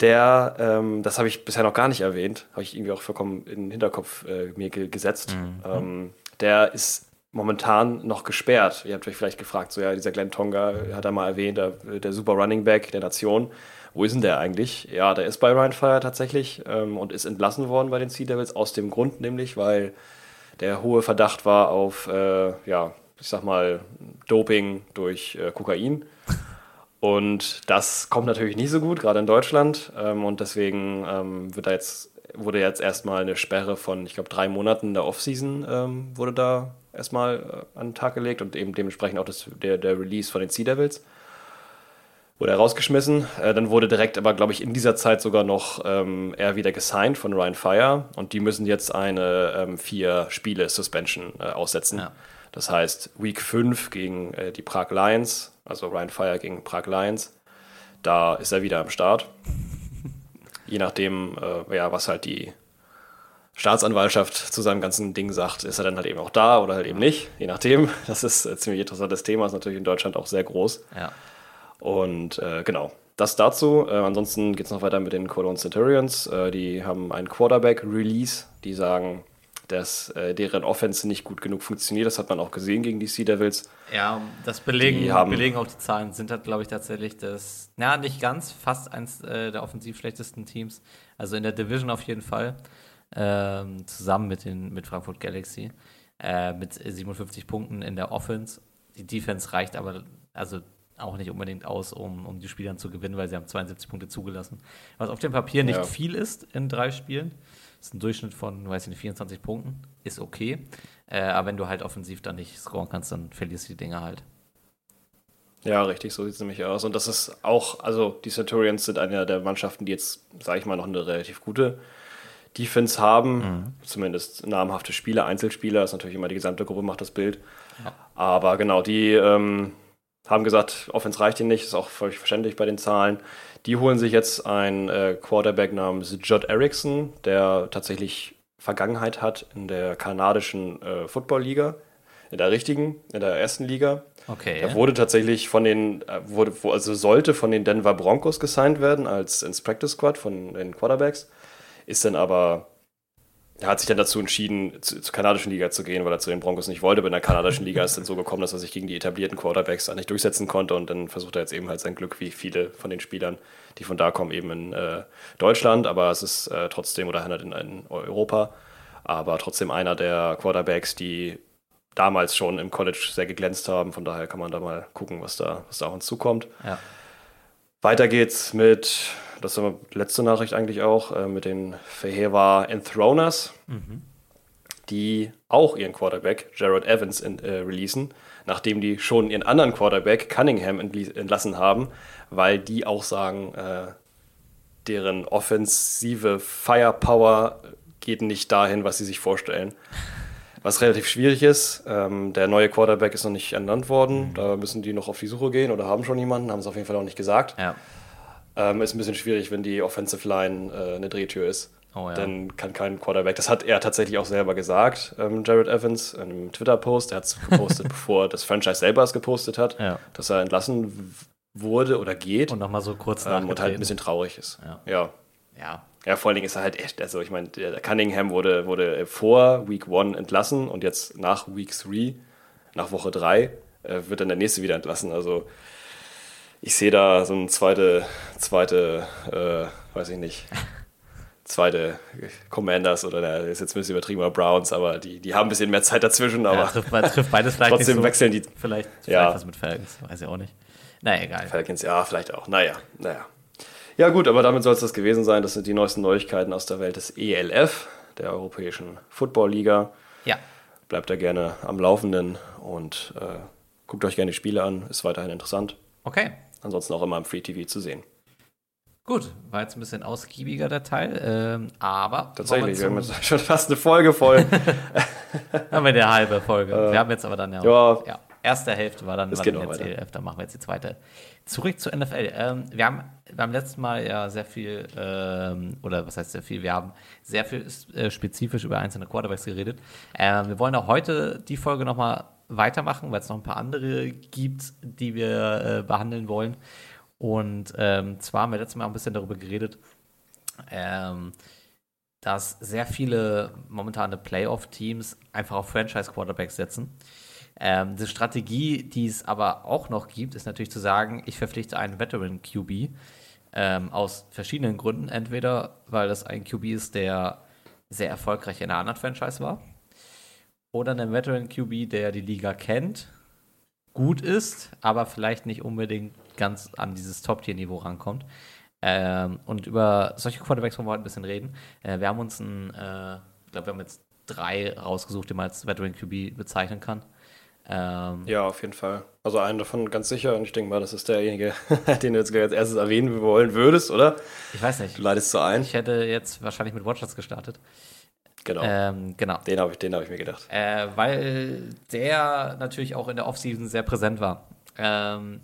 Der, ähm, das habe ich bisher noch gar nicht erwähnt, habe ich irgendwie auch vollkommen in den Hinterkopf äh, mir ge gesetzt. Ähm, der ist momentan noch gesperrt. Ihr habt euch vielleicht gefragt, so ja, dieser Glenn Tonga hat er mal erwähnt, der, der super Running Back der Nation. Wo ist denn der eigentlich? Ja, der ist bei Ryan Fire tatsächlich ähm, und ist entlassen worden bei den Sea Devils aus dem Grund nämlich, weil der hohe Verdacht war auf, äh, ja, ich sag mal, Doping durch äh, Kokain. Und das kommt natürlich nicht so gut, gerade in Deutschland. Ähm, und deswegen ähm, wird da jetzt, wurde jetzt erstmal eine Sperre von, ich glaube, drei Monaten der Offseason ähm, wurde da erstmal äh, an den Tag gelegt und eben dementsprechend auch das, der, der Release von den Sea Devils. Wurde er rausgeschmissen. Äh, dann wurde direkt aber, glaube ich, in dieser Zeit sogar noch ähm, er wieder gesigned von Ryan Fire. Und die müssen jetzt eine ähm, vier Spiele Suspension äh, aussetzen. Ja. Das heißt, Week 5 gegen äh, die Prag Lions, also Ryan Fire gegen Prag Lions, da ist er wieder am Start. (laughs) Je nachdem, äh, ja, was halt die Staatsanwaltschaft zu seinem ganzen Ding sagt, ist er dann halt eben auch da oder halt eben nicht. Je nachdem. Das ist ein ziemlich interessantes Thema, ist natürlich in Deutschland auch sehr groß. ja. Und äh, genau, das dazu. Äh, ansonsten geht es noch weiter mit den Cologne Centurions. Äh, die haben einen Quarterback-Release. Die sagen, dass äh, deren Offense nicht gut genug funktioniert. Das hat man auch gesehen gegen die Sea Devils. Ja, das belegen, haben- belegen auch die Zahlen. Sind halt, glaube ich, tatsächlich das, na, nicht ganz, fast eins äh, der offensiv schlechtesten Teams. Also in der Division auf jeden Fall. Ähm, zusammen mit, den, mit Frankfurt Galaxy. Äh, mit 57 Punkten in der Offense. Die Defense reicht aber also auch nicht unbedingt aus, um, um die Spiele dann zu gewinnen, weil sie haben 72 Punkte zugelassen. Was auf dem Papier nicht Ja. viel ist in drei Spielen. Das ist ein Durchschnitt von, weiß ich nicht, 24 Punkten. Ist okay. Äh, aber wenn du halt offensiv dann nicht scoren kannst, dann verlierst du die Dinger halt. Ja, richtig, so sieht es nämlich aus. Und das ist auch, also die Centurions sind eine der Mannschaften, die jetzt, sage ich mal, noch eine relativ gute Defense haben. Mhm. Zumindest namhafte Spieler, Einzelspieler. Das ist natürlich immer die gesamte Gruppe macht das Bild. Ja. Aber genau, die ähm, haben gesagt, Offense reicht ihnen nicht, ist auch völlig verständlich bei den Zahlen. Die holen sich jetzt einen äh, Quarterback namens Judd Erickson, der tatsächlich Vergangenheit hat in der kanadischen äh, Football-Liga, in der richtigen, in der ersten Liga. Okay. Er wurde tatsächlich von den, äh, wurde, also sollte von den Denver Broncos gesigned werden als ins Practice Squad von den Quarterbacks, ist dann aber, er hat sich dann dazu entschieden, zu, zur kanadischen Liga zu gehen, weil er zu den Broncos nicht wollte. Aber in der kanadischen Liga ist dann so gekommen, dass er sich gegen die etablierten Quarterbacks nicht durchsetzen konnte und dann versucht er jetzt eben halt sein Glück, wie viele von den Spielern, die von da kommen, eben in äh, Deutschland, aber es ist äh, trotzdem, oder halt in, in Europa, aber trotzdem einer der Quarterbacks, die damals schon im College sehr geglänzt haben. Von daher kann man da mal gucken, was da, was da auf uns zukommt. Ja. Weiter geht's mit, das ist die letzte Nachricht eigentlich auch, äh, mit den Fehewa Enthroners, mhm. die auch ihren Quarterback Jared Evans in, äh, releasen, nachdem die schon ihren anderen Quarterback Cunningham entlassen haben, weil die auch sagen, äh, deren offensive Firepower geht nicht dahin, was sie sich vorstellen was relativ schwierig ist. Ähm, der neue Quarterback ist noch nicht ernannt worden. Mhm. Da müssen die noch auf die Suche gehen oder haben schon jemanden, haben es auf jeden Fall auch nicht gesagt. Ja. Ähm, ist ein bisschen schwierig, wenn die Offensive Line äh, eine Drehtür ist. Oh, ja. Dann kann kein Quarterback. Das hat er tatsächlich auch selber gesagt, ähm, Jared Evans, in einem Twitter-Post. Er hat es (laughs) gepostet, bevor das Franchise selber es gepostet hat, ja. dass er entlassen wurde oder geht. Und nochmal so kurz ähm, Und halt ein bisschen traurig ist. Ja. ja. ja. Ja, vor allen Dingen ist er halt echt, also ich meine, der Cunningham wurde, wurde vor Week 1 entlassen und jetzt nach Week 3, nach Woche 3, äh, wird dann der nächste wieder entlassen. Also ich sehe da so eine zweite, zweite, äh, weiß ich nicht, (laughs) zweite Commanders oder der ist jetzt ein bisschen übertrieben, Browns, aber die, die haben ein bisschen mehr Zeit dazwischen, aber ja, trifft, trifft beides vielleicht trotzdem so. wechseln die. Vielleicht, vielleicht ja. was mit Falcons, weiß ich auch nicht. Naja, egal. Falcons, ja, vielleicht auch. Naja, naja. Ja, gut, aber damit soll es das gewesen sein. Das sind die neuesten Neuigkeiten aus der Welt des ELF, der Europäischen Football Liga. Ja. Bleibt da gerne am Laufenden und äh, guckt euch gerne die Spiele an. Ist weiterhin interessant. Okay. Ansonsten auch immer im Free TV zu sehen. Gut, war jetzt ein bisschen ausgiebiger der Teil, ähm, aber. Tatsächlich, wir haben jetzt (laughs) schon fast eine Folge voll. (laughs) haben wir eine halbe Folge. Äh, wir haben jetzt aber dann ja. ja, ja erste Hälfte war dann, war dann jetzt ELF, dann machen wir jetzt die zweite. Zurück zur NFL. Ähm, wir haben beim letzten Mal ja sehr viel, ähm, oder was heißt sehr viel, wir haben sehr viel äh, spezifisch über einzelne Quarterbacks geredet. Ähm, wir wollen auch heute die Folge nochmal weitermachen, weil es noch ein paar andere gibt, die wir äh, behandeln wollen. Und ähm, zwar haben wir letztes Mal auch ein bisschen darüber geredet, ähm, dass sehr viele momentane Playoff-Teams einfach auf Franchise-Quarterbacks setzen. Ähm, die Strategie, die es aber auch noch gibt, ist natürlich zu sagen, ich verpflichte einen Veteran QB ähm, aus verschiedenen Gründen. Entweder, weil das ein QB ist, der sehr erfolgreich in einer anderen Franchise war, oder einen Veteran QB, der die Liga kennt, gut ist, aber vielleicht nicht unbedingt ganz an dieses Top-Tier-Niveau rankommt. Ähm, und über solche Quarterbacks wollen wir heute ein bisschen reden. Äh, wir haben uns ein, äh, ich glaube, wir haben jetzt drei rausgesucht, die man als Veteran QB bezeichnen kann. Ähm, ja, auf jeden Fall. Also einen davon ganz sicher und ich denke mal, das ist derjenige, (laughs) den du jetzt als erstes erwähnen wollen würdest, oder? Ich weiß nicht. Du leitest so ein. Ich hätte jetzt wahrscheinlich mit Watchers gestartet. Genau. Ähm, genau. Den habe ich, hab ich mir gedacht. Äh, weil der natürlich auch in der Offseason sehr präsent war. Ähm,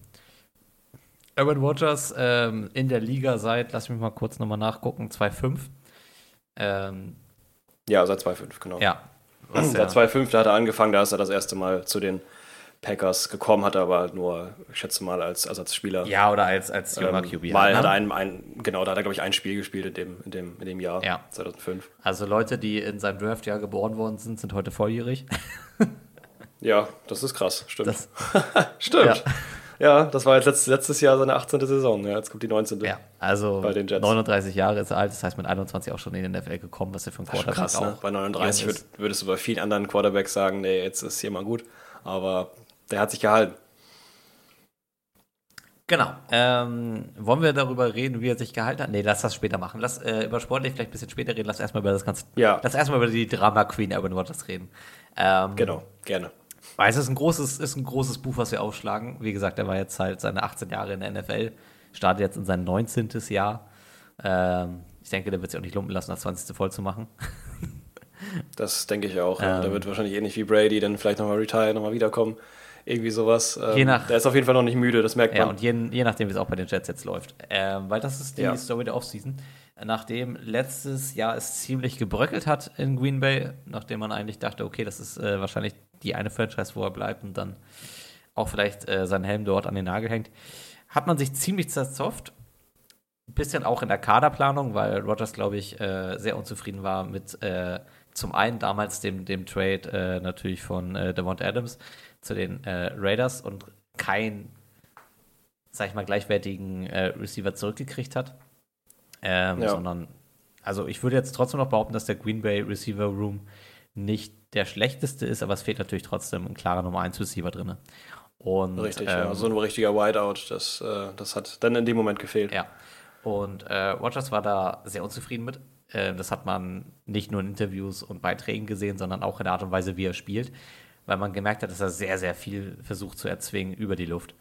Aaron Rodgers ähm, in der Liga seit, lass mich mal kurz nochmal nachgucken, 2,5. Ähm, ja, seit 2,5, genau. Ja, Seit 2005, da hat er angefangen, da ist er das erste Mal zu den Packers gekommen, hat er aber nur, ich schätze mal, als Ersatzspieler. Ja, oder als, als junger ähm, QB. Mal ne? hat er ein, ein, genau, da hat er, glaube ich, ein Spiel gespielt in dem, in dem, in dem Jahr, ja. 2005. Also Leute, die in seinem Draftjahr geboren worden sind, sind heute volljährig. (laughs) ja, das ist krass, stimmt. Das, (laughs) stimmt. Ja. Ja, das war jetzt letztes, letztes Jahr seine 18. Saison. Ja, jetzt kommt die 19. Ja, also bei den Jets. 39 Jahre ist er alt, das heißt mit 21 auch schon in den NFL gekommen, was er für ein Quarterback krass, ne? Bei 39 würd, würdest du bei vielen anderen Quarterbacks sagen, nee, jetzt ist hier mal gut. Aber der hat sich gehalten. Genau. Ähm, wollen wir darüber reden, wie er sich gehalten hat? Nee, lass das später machen. Lass äh, über sportlich vielleicht ein bisschen später reden. Lass erstmal über das ganze. Ja. Lass erstmal über die Drama Queen Aaron Rodgers reden. Ähm, genau, gerne. Weil es ist ein großes, ist ein großes Buch, was wir aufschlagen. Wie gesagt, er war jetzt halt seine 18 Jahre in der NFL, startet jetzt in sein 19. Jahr. Ähm, ich denke, der wird sich auch nicht lumpen lassen, das 20. voll zu machen. Das denke ich auch. ja. Ähm. Der wird wahrscheinlich ähnlich wie Brady dann vielleicht nochmal retire, nochmal wiederkommen. Irgendwie sowas. Ähm, Je nach- der ist auf jeden Fall noch nicht müde, das merkt Ja, man. und je, je nachdem, wie es auch bei den Jets jetzt läuft. Ähm, weil das ist die Ja. Story der Offseason. Nachdem letztes Jahr es ziemlich gebröckelt hat in Green Bay, nachdem man eigentlich dachte, okay, das ist äh, wahrscheinlich die eine Franchise, wo er bleibt und dann auch vielleicht äh, seinen Helm dort an den Nagel hängt, hat man sich ziemlich zerzofft. Ein bisschen auch in der Kaderplanung, weil Rogers, glaube ich, äh, sehr unzufrieden war mit äh, zum einen damals dem, dem Trade äh, natürlich von äh, Devont Adams zu den äh, Raiders und kein, sag ich mal, gleichwertigen äh, Receiver zurückgekriegt hat. Ähm, Ja. Sondern, also ich würde jetzt trotzdem noch behaupten, dass der Green Bay Receiver Room nicht der schlechteste ist, aber es fehlt natürlich trotzdem ein klarer Nummer 1 Receiver drin. Und, Richtig, ähm, ja. So ein richtiger Whiteout, das, äh, das hat dann in dem Moment gefehlt. ja. Und äh, Rogers war da sehr unzufrieden mit. Äh, das hat man nicht nur in Interviews und Beiträgen gesehen, sondern auch in der Art und Weise, wie er spielt, weil man gemerkt hat, dass er sehr, sehr viel versucht zu erzwingen über die Luft.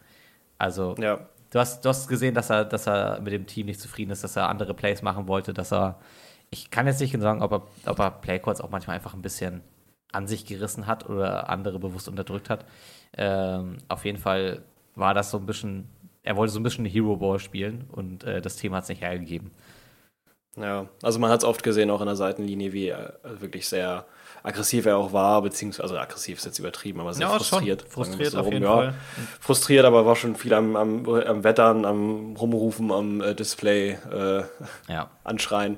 Also, Ja. du, hast, du hast gesehen, dass er, dass er mit dem Team nicht zufrieden ist, dass er andere Plays machen wollte, dass er, ich kann jetzt nicht genau sagen, ob er, ob er Playcalls auch manchmal einfach ein bisschen an sich gerissen hat oder andere bewusst unterdrückt hat. Ähm, auf jeden Fall war das so ein bisschen, er wollte so ein bisschen Hero Ball spielen und äh, das Thema hat es nicht hergegeben. Ja, also man hat es oft gesehen, auch in der Seitenlinie, wie äh, wirklich sehr aggressiv er auch war, beziehungsweise, also aggressiv ist jetzt übertrieben, aber sehr frustriert. wir Frustriert so auf rum, jeden ja. Fall. Frustriert, aber war schon viel am, am, am Wettern, am Rumrufen, am äh, Display äh, Ja. (laughs) anschreien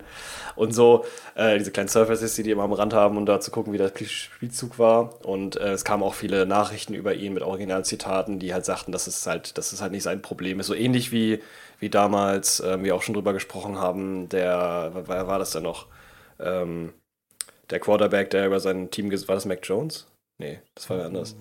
und so. Äh, diese kleinen Surfaces, die die immer am Rand haben, um da zu gucken, wie der Spielzug war. Und äh, es kamen auch viele Nachrichten über ihn mit Originalzitaten, die halt sagten, dass es halt, dass es halt nicht sein Problem ist. So ähnlich wie, wie damals, äh, wir auch schon drüber gesprochen haben, der, wer war das denn noch? Ähm, der Quarterback, der über sein Team, ges- war das Mac Jones? Nee, das war wer anders.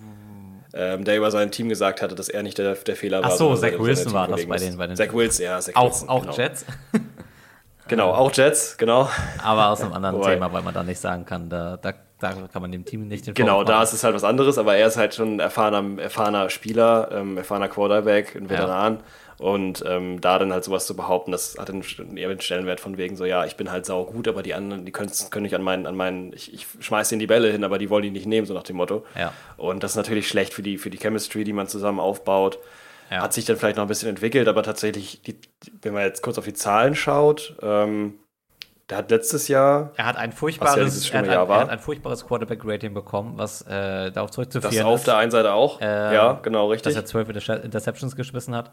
Ähm, der über sein Team gesagt hatte, dass er nicht der, der Fehler Ach war. so, sondern Zach Wilson war das bei den- bei den- Zach Wilson, ja. Zach Auch, Wilson, auch genau. Jets, (laughs) Genau, auch Jets, genau. aber aus einem anderen Thema, weil man da nicht sagen kann, da, da, da kann man dem Team nicht den Genau, Vorwurf da machen. ist es halt was anderes, aber er ist halt schon ein erfahrener, erfahrener Spieler, ähm, erfahrener Quarterback, ein Veteran. Und ähm, da dann halt sowas zu behaupten, das hat einen, eher einen Stellenwert von wegen so, ja, ich bin halt sau gut, aber die anderen, die können, können nicht an meinen, an meinen, ich, ich schmeiß ihnen die Bälle hin, aber die wollen die nicht nehmen, so nach dem Motto. Ja. Und das ist natürlich schlecht für die, für die Chemistry, die man zusammen aufbaut. Ja. Hat sich dann vielleicht noch ein bisschen entwickelt, aber tatsächlich, die, wenn man jetzt kurz auf die Zahlen schaut, ähm, der hat letztes Jahr Er hat ein ja furchtbares, dieses er hat ein, er hat ein furchtbares Quarterback-Rating bekommen, was äh, darauf das zurückzuführen auf ist, der einen Seite auch. Ähm, ja, genau, dass richtig. er zwölf Inter- Interceptions geschmissen hat.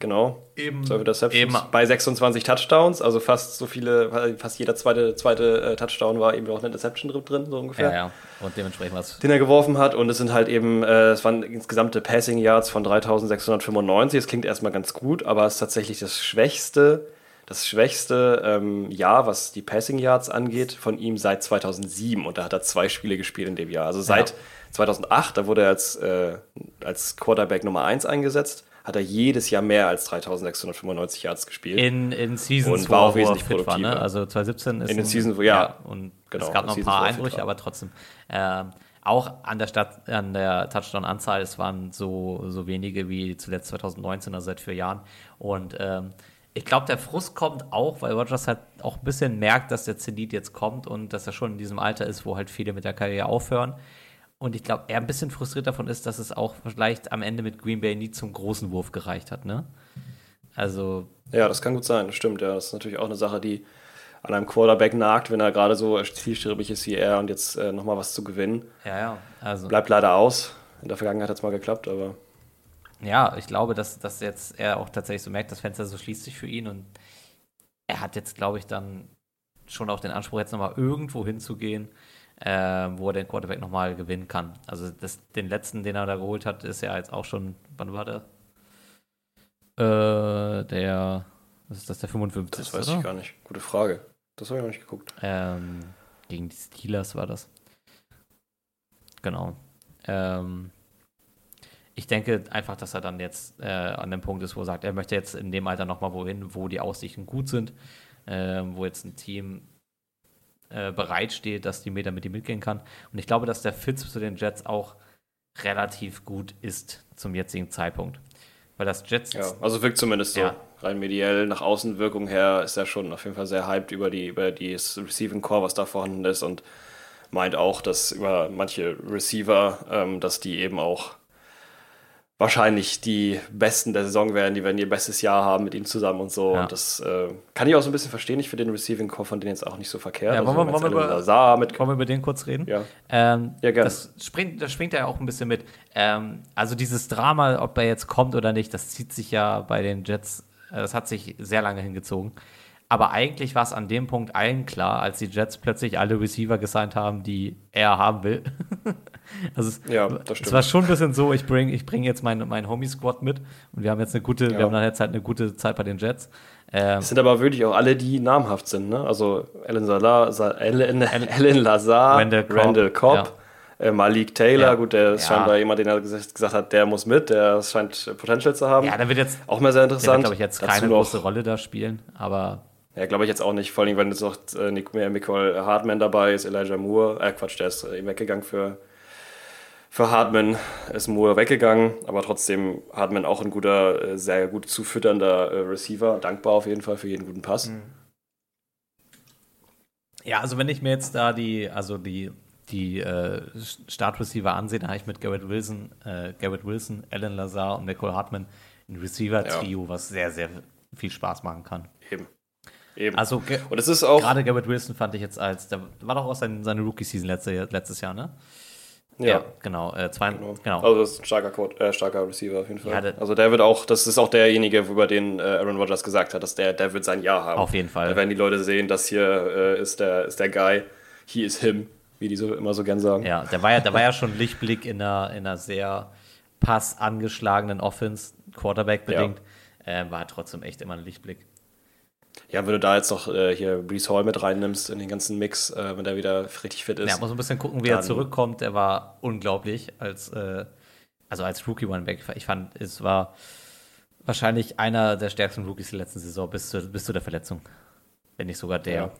Genau. Eben, 12 Interceptions eben bei 26 Touchdowns, also fast so viele, fast jeder zweite, zweite äh, Touchdown war eben auch eine Interception drin, so ungefähr, ja, ja. Und dementsprechend was. den er geworfen hat. Und es sind halt eben, äh, es waren insgesamte Passing Yards von 3695. Das klingt erstmal ganz gut, aber es ist tatsächlich das schwächste, das schwächste ähm, Jahr, was die Passing Yards angeht, von ihm seit 2007. Und da hat er zwei Spiele gespielt in dem Jahr. Also seit Ja. 2008, da wurde er als, äh, als Quarterback Nummer 1 eingesetzt, hat er jedes Jahr mehr als 3695 Yards gespielt. In, in Seasons, Und war auch wesentlich fit war, ne? produktiver. Also 2017 ist In den Seasons, wo- ja. und Genau, es gab noch ein paar Einbrüche, aber trotzdem. Ähm, auch an der Stadt, an der Touchdown-Anzahl, es waren so, so wenige wie zuletzt 2019, also seit vier Jahren. Und ähm, ich glaube, der Frust kommt auch, weil Rogers halt auch ein bisschen merkt, dass der Zenit jetzt kommt und dass er schon in diesem Alter ist, wo halt viele mit der Karriere aufhören. Und ich glaube, er ein bisschen frustriert davon ist, dass es auch vielleicht am Ende mit Green Bay nie zum großen Wurf gereicht hat, ne? Also, Ja, das kann gut sein, das stimmt. Ja, das ist natürlich auch eine Sache, die an einem Quarterback nagt, wenn er gerade so zielstrebig ist wie er und jetzt äh, nochmal was zu gewinnen. ja, ja. Also, Bleibt leider aus. In der Vergangenheit hat es mal geklappt, aber ja, ich glaube, dass, dass jetzt er auch tatsächlich so merkt, das Fenster so schließt sich für ihn und er hat jetzt, glaube ich, dann schon auch den Anspruch, jetzt nochmal irgendwo hinzugehen, äh, wo er den Quarterback nochmal gewinnen kann. Also das, den letzten, den er da geholt hat, ist ja jetzt auch schon, wann war der? Äh, der, was ist das, der 55. das weiß oder? ich gar nicht. Gute Frage. Das habe ich noch nicht geguckt. Ähm, gegen die Steelers war das. Genau. Ähm, ich denke einfach, dass er dann jetzt äh, an dem Punkt ist, wo er sagt, er möchte jetzt in dem Alter nochmal wohin, wo die Aussichten gut sind, ähm, wo jetzt ein Team äh, bereitsteht, dass die Meter mit ihm mitgehen kann. Und ich glaube, dass der Fit zu den Jets auch relativ gut ist zum jetzigen Zeitpunkt. Weil das Jets. Ja, also wirkt zumindest so. Ja. Rein mediell, nach Außenwirkung her ist er schon auf jeden Fall sehr hyped über die, über die Receiving Core, was da vorhanden ist und meint auch, dass über manche Receiver, ähm, dass die eben auch wahrscheinlich die Besten der Saison werden, die werden ihr bestes Jahr haben mit ihm zusammen und so. Ja. Und das äh, kann ich auch so ein bisschen verstehen. Ich finde den Receiving Core von denen jetzt auch nicht so verkehrt. Ja, wollen wir- wenn wollen wir über- Lazar mit Wollen wir über den kurz reden? Ja. Ähm, Ja, gerne. Das, springt, das schwingt ja auch ein bisschen mit. Ähm, also dieses Drama, ob er jetzt kommt oder nicht, das zieht sich ja bei den Jets, äh, das hat sich sehr lange hingezogen. Aber eigentlich war es an dem Punkt allen klar, als die Jets plötzlich alle Receiver gesigned haben, die er haben will. (laughs) also es, Ja, das es war schon ein bisschen so, ich bringe ich bring jetzt meinen mein Homie-Squad mit und wir haben jetzt eine gute, wir Ja. haben dann jetzt halt eine gute Zeit bei den Jets. Ähm, Es sind aber wirklich auch alle, die namhaft sind. Ne? Also Alan, Salah, Sa Alan, Alan (laughs) Lazar, Randall Cobb, Randall Cobb, äh, Malik Taylor. Ja. Gut, der ist Ja. scheinbar jemand, den er gesagt, hat, der muss mit. Der scheint Potential zu haben. ja, da wird jetzt, auch mal sehr interessant. glaube ich, jetzt Dazu keine noch- große Rolle da spielen, aber Ja, glaube ich jetzt auch nicht. Vor allem, wenn jetzt noch äh, Nick- äh, Nicole Hartman dabei ist, Elijah Moore. Äh, Quatsch, der ist äh, weggegangen für, für Hartman. Ist Moore weggegangen. Aber trotzdem Hartman auch ein guter, äh, sehr gut zu fütternder äh, Receiver. Dankbar auf jeden Fall für jeden guten Pass. Mhm. Ja, also wenn ich mir jetzt da die, also die, die äh, Startreceiver ansehe, dann habe ich mit Garrett Wilson, äh, Garrett Wilson, Alan Lazar und Nicole Hartman ein Receiver-Trio, was sehr, sehr viel Spaß machen kann. Eben. Eben. Also Und es ist auch. gerade Garrett Wilson fand ich jetzt als, der war doch auch sein, seine Rookie-Season letzte, letztes Jahr, ne? Ja. genau. Äh, zwei, Genau. genau. Also das ist ein starker, Quad- äh, starker Receiver auf jeden Fall. Ja, also der wird auch, das ist auch derjenige, über den äh, Aaron Rodgers gesagt hat, dass der, der wird sein Jahr haben. Auf jeden Fall. Da werden die Leute sehen, das hier äh, ist, der, ist der Guy, he is him, wie die so immer so gern sagen. Ja, der war ja, der war ja schon Lichtblick in einer, in einer sehr passangeschlagenen Offense, Quarterback bedingt. Äh, war trotzdem echt immer ein Lichtblick. Ja, wenn du da jetzt noch äh, hier Brees Hall mit reinnimmst in den ganzen Mix, äh, wenn der wieder richtig fit ist. Ja, muss ein bisschen gucken, wie er zurückkommt. Er war unglaublich als, äh, also als Rookie One-Back. Ich fand, es war wahrscheinlich einer der stärksten Rookies der letzten Saison bis zu, bis zu der Verletzung. Wenn nicht sogar der. Ja,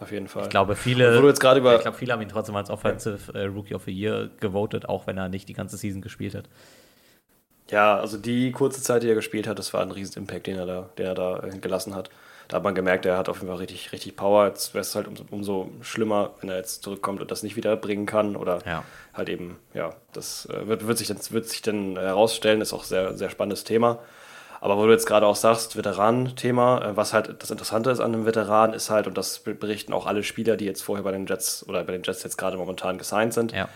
auf jeden Fall. Ich glaube, viele, wo du jetzt gerade über, ich glaube, viele haben ihn trotzdem als Offensive äh, Rookie of the Year gewotet, auch wenn er nicht die ganze Season gespielt hat. Ja, also die kurze Zeit, die er gespielt hat, das war ein riesen Impact, den er da, den er da äh, gelassen hat. Da hat man gemerkt, er hat auf jeden Fall richtig, richtig Power. Jetzt wäre es halt umso, umso schlimmer, wenn er jetzt zurückkommt und das nicht wieder bringen kann. Oder Ja. halt eben, ja, das äh, wird, wird, sich dann, wird sich dann herausstellen, ist auch sehr, sehr spannendes Thema. Aber wo du jetzt gerade auch sagst, Veteranen-Thema, äh, was halt das Interessante ist an einem Veteran, ist halt, und das berichten auch alle Spieler, die jetzt vorher bei den Jets oder bei den Jets jetzt gerade momentan gesigned sind, Ja.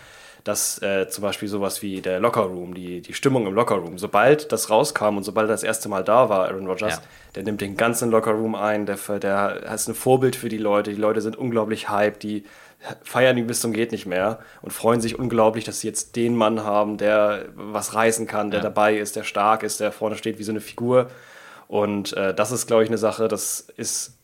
Dass äh, zum Beispiel sowas wie der Lockerroom, die, die Stimmung im Lockerroom, sobald das rauskam und sobald er das erste Mal da war, Aaron Rodgers, Ja. der nimmt den ganzen Lockerroom ein, der, der ist ein Vorbild für die Leute, die Leute sind unglaublich hyped, die feiern ihn bis zum geht nicht mehr und freuen sich unglaublich, dass sie jetzt den Mann haben, der was reißen kann, der Ja. dabei ist, der stark ist, der vorne steht wie so eine Figur. Und äh, das ist, glaube ich, eine Sache, das ist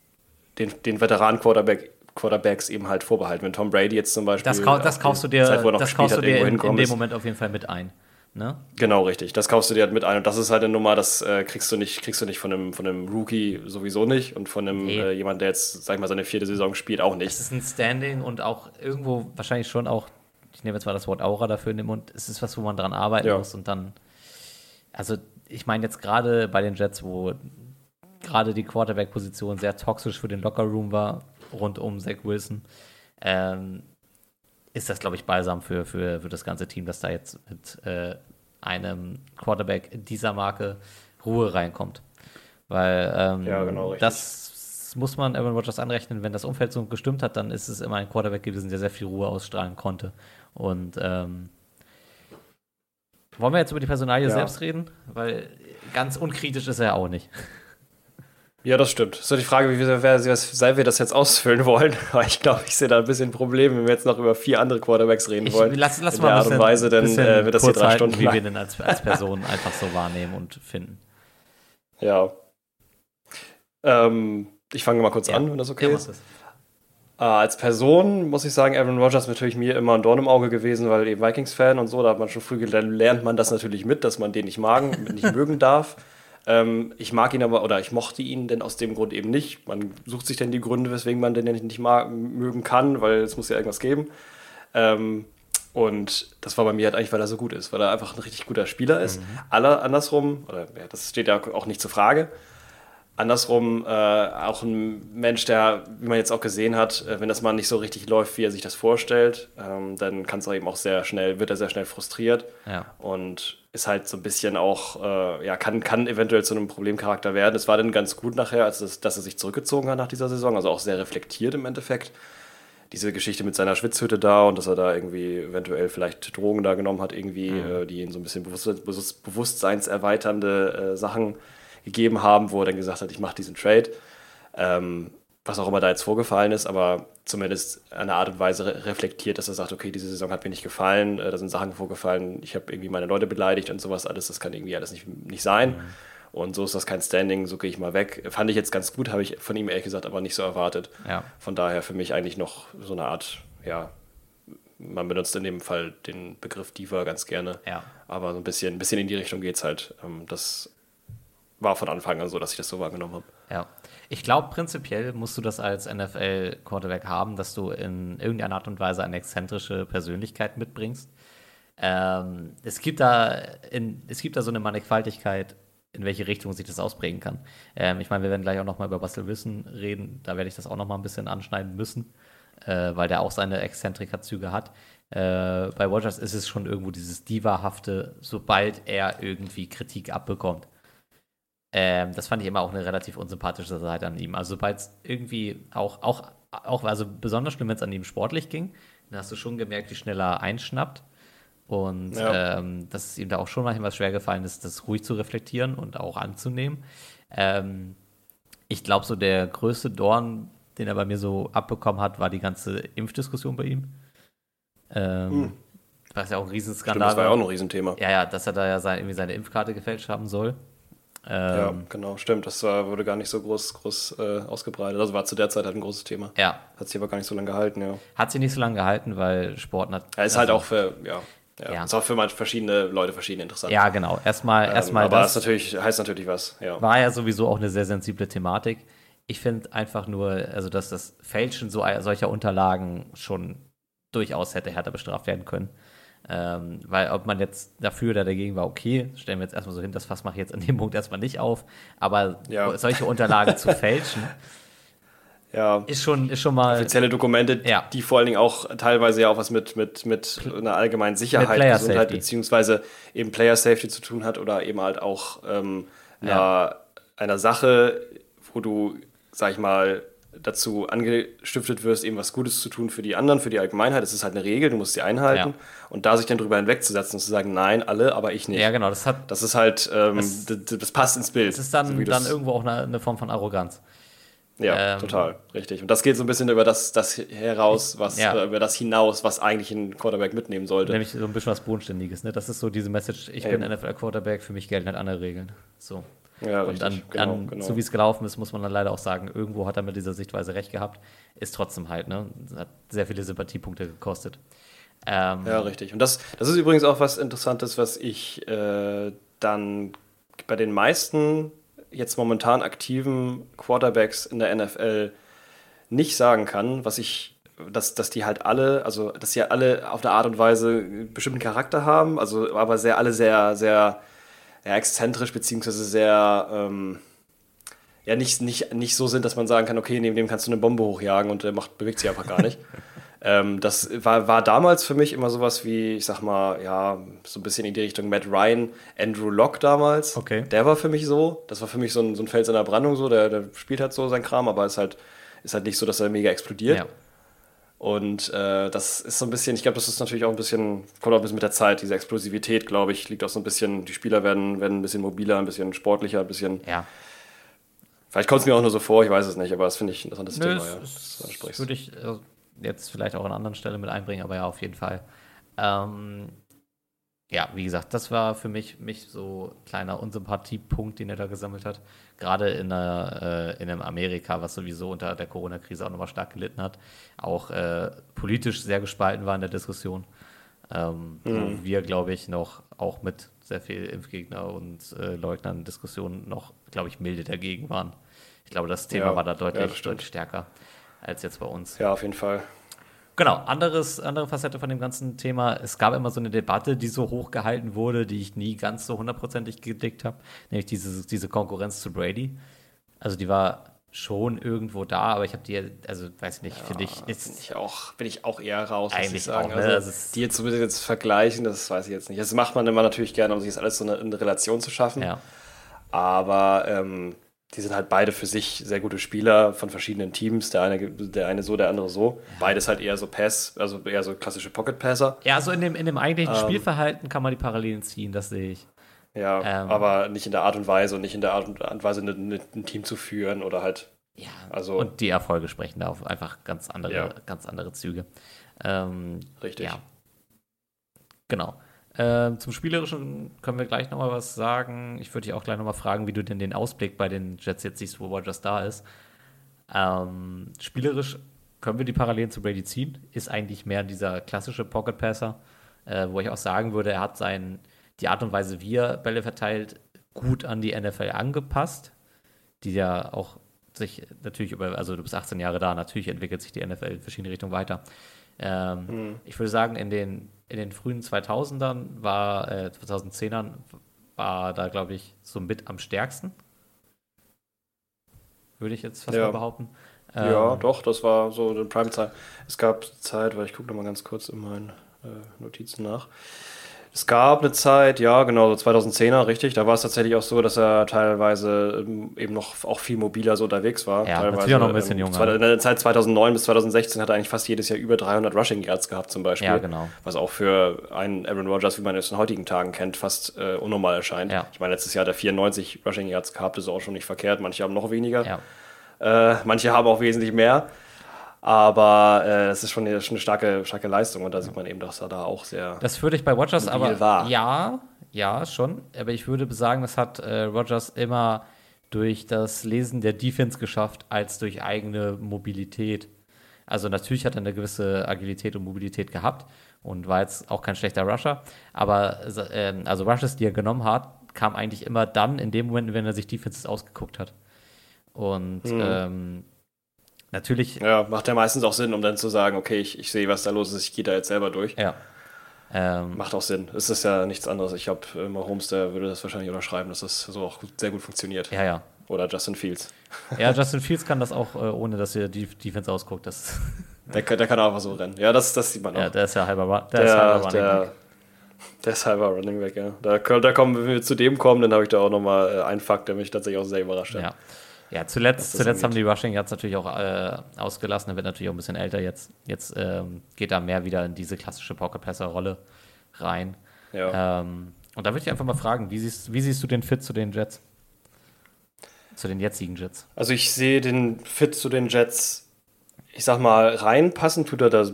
den, den Veteranen-Quarterback Quarterbacks eben halt vorbehalten. Wenn Tom Brady jetzt zum Beispiel. Das, kau das auf kaufst du dir, Zeit, das kaufst du dir in, in dem. Moment auf jeden Fall mit ein. Ne? Genau, richtig. Das kaufst du dir halt mit ein. Und das ist halt eine Nummer, das äh, kriegst du nicht, kriegst du nicht von einem, von einem Rookie sowieso nicht und von einem Nee. äh, jemand, der jetzt, sag ich mal, seine vierte Saison spielt, auch nicht. Es ist ein Standing und auch irgendwo wahrscheinlich schon auch, ich nehme jetzt mal das Wort Aura dafür in den Mund, es ist was, wo man dran arbeiten Ja. muss und dann, also ich meine jetzt gerade bei den Jets, wo gerade die Quarterback-Position sehr toxisch für den Lockerroom war, rund um Zach Wilson, ähm, ist das, glaube ich, balsam für, für, für das ganze Team, dass da jetzt mit äh, einem Quarterback dieser Marke Ruhe reinkommt. Weil ähm, Ja, genau, das muss man Aaron Rodgers anrechnen. Wenn das Umfeld so gestimmt hat, dann ist es immer ein Quarterback gewesen, der sehr viel Ruhe ausstrahlen konnte. Und ähm, wollen wir jetzt über die Personalie Ja. selbst reden? Weil ganz unkritisch ist er auch nicht. Ja, das stimmt. So die Frage, wie wir, wer, sei wir das jetzt ausfüllen wollen. (laughs) Aber ich glaube, ich sehe da ein bisschen Probleme, wenn wir jetzt noch über vier andere Quarterbacks reden Ich, wollen. lass, lass In mal der Art und Weise, bisschen äh, wird das hier drei halten, Stunden wie wir lang. den als, als Person (laughs) einfach so wahrnehmen und finden. Ja. Ähm, ich fange mal kurz Ja. an, wenn das okay Ja, ist. Äh, als Person muss ich sagen, Aaron Rodgers ist natürlich mir immer ein Dorn im Auge gewesen, weil eben Vikings-Fan und so, da hat man schon früh gelernt, lernt man das natürlich mit, dass man den nicht magen, (laughs) nicht mögen darf. Ähm, ich mag ihn aber, oder ich mochte ihn denn aus dem Grund eben nicht. Man sucht sich dann die Gründe, weswegen man den nicht, nicht mag, mögen kann, weil es muss ja irgendwas geben. Ähm, Und das war bei mir halt eigentlich, weil er so gut ist, weil er einfach ein richtig guter Spieler ist. Mhm. Alle andersrum, oder ja, das steht ja auch nicht zur Frage. Andersrum äh, auch ein Mensch, der, wie man jetzt auch gesehen hat, äh, wenn das mal nicht so richtig läuft, wie er sich das vorstellt, ähm, dann kann es eben auch sehr schnell, wird er sehr schnell frustriert ja. und ist halt so ein bisschen auch, äh, ja, kann, kann eventuell zu einem Problemcharakter werden. Es war dann ganz gut nachher, als es, dass er sich zurückgezogen hat nach dieser Saison, also auch sehr reflektiert im Endeffekt diese Geschichte mit seiner Schwitzhütte da und dass er da irgendwie eventuell vielleicht Drogen da genommen hat, irgendwie, mhm. äh, die ihn so ein bisschen bewusst, bewusstseinserweiternde äh, Sachen gegeben haben, wo er dann gesagt hat, ich mache diesen Trade. Ähm, was auch immer da jetzt vorgefallen ist, aber zumindest eine Art und Weise re reflektiert, dass er sagt, okay, diese Saison hat mir nicht gefallen, äh, da sind Sachen vorgefallen, ich habe irgendwie meine Leute beleidigt und sowas alles, das kann irgendwie alles nicht, nicht sein. Mhm. Und so ist das kein Standing, so gehe ich mal weg. Fand ich jetzt ganz gut, habe ich von ihm ehrlich gesagt aber nicht so erwartet. Ja. Von daher für mich eigentlich noch so eine Art, ja, man benutzt in dem Fall den Begriff Diva ganz gerne. Ja. Aber so ein bisschen, ein bisschen in die Richtung geht es halt. Ähm, das war von Anfang an so, dass ich das so wahrgenommen habe. Ja. Ich glaube, prinzipiell musst du das als NFL-Quarterback haben, dass du in irgendeiner Art und Weise eine exzentrische Persönlichkeit mitbringst. Ähm, es, gibt da in, es gibt da so eine Mannigfaltigkeit in welche Richtung sich das ausprägen kann. Ähm, ich meine, wir werden gleich auch nochmal über Russell Wilson reden. Da werde ich das auch nochmal ein bisschen anschneiden müssen, äh, weil der auch seine Exzentrikerzüge hat. Äh, bei Rogers ist es schon irgendwo dieses Diva-hafte, sobald er irgendwie Kritik abbekommt. Ähm, das fand ich immer auch eine relativ unsympathische Seite an ihm. Also sobald es irgendwie auch, auch, auch, also besonders schlimm, wenn es an ihm sportlich ging, dann hast du schon gemerkt, wie schnell er einschnappt. Und ja. ähm, dass es ihm da auch schon manchmal schwer gefallen ist, das ruhig zu reflektieren und auch anzunehmen. Ähm, ich glaube, so der größte Dorn, den er bei mir so abbekommen hat, war die ganze Impfdiskussion bei ihm. Ähm, hm. Was ja auch ein Riesenskandal Stimmt, das war ja auch ein Riesenthema. Ja, ja, dass er da ja sein, irgendwie seine Impfkarte gefälscht haben soll. Ja, ähm, genau, stimmt. Das war, wurde gar nicht so groß, groß äh, ausgebreitet. Also war zu der Zeit halt ein großes Thema. Ja. Hat sich aber gar nicht so lange gehalten, ja. Hat sich nicht so lange gehalten, weil Sport hat. Ja, ist halt also, halt auch für, ja, ja, ja. Ist auch für verschiedene Leute verschieden interessant. Ja, genau. Erstmal, ähm, erstmal aber das, das natürlich, heißt natürlich was. Ja. War ja sowieso auch eine sehr sensible Thematik. Ich finde einfach nur, also dass das Fälschen so, solcher Unterlagen schon durchaus hätte härter bestraft werden können. Ähm, weil ob man jetzt dafür oder dagegen war, okay, stellen wir jetzt erstmal so hin, das Fass mache ich jetzt an dem Punkt erstmal nicht auf. Aber ja. solche Unterlagen zu fälschen, (laughs) ja. Ist schon, ist schon mal. Offizielle Dokumente, ja. die vor allen Dingen auch teilweise ja auch was mit, mit, mit einer allgemeinen Sicherheit, Gesundheit, Safety. beziehungsweise eben Player Safety zu tun hat oder eben halt auch ähm, einer, ja. einer Sache, wo du, sag ich mal, dazu angestiftet wirst, eben was Gutes zu tun für die anderen, für die Allgemeinheit. Es ist halt eine Regel, du musst sie einhalten. Ja. Und da sich dann drüber hinwegzusetzen und zu sagen, nein, alle, aber ich nicht. Ja, genau. Das, hat, das ist halt, ähm, das, das, passt ins Bild. Das ist dann, so dann irgendwo auch eine, eine Form von Arroganz. Ja, ähm, total, richtig. Und das geht so ein bisschen über das, das heraus, was, ja. über das hinaus, was eigentlich ein Quarterback mitnehmen sollte. Nämlich so ein bisschen was Bodenständiges, ne? Das ist so diese Message, ich Eben. bin NFL-Quarterback, für mich gelten halt andere Regeln. So. Ja, und. An, genau, an, genau. so wie es gelaufen ist, muss man dann leider auch sagen, irgendwo hat er mit dieser Sichtweise recht gehabt. Ist trotzdem halt, ne? Hat sehr viele Sympathiepunkte gekostet. Ähm, ja, richtig. Und das, das ist übrigens auch was Interessantes, was ich äh, dann bei den meisten jetzt momentan aktiven Quarterbacks in der NFL nicht sagen kann, was ich, dass, dass die halt alle, also dass sie alle auf eine Art und Weise einen bestimmten Charakter haben, also aber sehr alle sehr, sehr ja, exzentrisch, beziehungsweise sehr ähm, ja nicht, nicht, nicht so sind, dass man sagen kann, okay, neben dem kannst du eine Bombe hochjagen und der macht, bewegt sich einfach gar nicht. (laughs) Ähm, das war, war damals für mich immer sowas wie, ich sag mal, ja, so ein bisschen in die Richtung Matt Ryan, Andrew Locke damals. Okay. Der war für mich so. Das war für mich so ein, so ein Fels in der Brandung so. Der, der spielt halt so sein Kram, aber ist halt, ist halt nicht so, dass er mega explodiert. Ja. Und äh, das ist so ein bisschen, ich glaube, das ist natürlich auch ein bisschen, kommt auch ein bisschen mit der Zeit, diese Explosivität, glaube ich, liegt auch so ein bisschen, die Spieler werden, werden ein bisschen mobiler, ein bisschen sportlicher, ein bisschen. Ja. Vielleicht kommt es mir auch nur so vor, ich weiß es nicht, aber das finde ich ein interessantes Nö, Thema, ja. Das würde ich, also jetzt vielleicht auch an anderen Stellen mit einbringen, aber ja, auf jeden Fall. Ähm, ja, wie gesagt, das war für mich, mich so ein kleiner Unsympathiepunkt, den er da gesammelt hat. Gerade in, einer, äh, in einem Amerika, was sowieso unter der Corona-Krise auch nochmal stark gelitten hat, auch äh, politisch sehr gespalten war in der Diskussion. Ähm, mhm. Wo wir, glaube ich, noch auch mit sehr viel Impfgegner und äh, Leugnern Diskussionen noch, glaube ich, milde dagegen waren. Ich glaube, das Thema ja, war da deutlich, ja, deutlich stärker als jetzt bei uns. Ja, auf jeden Fall. Genau, anderes, andere Facette von dem ganzen Thema. Es gab immer so eine Debatte, die so hochgehalten wurde, die ich nie ganz so hundertprozentig gedickt habe, nämlich diese, diese Konkurrenz zu Brady. Also die war schon irgendwo da, aber ich habe die, also weiß ich nicht, ja, finde ich, ist ich auch, bin ich auch eher raus, eigentlich ich sagen. Auch, ne? also, die jetzt, jetzt vergleichen, das weiß ich jetzt nicht. Das macht man immer natürlich gerne, um sich das alles so eine, in Relation zu schaffen. Ja. Aber ähm, die sind halt beide für sich sehr gute Spieler von verschiedenen Teams. Der eine, der eine so, der andere so. Beides halt eher so Pass, also eher so klassische Pocket-Passer. Ja, so in dem, in dem eigentlichen ähm, Spielverhalten kann man die Parallelen ziehen, das sehe ich. Ja, ähm, aber nicht in der Art und Weise und nicht in der Art und Weise, eine, eine, ein Team zu führen oder halt. Ja, also, und die Erfolge sprechen da auf einfach ganz andere, ja. ganz andere Züge. Ähm, Richtig. Ja. Genau. Ähm, zum Spielerischen können wir gleich nochmal was sagen. Ich würde dich auch gleich nochmal fragen, wie du denn den Ausblick bei den Jets jetzt siehst, wo Rogers da ist. Ähm, spielerisch können wir die Parallelen zu Brady ziehen. Ist eigentlich mehr dieser klassische Pocket Passer, äh, wo ich auch sagen würde, er hat sein, die Art und Weise, wie er Bälle verteilt, gut an die NFL angepasst, die ja auch sich natürlich über, also du bist 18 Jahre da, natürlich entwickelt sich die NFL in verschiedene Richtungen weiter. Ähm, hm. Ich würde sagen, in den in den frühen 2000ern war, äh, 2010ern war da, glaube ich, so mit am stärksten. Würde ich jetzt fast ja. mal behaupten. Ja, ähm, doch, das war so eine Prime-Zeit. Es gab Zeit, weil ich gucke nochmal ganz kurz in meinen äh, Notizen nach. Es gab eine Zeit, ja, genau, so 2010er, richtig. Da war es tatsächlich auch so, dass er teilweise ähm, eben noch auch viel mobiler so unterwegs war. Ja, teilweise natürlich auch noch ein bisschen ähm, junger. In der Zeit 2009 bis 2016 hat er eigentlich fast jedes Jahr über 300 Rushing Yards gehabt, zum Beispiel. Ja, genau. Was auch für einen Aaron Rodgers, wie man es in heutigen Tagen kennt, fast äh, unnormal erscheint. Ja. Ich meine, letztes Jahr hat er 94 Rushing Yards gehabt, das ist auch schon nicht verkehrt. Manche haben noch weniger. Ja. Äh, manche haben auch wesentlich mehr. Aber äh, das ist schon eine, schon eine, starke, starke Leistung und da sieht man eben, dass er da auch sehr. Das würde ich bei Rogers aber. War. Ja, ja, schon. Aber ich würde sagen, das hat äh, Rogers immer durch das Lesen der Defense geschafft, als durch eigene Mobilität. Also natürlich hat er eine gewisse Agilität und Mobilität gehabt und war jetzt auch kein schlechter Rusher. Aber äh, also Rushes, die er genommen hat, kam eigentlich immer dann in dem Moment, wenn er sich Defenses ausgeguckt hat. Und mhm. ähm, Natürlich. Ja, macht ja meistens auch Sinn, um dann zu sagen, okay, ich, ich sehe, was da los ist, ich gehe da jetzt selber durch. Ja. Ähm, macht auch Sinn. Es ist ja nichts anderes. Ich glaube, Mahomes, der würde das wahrscheinlich unterschreiben, dass das so auch sehr gut funktioniert. Ja, ja. Oder Justin Fields. Ja, (laughs) Justin Fields kann das auch, äh, ohne dass er die Defense ausguckt. Das (laughs) der, der kann auch einfach so rennen. Ja, das, das sieht man auch. Ja, der ist ja halber, der, der ist halber Running der, Back. Der ist halber Running Back, ja. Da, da kommen, wenn wir zu dem kommen, dann habe ich da auch nochmal äh, einen Fakt, der mich tatsächlich auch sehr überrascht hat. Ja. Ja, zuletzt, zuletzt haben die Rushing Yards natürlich auch äh, ausgelassen. Er wird natürlich auch ein bisschen älter jetzt. Jetzt ähm, geht er mehr wieder in diese klassische Pocket-Passer-Rolle rein. Ja. Ähm, und da würde ich einfach mal fragen, wie siehst, wie siehst du den Fit zu den Jets? Zu den jetzigen Jets? Also ich sehe den Fit zu den Jets, ich sag mal, reinpassen tut er da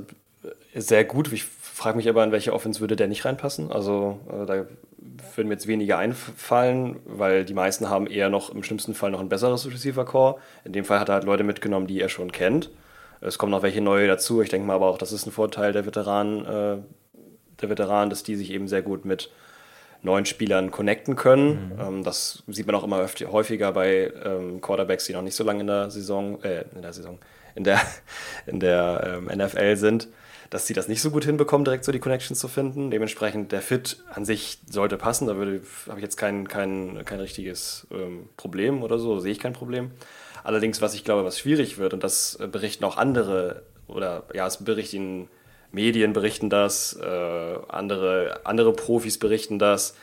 sehr gut. Ich frage mich aber, in welche Offense würde der nicht reinpassen. Also äh, da würden mir jetzt weniger einfallen, weil die meisten haben eher noch im schlimmsten Fall noch ein besseres Receiver-Core. In dem Fall hat er halt Leute mitgenommen, die er schon kennt. Es kommen noch welche neue dazu. Ich denke mal aber auch, das ist ein Vorteil der Veteranen, äh, der Veteranen, dass die sich eben sehr gut mit neuen Spielern connecten können. Mhm. Ähm, das sieht man auch immer häufiger bei ähm, Quarterbacks, die noch nicht so lange in der Saison, äh, in der Saison, in der, (laughs) in der ähm, NFL sind dass sie das nicht so gut hinbekommen, direkt so die Connections zu finden. Dementsprechend der Fit an sich sollte passen. Da habe ich jetzt kein, kein, kein richtiges ähm, Problem oder so, sehe ich kein Problem. Allerdings, was ich glaube, was schwierig wird, und das berichten auch andere, oder ja, es berichten Medien berichten das, äh, andere, andere Profis berichten das,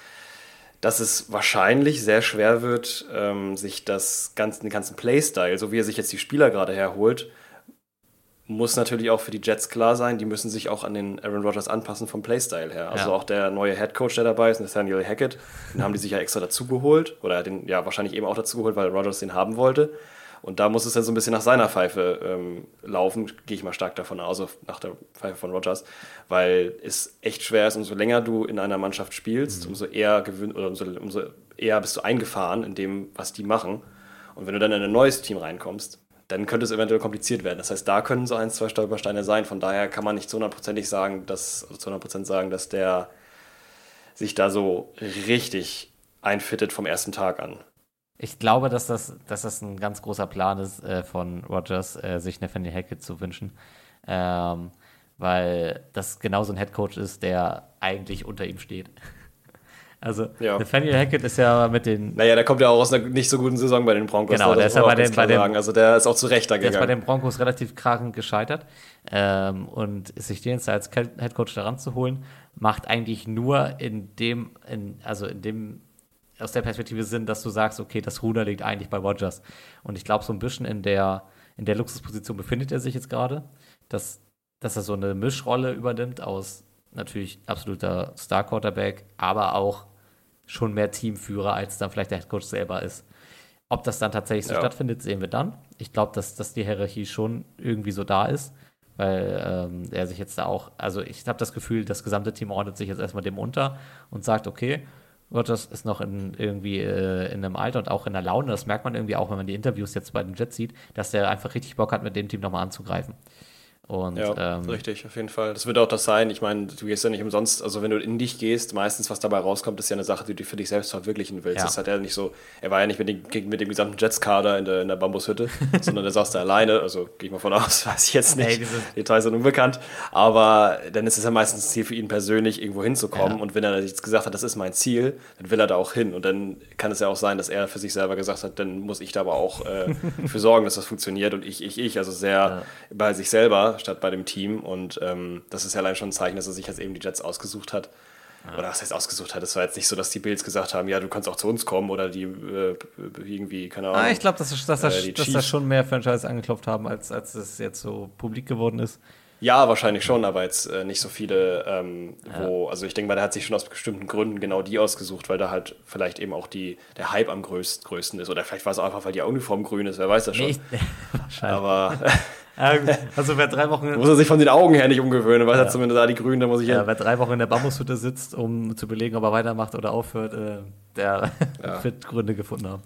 dass es wahrscheinlich sehr schwer wird, ähm, sich das ganze, den ganzen Playstyle, so wie er sich jetzt die Spieler gerade herholt, muss natürlich auch für die Jets klar sein, die müssen sich auch an den Aaron Rodgers anpassen vom Playstyle her. Also ja. auch der neue Head Coach, der dabei ist, Nathaniel Hackett, den haben die sich ja extra dazu geholt oder den ja wahrscheinlich eben auch dazu geholt, weil Rodgers den haben wollte. Und da muss es dann so ein bisschen nach seiner Pfeife ähm, laufen, gehe ich mal stark davon aus, also nach der Pfeife von Rodgers, weil es echt schwer ist, umso länger du in einer Mannschaft spielst, mhm. umso eher gewinn oder umso, umso eher bist du eingefahren in dem, was die machen. Und wenn du dann in ein neues Team reinkommst, dann könnte es eventuell kompliziert werden. Das heißt, da können so ein, zwei Stolpersteine sein. Von daher kann man nicht zu 100%ig sagen, dass, zu 100% sagen, dass der sich da so richtig einfittet vom ersten Tag an. Ich glaube, dass das, dass das ein ganz großer Plan ist äh, von Rogers, äh, sich Nathaniel Hackett zu wünschen. Ähm, weil das genau so ein Headcoach ist, der eigentlich unter ihm steht. Also, Ja. Nathaniel Hackett ist ja mit den, Naja, der kommt ja auch aus einer nicht so guten Saison bei den Broncos. Genau, der ist ja bei den- bei den-. Also der ist auch zu Recht da der ist bei gegangen. den Broncos relativ krachend gescheitert. Ähm, und sich den jetzt als Headcoach daran zu holen, macht eigentlich nur in dem, in, also in dem, aus der Perspektive Sinn, dass du sagst, okay, das Ruder liegt eigentlich bei Rodgers. Und ich glaube, so ein bisschen in der, in der Luxusposition befindet er sich jetzt gerade, dass, dass er so eine Mischrolle übernimmt aus natürlich absoluter Star-Quarterback, aber auch schon mehr Teamführer, als dann vielleicht der Headcoach selber ist. Ob das dann tatsächlich so Ja. stattfindet, sehen wir dann. Ich glaube, dass, dass die Hierarchie schon irgendwie so da ist, weil ähm, er sich jetzt da auch, also ich habe das Gefühl, das gesamte Team ordnet sich jetzt erstmal dem unter und sagt, okay, Rodgers ist noch in, irgendwie äh, in einem Alter und auch in der Laune. Das merkt man irgendwie auch, wenn man die Interviews jetzt bei den Jets sieht, dass der einfach richtig Bock hat, mit dem Team nochmal anzugreifen. Und Ja, ähm, richtig, auf jeden Fall. Das wird auch das sein. Ich meine, du gehst ja nicht umsonst, also wenn du in dich gehst, meistens, was dabei rauskommt, ist ja eine Sache, die du für dich selbst verwirklichen willst. Ja. Das hat er nicht so, er war ja nicht mit dem, mit dem gesamten Jets-Kader in der, in der Bambushütte, (laughs) sondern der saß da alleine, also gehe ich mal von aus, (laughs) weiß ich jetzt nicht. Ey, diese- Details sind unbekannt. Aber dann ist es ja meistens ein Ziel für ihn persönlich, irgendwo hinzukommen. Ja. Und wenn er jetzt gesagt hat, das ist mein Ziel, dann will er da auch hin. Und dann kann es ja auch sein, dass er für sich selber gesagt hat, dann muss ich da aber auch äh, (laughs) für sorgen, dass das funktioniert. Und ich, ich, ich, also sehr bei sich selber statt bei dem Team. Und ähm, das ist ja allein schon ein Zeichen, dass er sich jetzt eben die Jets ausgesucht hat. Oder was heißt ausgesucht hat? Es war jetzt nicht so, dass die Bills gesagt haben, ja, du kannst auch zu uns kommen oder die äh, irgendwie, keine Ahnung. Ah, ich glaube, dass, dass, dass, Äh, dass da schon mehr Franchise angeklopft haben, als, als es jetzt so publik geworden ist. Ja, wahrscheinlich schon, aber jetzt äh, nicht so viele, ähm, wo, also ich denke mal, der hat sich schon aus bestimmten Gründen genau die ausgesucht, weil da halt vielleicht eben auch die, der Hype am größten, größten ist. Oder vielleicht war es auch einfach, weil die Uniform grün ist, wer weiß das schon. Nee, ich, (laughs) wahrscheinlich. aber Ja. Also wer drei Wochen muss er sich von den Augen her nicht umgewöhnen, weil er zumindest da die Grünen, da muss ich Ja, hin. wer drei Wochen in der Bambushütte sitzt, um zu belegen, ob er weitermacht oder aufhört, äh, der (laughs) wird Gründe gefunden haben.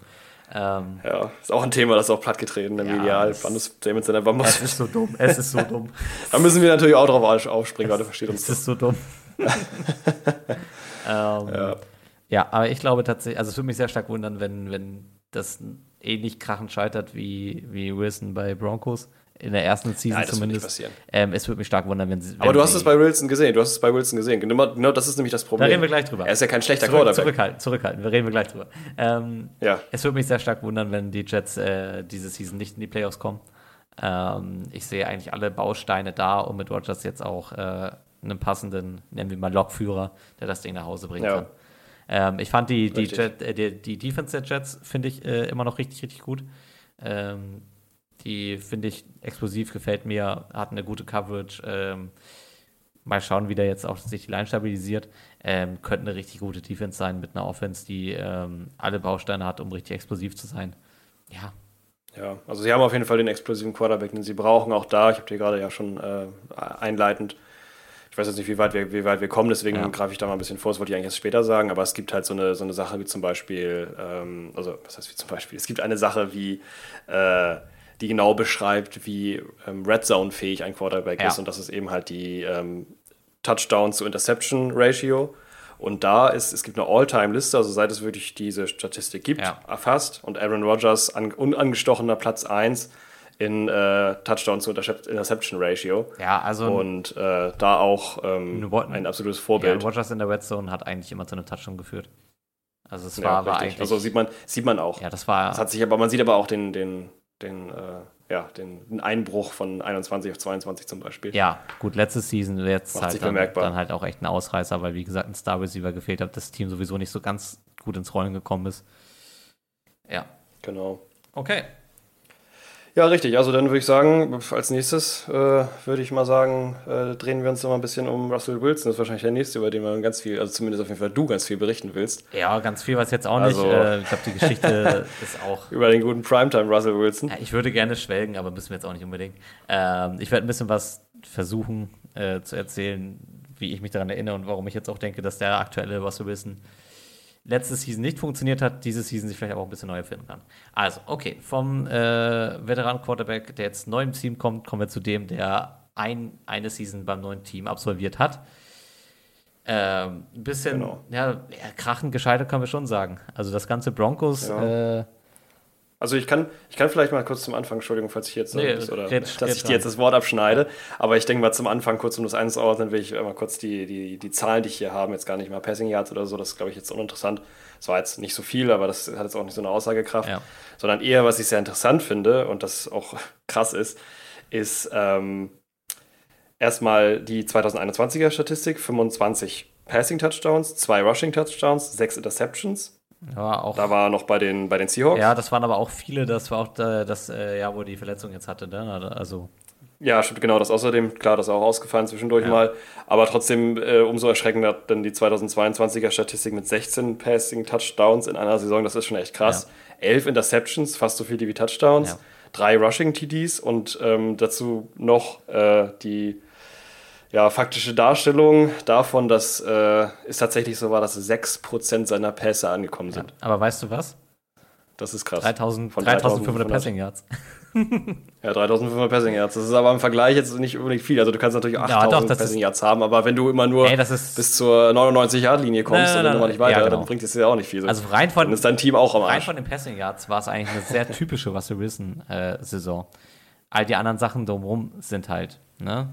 Ähm, Ja, ist auch ein Thema, das ist auch plattgetreten im Ja, Medial. das- Bandus seiner es Bambus. ist so dumm, es ist so dumm. (laughs) Da müssen wir natürlich auch drauf auf- aufspringen, Leute, versteht uns Es ist so dumm. (laughs) ähm, ja. aber ich glaube tatsächlich, also es würde mich sehr stark wundern, wenn, wenn das ähnlich krachend scheitert wie, wie Wilson bei Broncos. In der ersten Season Nein, das wird nicht zumindest. passieren. Ähm, es würde mich stark wundern, wenn sie. Aber wenn du hast es bei Wilson gesehen, du hast es bei Wilson gesehen. Genau, genau das ist nämlich das Da Problem. reden wir gleich drüber. Er ist ja kein schlechter Zurück, Quarterback. zurückhalten, zurückhalten, wir reden wir gleich drüber. Ähm, Ja. Es würde mich sehr stark wundern, wenn die Jets äh, diese Season nicht in die Playoffs kommen. Ähm, ich sehe eigentlich alle Bausteine da, um mit Rodgers jetzt auch äh, einen passenden, nennen wir mal Lokführer, der das Ding nach Hause bringen Ja. kann. Ähm, ich fand die, die. Jet, äh, die, die Defense der Jets, finde ich, äh, immer noch richtig, richtig gut. Ähm, die finde ich explosiv, gefällt mir, hat eine gute Coverage. Ähm, mal schauen, wie der jetzt auch sich die Line stabilisiert. Ähm, könnte eine richtig gute Defense sein mit einer Offense, die ähm, alle Bausteine hat, um richtig explosiv zu sein. Ja, Ja, also sie haben auf jeden Fall den explosiven Quarterback, den sie brauchen. Auch da, ich habe dir gerade ja schon äh, einleitend, ich weiß jetzt nicht, wie weit wir, wie weit wir kommen, deswegen Ja. greife ich da mal ein bisschen vor, das wollte ich eigentlich erst später sagen, aber es gibt halt so eine, so eine Sache wie zum Beispiel, ähm, also was heißt wie zum Beispiel, es gibt eine Sache wie, äh, die genau beschreibt, wie ähm, Red Zone fähig ein Quarterback Ja. ist und das ist eben halt die ähm, Touchdown zu Interception Ratio. Und da ist, es gibt eine All-Time-Liste, also seit es wirklich diese Statistik gibt, Ja. erfasst. Und Aaron Rodgers an, unangestochener Platz 1 in äh, Touchdown zu Intercep- Interception Ratio. ja also Und äh, da auch ähm, ein absolutes ja, Vorbild. Rodgers in der Red Zone hat eigentlich immer zu einem Touchdown geführt. Also es Ja, war, war richtig. eigentlich. also sieht man, sieht man auch. ja, das war. Das hat sich aber, man sieht aber auch den, den, den, äh, ja, den, Einbruch von 21 auf 22 zum Beispiel. Ja, gut, letzte Season jetzt Macht halt dann, dann halt auch echt ein Ausreißer, weil wie gesagt ein Star Receiver gefehlt hat, das Team sowieso nicht so ganz gut ins Rollen gekommen ist. Ja. Genau. Okay. Ja, richtig. Also dann würde ich sagen, als nächstes äh, würde ich mal sagen, äh, drehen wir uns noch mal ein bisschen um Russell Wilson. Das ist wahrscheinlich der nächste, über den man ganz viel, also zumindest auf jeden Fall du ganz viel berichten willst. Ja, ganz viel was jetzt auch Also- nicht. Äh, ich glaube, die Geschichte (laughs) ist auch. Über den guten Primetime Russell Wilson. Ich würde gerne schwelgen, aber müssen wir jetzt auch nicht unbedingt. Ähm, ich werde ein bisschen was versuchen äh, zu erzählen, wie ich mich daran erinnere und warum ich jetzt auch denke, dass der aktuelle Russell Wilson letzte Season nicht funktioniert hat, diese Season sich vielleicht auch ein bisschen neu erfinden kann. Also, okay, vom äh, Veteran-Quarterback, der jetzt neu im Team kommt, kommen wir zu dem, der ein, eine Season beim neuen Team absolviert hat. Ähm, ein bisschen, Genau. ja, ja, krachend gescheitert können wir schon sagen. Also das ganze Broncos Ja. äh, Also ich kann, ich kann vielleicht mal kurz zum Anfang, Entschuldigung, falls ich jetzt Nee, das- oder red- dass red ich dir jetzt das Wort abschneide, aber ich denke mal zum Anfang, kurz um das einzuordnen, will ich mal kurz die, die, die Zahlen, die ich hier habe, jetzt gar nicht mal Passing Yards oder so, das ist glaube ich jetzt uninteressant. Das war jetzt nicht so viel, aber das hat jetzt auch nicht so eine Aussagekraft, Ja. sondern eher, was ich sehr interessant finde und das auch (laughs) krass ist, ist ähm, erstmal die 2021er Statistik, 25 Passing Touchdowns, zwei Rushing Touchdowns, sechs Interceptions. Ja, auch. Da war noch bei den, bei den Seahawks. ja, das waren aber auch viele, das war auch äh, das äh, Jahr, wo die Verletzung jetzt hatte. Ne? Also, Ja, stimmt, genau, das außerdem, klar, das ist auch ausgefallen zwischendurch Ja. mal. Aber trotzdem äh, umso erschreckender dann die 2022er Statistik mit 16 Passing Touchdowns in einer Saison, das ist schon echt krass. 11 Interceptions, fast so viele wie Touchdowns, Ja. drei Rushing TDs und ähm, dazu noch äh, die ja, faktische Darstellung davon, dass äh, es tatsächlich so war, dass 6% seiner Pässe angekommen ja. sind. Aber weißt du was? Das ist krass. 3000, Von 3500 3500. Passing Yards. (laughs) Ja, 3500 Passing Yards. Das ist aber im Vergleich jetzt nicht unbedingt viel. Also du kannst natürlich Ja, 8000 doch, das Passing Yards haben, aber wenn du immer nur Ey, bis zur 99-Yard-Linie kommst Nein, nein, und dann immer nicht weiter, ja, genau. dann bringt es dir auch nicht viel. Also rein von, dann ist dein Team auch am rein Arsch. von den Passing Yards war es eigentlich eine sehr typische Russell Wilson-Saison. All die anderen Sachen drumherum sind halt, ne?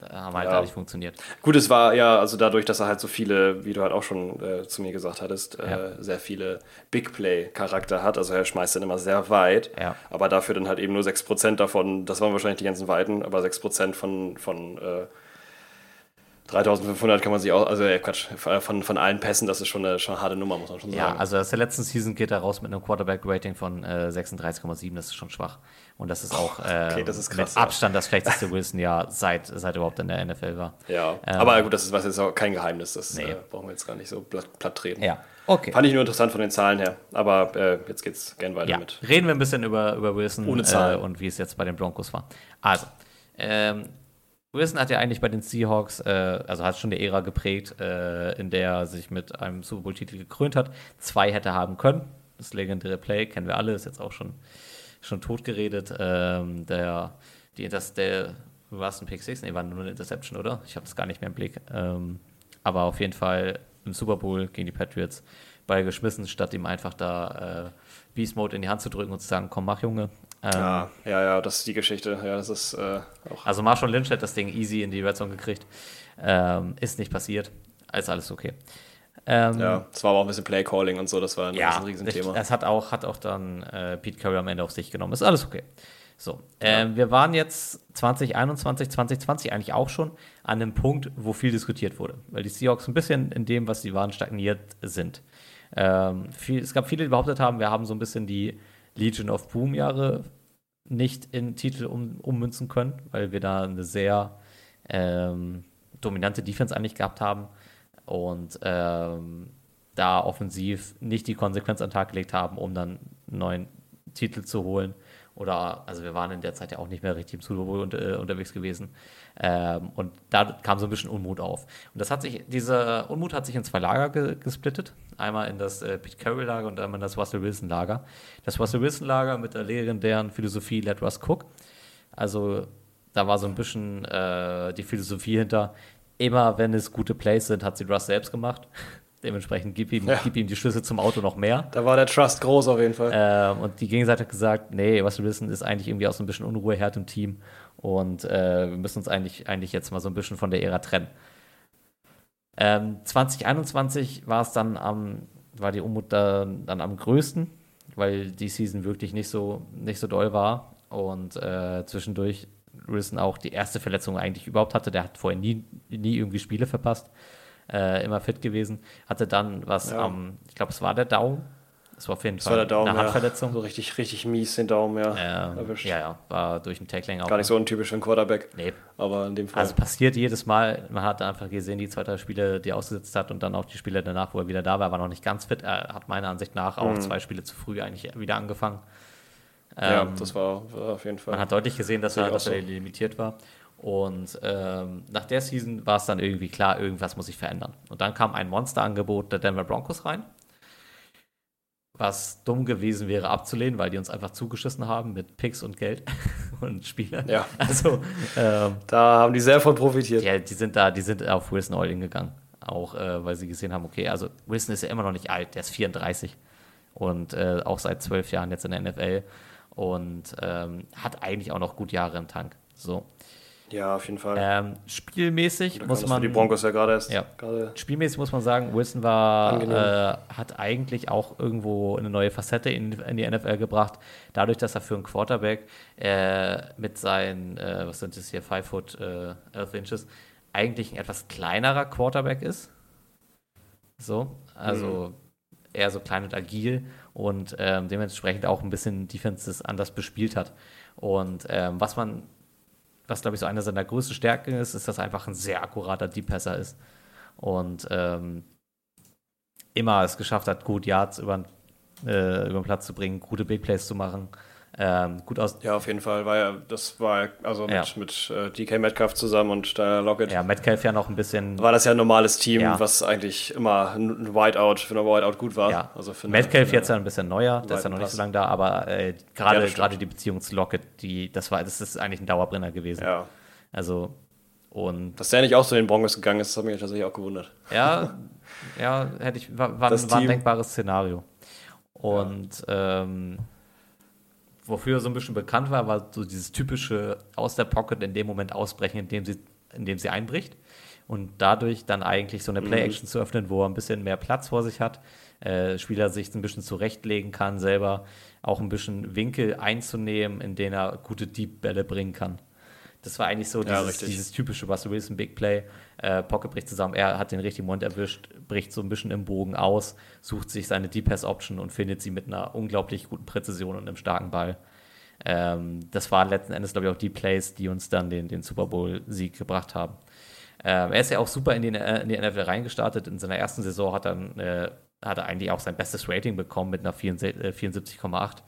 Haben halt Ja. nicht funktioniert. Gut, es war ja, also dadurch, dass er halt so viele, wie du halt auch schon äh, zu mir gesagt hattest, Ja. äh, sehr viele Big Play-Charakter hat. Also er schmeißt dann immer sehr weit, Ja. aber dafür dann halt eben nur 6% davon, das waren wahrscheinlich die ganzen Weiten, aber 6% von, von äh, 3500 kann man sich auch, also äh, Quatsch, von, von allen Pässen, das ist schon eine, schon eine harte Nummer, muss man schon Ja, sagen. also aus der letzten Season geht er raus mit einem Quarterback-Rating von äh, 36,7, das ist schon schwach. Und das ist auch äh, (laughs) okay, das ist krass, mit ja. Abstand das schlechteste (laughs) Wilson-Jahr, seit, seit er überhaupt in der NFL war. Ja, Ähm, aber gut, das ist was jetzt auch kein Geheimnis, das Nee. äh, brauchen wir jetzt gar nicht so platt, platt treten. Ja, okay. Fand ich nur interessant von den Zahlen her, aber äh, jetzt geht's gern weiter Ja, mit. reden wir ein bisschen über, über Wilson Ohne äh, Zahlen. und wie es jetzt bei den Broncos war. Also, ähm, Wilson hat ja eigentlich bei den Seahawks, äh, also hat schon eine Ära geprägt, äh, in der er sich mit einem Super Bowl-Titel gekrönt hat. Zwei hätte haben können. Das legendäre Play kennen wir alle, ist jetzt auch schon, schon tot geredet. Ähm, der, die, das, der, war es ein Pick 6? Nee, war nur eine Interception, oder? Ich habe das gar nicht mehr im Blick. Ähm, aber auf jeden Fall im Super Bowl gegen die Patriots Ball geschmissen, statt ihm einfach da äh, Beast Mode in die Hand zu drücken und zu sagen, komm, mach, Junge. Ähm, Ja, ja, ja, das ist die Geschichte. Ja, das ist äh, auch. Also Marshall Lynch hat das Ding easy in die Red Zone gekriegt. Ähm, ist nicht passiert. Ist alles okay. Ähm, Ja, es war aber auch ein bisschen Play-Calling und so, das war ein, ja, ein Riesenthema. das hat auch, hat auch dann äh, Pete Curry am Ende auf sich genommen. Ist alles okay. So, ähm, wir waren jetzt 2021, 2020 eigentlich auch schon an einem Punkt, wo viel diskutiert wurde, weil die Seahawks ein bisschen in dem, was sie waren, stagniert sind. Ähm, viel, es gab viele, die behauptet haben, wir haben so ein bisschen die Legion of Boom Jahre nicht in Titel um, ummünzen können, weil wir da eine sehr ähm, dominante Defense eigentlich gehabt haben und ähm, da offensiv nicht die Konsequenz an den Tag gelegt haben, um dann einen neuen Titel zu holen. Oder, also wir waren in der Zeit ja auch nicht mehr richtig im Super Bowl und, äh, unterwegs gewesen. Ähm, und da kam so ein bisschen Unmut auf. Und das hat sich, dieser Unmut hat sich in zwei Lager ge gesplittet. Einmal in das äh, Pete Carroll-Lager und einmal in das Russell Wilson-Lager. Das Russell Wilson-Lager mit der legendären Philosophie Let Russ Cook. Also da war so ein bisschen äh, die Philosophie hinter, immer wenn es gute Plays sind, hat sie Russ selbst gemacht. Dementsprechend gib ihm, Ja. gib ihm die Schlüssel zum Auto noch mehr. Da war der Trust groß auf jeden Fall. Ähm, und die Gegenseite hat gesagt, nee, was wir wissen, ist eigentlich irgendwie auch so ein bisschen Unruheherd im Team. Und äh, wir müssen uns eigentlich, eigentlich jetzt mal so ein bisschen von der Ära trennen. Ähm, 2021 war es dann am, war die Unmut dann, dann am größten, weil die Season wirklich nicht so, nicht so doll war. Und äh, zwischendurch Wilson auch die erste Verletzung eigentlich überhaupt hatte. Der hat vorher nie, nie irgendwie Spiele verpasst. Äh, immer fit gewesen. Hatte dann was Ja. am, ich glaube, es war der Daumen. Es war auf jeden das Fall war der Daumen, eine ja. Handverletzung. So richtig, richtig mies den Daumen, ja. Ähm, erwischt. ja, ja, war durch ein Tackling auch. Gar nicht so untypisch für einen Quarterback, Nee, aber in dem Fall. also passiert jedes Mal. Man hat einfach gesehen, die zwei, drei Spiele, die er ausgesetzt hat und dann auch die Spiele danach, wo er wieder da war, war noch nicht ganz fit. Er hat meiner Ansicht nach auch zwei Spiele zu früh eigentlich wieder angefangen. Mhm. ja, Ähm, das war, war auf jeden Fall. Man hat deutlich gesehen, dass er, dass er so. limitiert war. Und ähm, nach der Season war es dann irgendwie klar, irgendwas muss sich verändern. Und dann kam ein Monsterangebot der Denver Broncos rein, was dumm gewesen wäre abzulehnen, weil die uns einfach zugeschissen haben mit Picks und Geld (laughs) und Spielern. Ja. Also ähm, da haben die sehr von profitiert. ja, die sind da, die sind auf Wilson in gegangen. Auch äh, weil sie gesehen haben, okay, also Wilson ist ja immer noch nicht alt, der ist 34. und äh, auch seit zwölf Jahren jetzt in der NFL und ähm, hat eigentlich auch noch gut Jahre im Tank. So. Ja, auf jeden Fall. Ähm, spielmäßig muss man. die Broncos ja gerade erst. Ja. Gerade Spielmäßig muss man sagen, Wilson war, äh, hat eigentlich auch irgendwo eine neue Facette in, in die NFL gebracht, dadurch, dass er für einen Quarterback äh, mit seinen, äh, was sind das hier, 5 foot äh, 11 inches, eigentlich ein etwas kleinerer Quarterback ist. So, also eher so klein und agil und ähm, dementsprechend auch ein bisschen Defenses anders bespielt hat. Und ähm, was man, was glaube ich so eine seiner größten Stärken ist, ist, dass er einfach ein sehr akkurater Deep Passer ist. Und ähm, immer es geschafft hat, gut Yards über, äh, über den Platz zu bringen, gute Big Plays zu machen, ähm, gut aus. Ja, auf jeden Fall. War ja, das war also mit, Ja. mit äh, DK Metcalf zusammen und Tyler Lockett. Ja, Metcalf ja noch ein bisschen. War das ja ein normales Team, Ja. was eigentlich immer ein Whiteout, für eine Whiteout gut war. Ja, Also für Metcalf eine, jetzt ja ein bisschen neuer, der ist ja noch nicht so lange da, aber äh, Ja, gerade gerade die Beziehung zu Lockett, die, das war, das ist eigentlich ein Dauerbrenner gewesen. Ja. Also, und Dass der nicht auch zu den Broncos gegangen ist, das hat mich tatsächlich auch gewundert. Ja, (laughs) ja, hätte ich, war, war, war ein denkbares Szenario. Und ähm, wofür er so ein bisschen bekannt war, war so dieses typische aus der Pocket in dem Moment ausbrechen, in dem sie, in dem sie einbricht. Und dadurch dann eigentlich so eine Play-Action zu öffnen, wo er ein bisschen mehr Platz vor sich hat, äh, Spieler sich ein bisschen zurechtlegen kann, selber auch ein bisschen Winkel einzunehmen, in denen er gute Deep-Bälle bringen kann. Das war eigentlich so Ja, dieses, dieses typische Russell Wilson Big Play. Äh, Pocket bricht zusammen, er hat den richtigen Moment erwischt, bricht so ein bisschen im Bogen aus, sucht sich seine Deep Pass Option und findet sie mit einer unglaublich guten Präzision und einem starken Ball. Ähm, das waren letzten Endes, glaube ich, auch die Plays, die uns dann den, den Super Bowl-Sieg gebracht haben. Ähm, er ist ja auch super in die, äh, in die NFL reingestartet. In seiner ersten Saison hat, dann, äh, hat er eigentlich auch sein bestes Rating bekommen mit einer 74 äh, 74,8,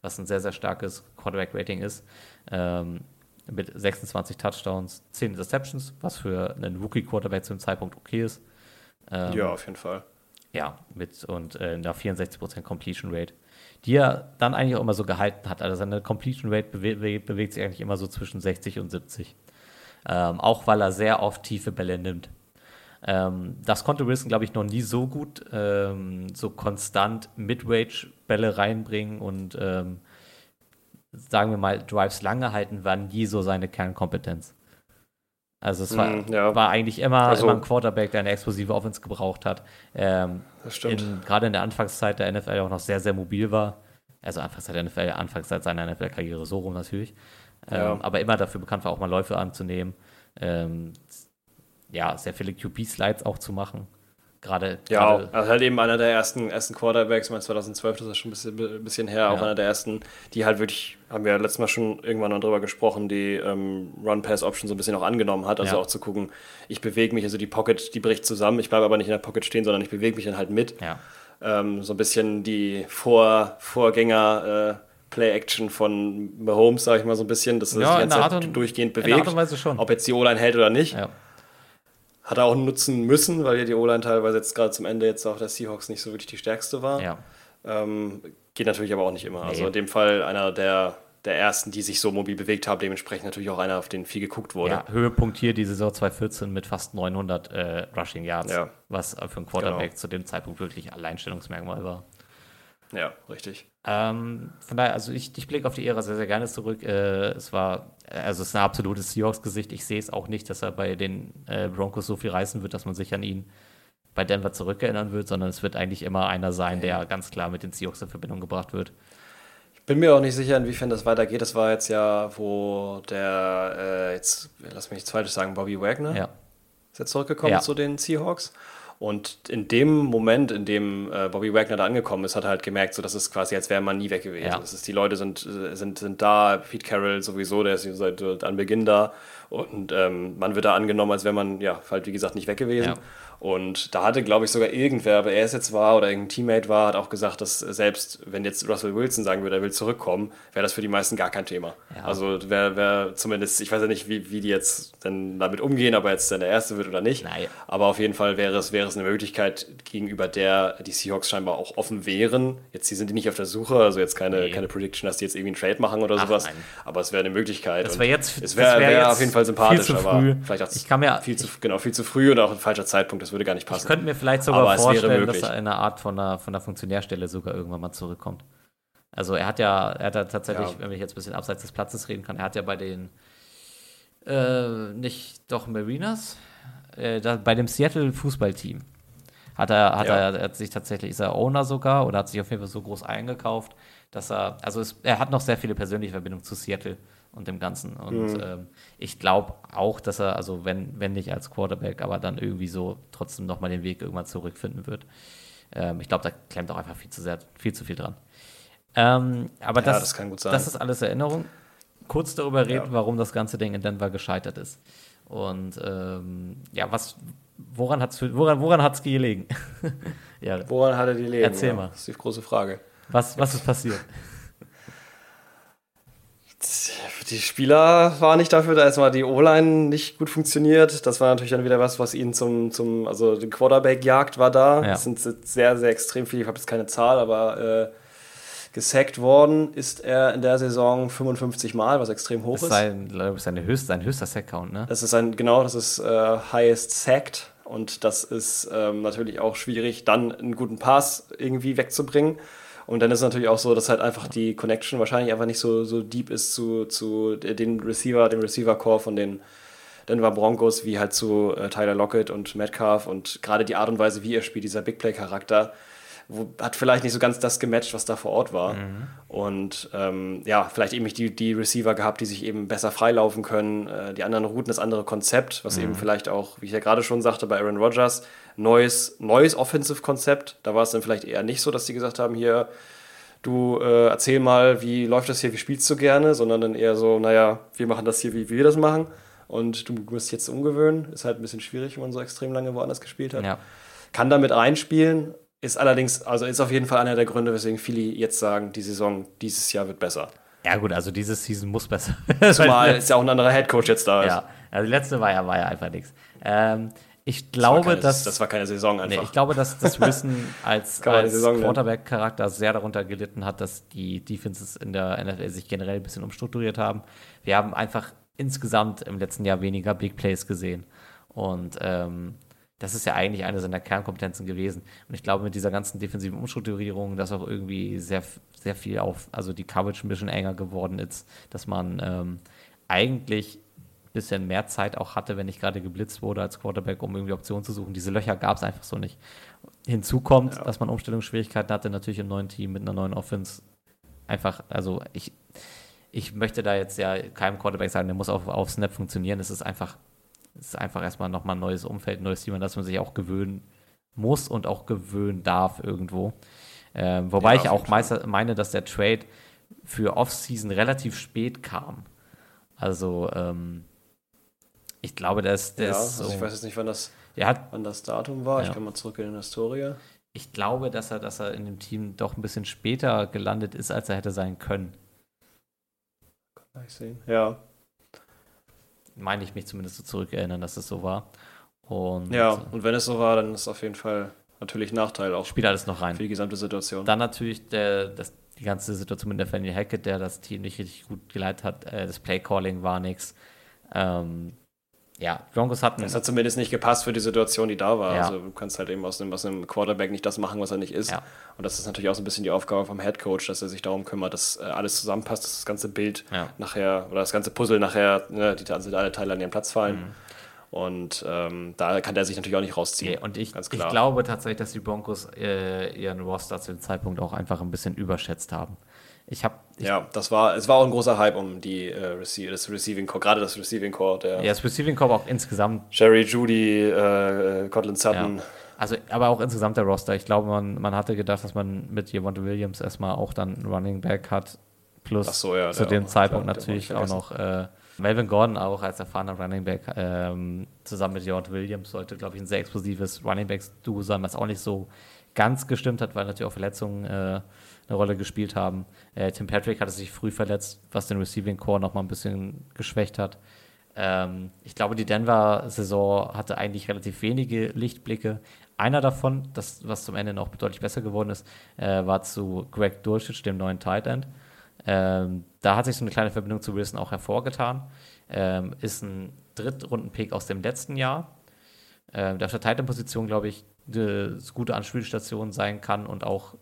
was ein sehr, sehr starkes Quarterback-Rating ist. Ähm, mit 26 Touchdowns, 10 Interceptions, was für einen Rookie-Quarterback zu dem Zeitpunkt okay ist. Ähm, ja, auf jeden Fall. ja, mit und äh, einer 64% Completion Rate, die er dann eigentlich auch immer so gehalten hat. Also seine Completion Rate bewe be bewegt sich eigentlich immer so zwischen 60 und 70. Ähm, auch weil er sehr oft tiefe Bälle nimmt. Ähm, das konnte Wilson, glaube ich, noch nie so gut, ähm, so konstant Midrange-Bälle reinbringen und ähm, sagen wir mal, Drives lange halten, war nie so seine Kernkompetenz. Also es war, Mm, ja. war eigentlich immer, Also- immer ein Quarterback, der eine explosive Offense gebraucht hat. Ähm, Das stimmt. in, gerade in der Anfangszeit der NFL auch noch sehr, sehr mobil war. Also Anfangszeit der NFL, Anfangszeit seiner NFL-Karriere so rum natürlich. Ja. Ähm, aber immer dafür bekannt war, auch mal Läufe anzunehmen. Ähm, ja, sehr viele QB-Slides auch zu machen. Gerade, Ja, gerade also halt eben einer der ersten, ersten Quarterbacks, ich meine 2012, das ist schon ein bisschen, ein bisschen her, auch Ja. einer der ersten, die halt wirklich, haben wir ja letztes Mal schon irgendwann noch drüber gesprochen, die ähm, Run-Pass-Option so ein bisschen auch angenommen hat, also Ja. auch zu gucken, ich bewege mich, also die Pocket, die bricht zusammen, ich bleibe aber nicht in der Pocket stehen, sondern ich bewege mich dann halt mit. ja, Ähm, so ein bisschen die Vor Vorgänger- äh, Play-Action von Mahomes, sag ich mal so ein bisschen, dass er Ja, sich die ganze Zeit Art und- durchgehend bewegt. und Weise schon. Ob jetzt die O-Line hält oder nicht. ja. Hat er auch nutzen müssen, weil ja die O-Line teilweise jetzt gerade zum Ende jetzt auch der Seahawks nicht so wirklich die stärkste war. ja. Ähm, geht natürlich aber auch nicht immer. Also Nee. in dem Fall einer der, der ersten, die sich so mobil bewegt haben, dementsprechend natürlich auch einer, auf den viel geguckt wurde. Ja, Höhepunkt hier die Saison 2014 mit fast 900 äh, Rushing Yards, Ja. was für einen Quarterback Genau. zu dem Zeitpunkt wirklich Alleinstellungsmerkmal war. Ja, richtig. Ähm, von daher, also ich, ich blicke auf die Ära sehr, sehr gerne zurück. Äh, es war, also es ist ein absolutes Seahawks-Gesicht. Ich sehe es auch nicht, dass er bei den äh, Broncos so viel reißen wird, dass man sich an ihn bei Denver zurückerinnern wird, sondern es wird eigentlich immer einer sein, der ganz klar mit den Seahawks in Verbindung gebracht wird. Bin mir auch nicht sicher, inwiefern das weitergeht. Das war jetzt ja, wo der, äh, jetzt, lass mich nichts Falsches sagen, Bobby Wagner Ja, ist jetzt zurückgekommen Ja. zu den Seahawks. Und in dem Moment, in dem äh, Bobby Wagner da angekommen ist, hat er halt gemerkt, so, das ist quasi, als wäre man nie weg gewesen. Ja. Das ist, die Leute sind, sind, sind da, Pete Carroll sowieso, der ist seit äh, Anbeginn da. Und ähm, man wird da angenommen, als wäre man, ja, halt wie gesagt, nicht weg gewesen. Ja. Und da hatte, glaube ich, sogar irgendwer, aber er es jetzt war oder irgendein Teammate war, hat auch gesagt, dass selbst wenn jetzt Russell Wilson sagen würde, er will zurückkommen, wäre das für die meisten gar kein Thema. Ja. Also wäre wär zumindest, ich weiß ja nicht, wie, wie die jetzt dann damit umgehen, ob er jetzt dann der Erste wird oder nicht. Nein. Aber auf jeden Fall wäre es, wäre es eine Möglichkeit, gegenüber der die Seahawks scheinbar auch offen wären. Jetzt sie sind die nicht auf der Suche, also jetzt keine, Nee. keine Prediction, dass die jetzt irgendwie einen Trade machen oder Ach, sowas. nein. Aber es wäre eine Möglichkeit. Das wäre jetzt- es wäre wär wär auf jeden Fall sympathisch, aber vielleicht auch Ich kann mir- viel zu, genau, viel zu früh und auch ein falscher Zeitpunkt. Das würde gar nicht Ich passen. könnte mir vielleicht sogar Aber vorstellen, dass er in einer Art von einer, von einer Funktionärstelle sogar irgendwann mal zurückkommt. Also er hat ja, er hat ja tatsächlich, Ja. wenn ich jetzt ein bisschen abseits des Platzes reden kann, er hat ja bei den äh, nicht doch Marinas, äh, da, bei dem Seattle Fußballteam hat er, hat Ja. er, er hat sich tatsächlich, ist er Owner sogar oder hat sich auf jeden Fall so groß eingekauft, dass er, also es, er hat noch sehr viele persönliche Verbindungen zu Seattle und dem Ganzen. Und Mhm. ähm, ich glaube auch, dass er, also wenn, wenn nicht als Quarterback, aber dann irgendwie so trotzdem nochmal den Weg irgendwann zurückfinden wird. Ähm, ich glaube, da klemmt auch einfach viel zu sehr, viel zu viel dran. Ähm, aber Ja, das, das kann gut sein. das ist alles Erinnerung. Kurz darüber reden, Ja. warum das ganze Ding in Denver gescheitert ist. Und ähm, ja, was, woran hat es woran, woran hat's gelegen? (laughs) ja, Woran hat er die Leben? Erzähl mal. Das ist die große Frage. was, was ist passiert? (laughs) Die Spieler waren nicht dafür, da erstmal die O-Line nicht gut funktioniert. Das war natürlich dann wieder was, was ihn zum, zum also die Quarterback-Jagd war da. Ja. Es sind sehr, sehr extrem viele, ich habe jetzt keine Zahl, aber äh, gesackt worden ist er in der Saison 55 Mal, was extrem hoch Das ist. ist sein, glaub ich, seine höchst, sein höchster Sack-Count, ne? Das ist ein, genau, das ist äh, highest sacked und das ist ähm, natürlich auch schwierig, dann einen guten Pass irgendwie wegzubringen. Und dann ist natürlich auch so, dass halt einfach die Connection wahrscheinlich einfach nicht so, so deep ist zu, zu den Receiver, dem Receiver-Core von den Denver Broncos, wie halt zu äh, Tyler Lockett und Metcalf und gerade die Art und Weise, wie er spielt, dieser Big Play-Charakter, wo- hat vielleicht nicht so ganz das gematcht, was da vor Ort war. Und ähm, ja, vielleicht eben nicht die, die Receiver gehabt, die sich eben besser freilaufen können. Äh, die anderen Routen, das andere Konzept, was eben vielleicht auch, wie ich ja gerade schon sagte, bei Aaron Rodgers, neues, neues Offensive-Konzept. Da war es dann vielleicht eher nicht so, dass die gesagt haben, hier, du äh, erzähl mal, wie läuft das hier, wie spielst du gerne, sondern dann eher so, naja, wir machen das hier, wie wir das machen. Und du musst jetzt umgewöhnen. Ist halt ein bisschen schwierig, wenn man so extrem lange woanders gespielt hat Ja. kann damit reinspielen, ist allerdings, also ist auf jeden Fall einer der Gründe, weswegen viele jetzt sagen, die Saison dieses Jahr wird besser. ja, gut, also diese Season muss besser. (laughs) Zumal ist ja auch ein anderer Headcoach jetzt da ist. ja, also die letzte war ja, war ja einfach nichts. Ähm, ich Das glaube, keine, dass. das war keine Saison Nee, einfach. ich glaube, dass das Wissen als, (laughs) als. Quarterback-Charakter sehr darunter gelitten hat, dass die Defenses in der NFL sich generell ein bisschen umstrukturiert haben. Wir haben einfach insgesamt im letzten Jahr weniger Big Plays gesehen. Und ähm, das ist ja eigentlich eine seiner Kernkompetenzen gewesen. Und ich glaube, mit dieser ganzen defensiven Umstrukturierung, dass auch irgendwie sehr, sehr viel auf, also die Coverage ein bisschen enger geworden ist, dass man ähm, eigentlich ein bisschen mehr Zeit auch hatte, wenn nicht gerade geblitzt wurde als Quarterback, um irgendwie Optionen zu suchen. Diese Löcher gab es einfach so nicht. Hinzu kommt, Ja. dass man Umstellungsschwierigkeiten hatte, natürlich im neuen Team mit einer neuen Offense. Einfach, also ich, ich möchte da jetzt ja keinem Quarterback sagen, der muss auf, auf Snap funktionieren. Es ist einfach, es ist einfach erstmal nochmal ein neues Umfeld, ein neues Team, an das man sich auch gewöhnen muss und auch gewöhnen darf irgendwo. Ähm, wobei Ja, ich auch meister, meine, dass der Trade für Offseason relativ spät kam. Also, ähm, ich glaube, der ist, der ja, ist also so, ich weiß jetzt nicht, wann das, hat, wann das Datum war. Ja. Ich kann mal zurück in die Historie. ich glaube, dass er, dass er in dem Team doch ein bisschen später gelandet ist, als er hätte sein können. Kann ich sehen. Ja. Meine ich mich zumindest so zurückerinnern, dass es so war. Und ja, und wenn es so war, dann ist es auf jeden Fall natürlich Nachteil auch spielt alles noch rein. für die gesamte Situation. Dann natürlich der, das, die ganze Situation mit Nathaniel Hackett, der das Team nicht richtig gut geleitet hat. Äh, das Playcalling war nichts. Ähm, ja, Broncos hatten. Es hat zumindest nicht gepasst für die Situation, die da war. Ja. Also du kannst halt eben aus einem, aus einem Quarterback nicht das machen, was er nicht ist. Ja. Und das ist natürlich auch so ein bisschen die Aufgabe vom Head Coach, dass er sich darum kümmert, dass äh, alles zusammenpasst, dass das ganze Bild Ja. nachher oder das ganze Puzzle nachher, ne, die also alle Teile an ihren Platz fallen. Mhm. Und ähm, da kann der sich natürlich auch nicht rausziehen. Nee, und ich, ich glaube tatsächlich, dass die Broncos äh, ihren Roster zu dem Zeitpunkt auch einfach ein bisschen überschätzt haben. Ich habe ja, das war, es war auch ein großer Hype um die äh, Rece das Receiving Core, gerade das Receiving Core, der ja, das Receiving Corps auch insgesamt Jerry Judy, äh, Cortland Sutton. Ja. Also, aber auch insgesamt der Roster. Ich glaube, man, man hatte gedacht, dass man mit Javonte Williams erstmal auch dann einen Running Back hat. Plus so, ja, zu dem auch, Zeitpunkt klar, natürlich auch noch äh, Melvin Gordon auch als erfahrener Running Back ähm, zusammen mit Javonte Williams sollte, glaube ich, ein sehr explosives Running Backs-Duo sein, was auch nicht so ganz gestimmt hat, weil natürlich auch Verletzungen äh, eine Rolle gespielt haben. Äh, Tim Patrick hatte sich früh verletzt, was den Receiving Core noch mal ein bisschen geschwächt hat. Ähm, ich glaube, die Denver-Saison hatte eigentlich relativ wenige Lichtblicke. Einer davon, das, was zum Ende noch deutlich besser geworden ist, äh, war zu Greg Dulcich, dem neuen Tight End. Ähm, da hat sich so eine kleine Verbindung zu Wilson auch hervorgetan. Ähm, ist ein Drittrunden-Pick aus dem letzten Jahr. äh, der auf der Titan-Position, glaube ich, eine gute Anspielstation sein kann und auch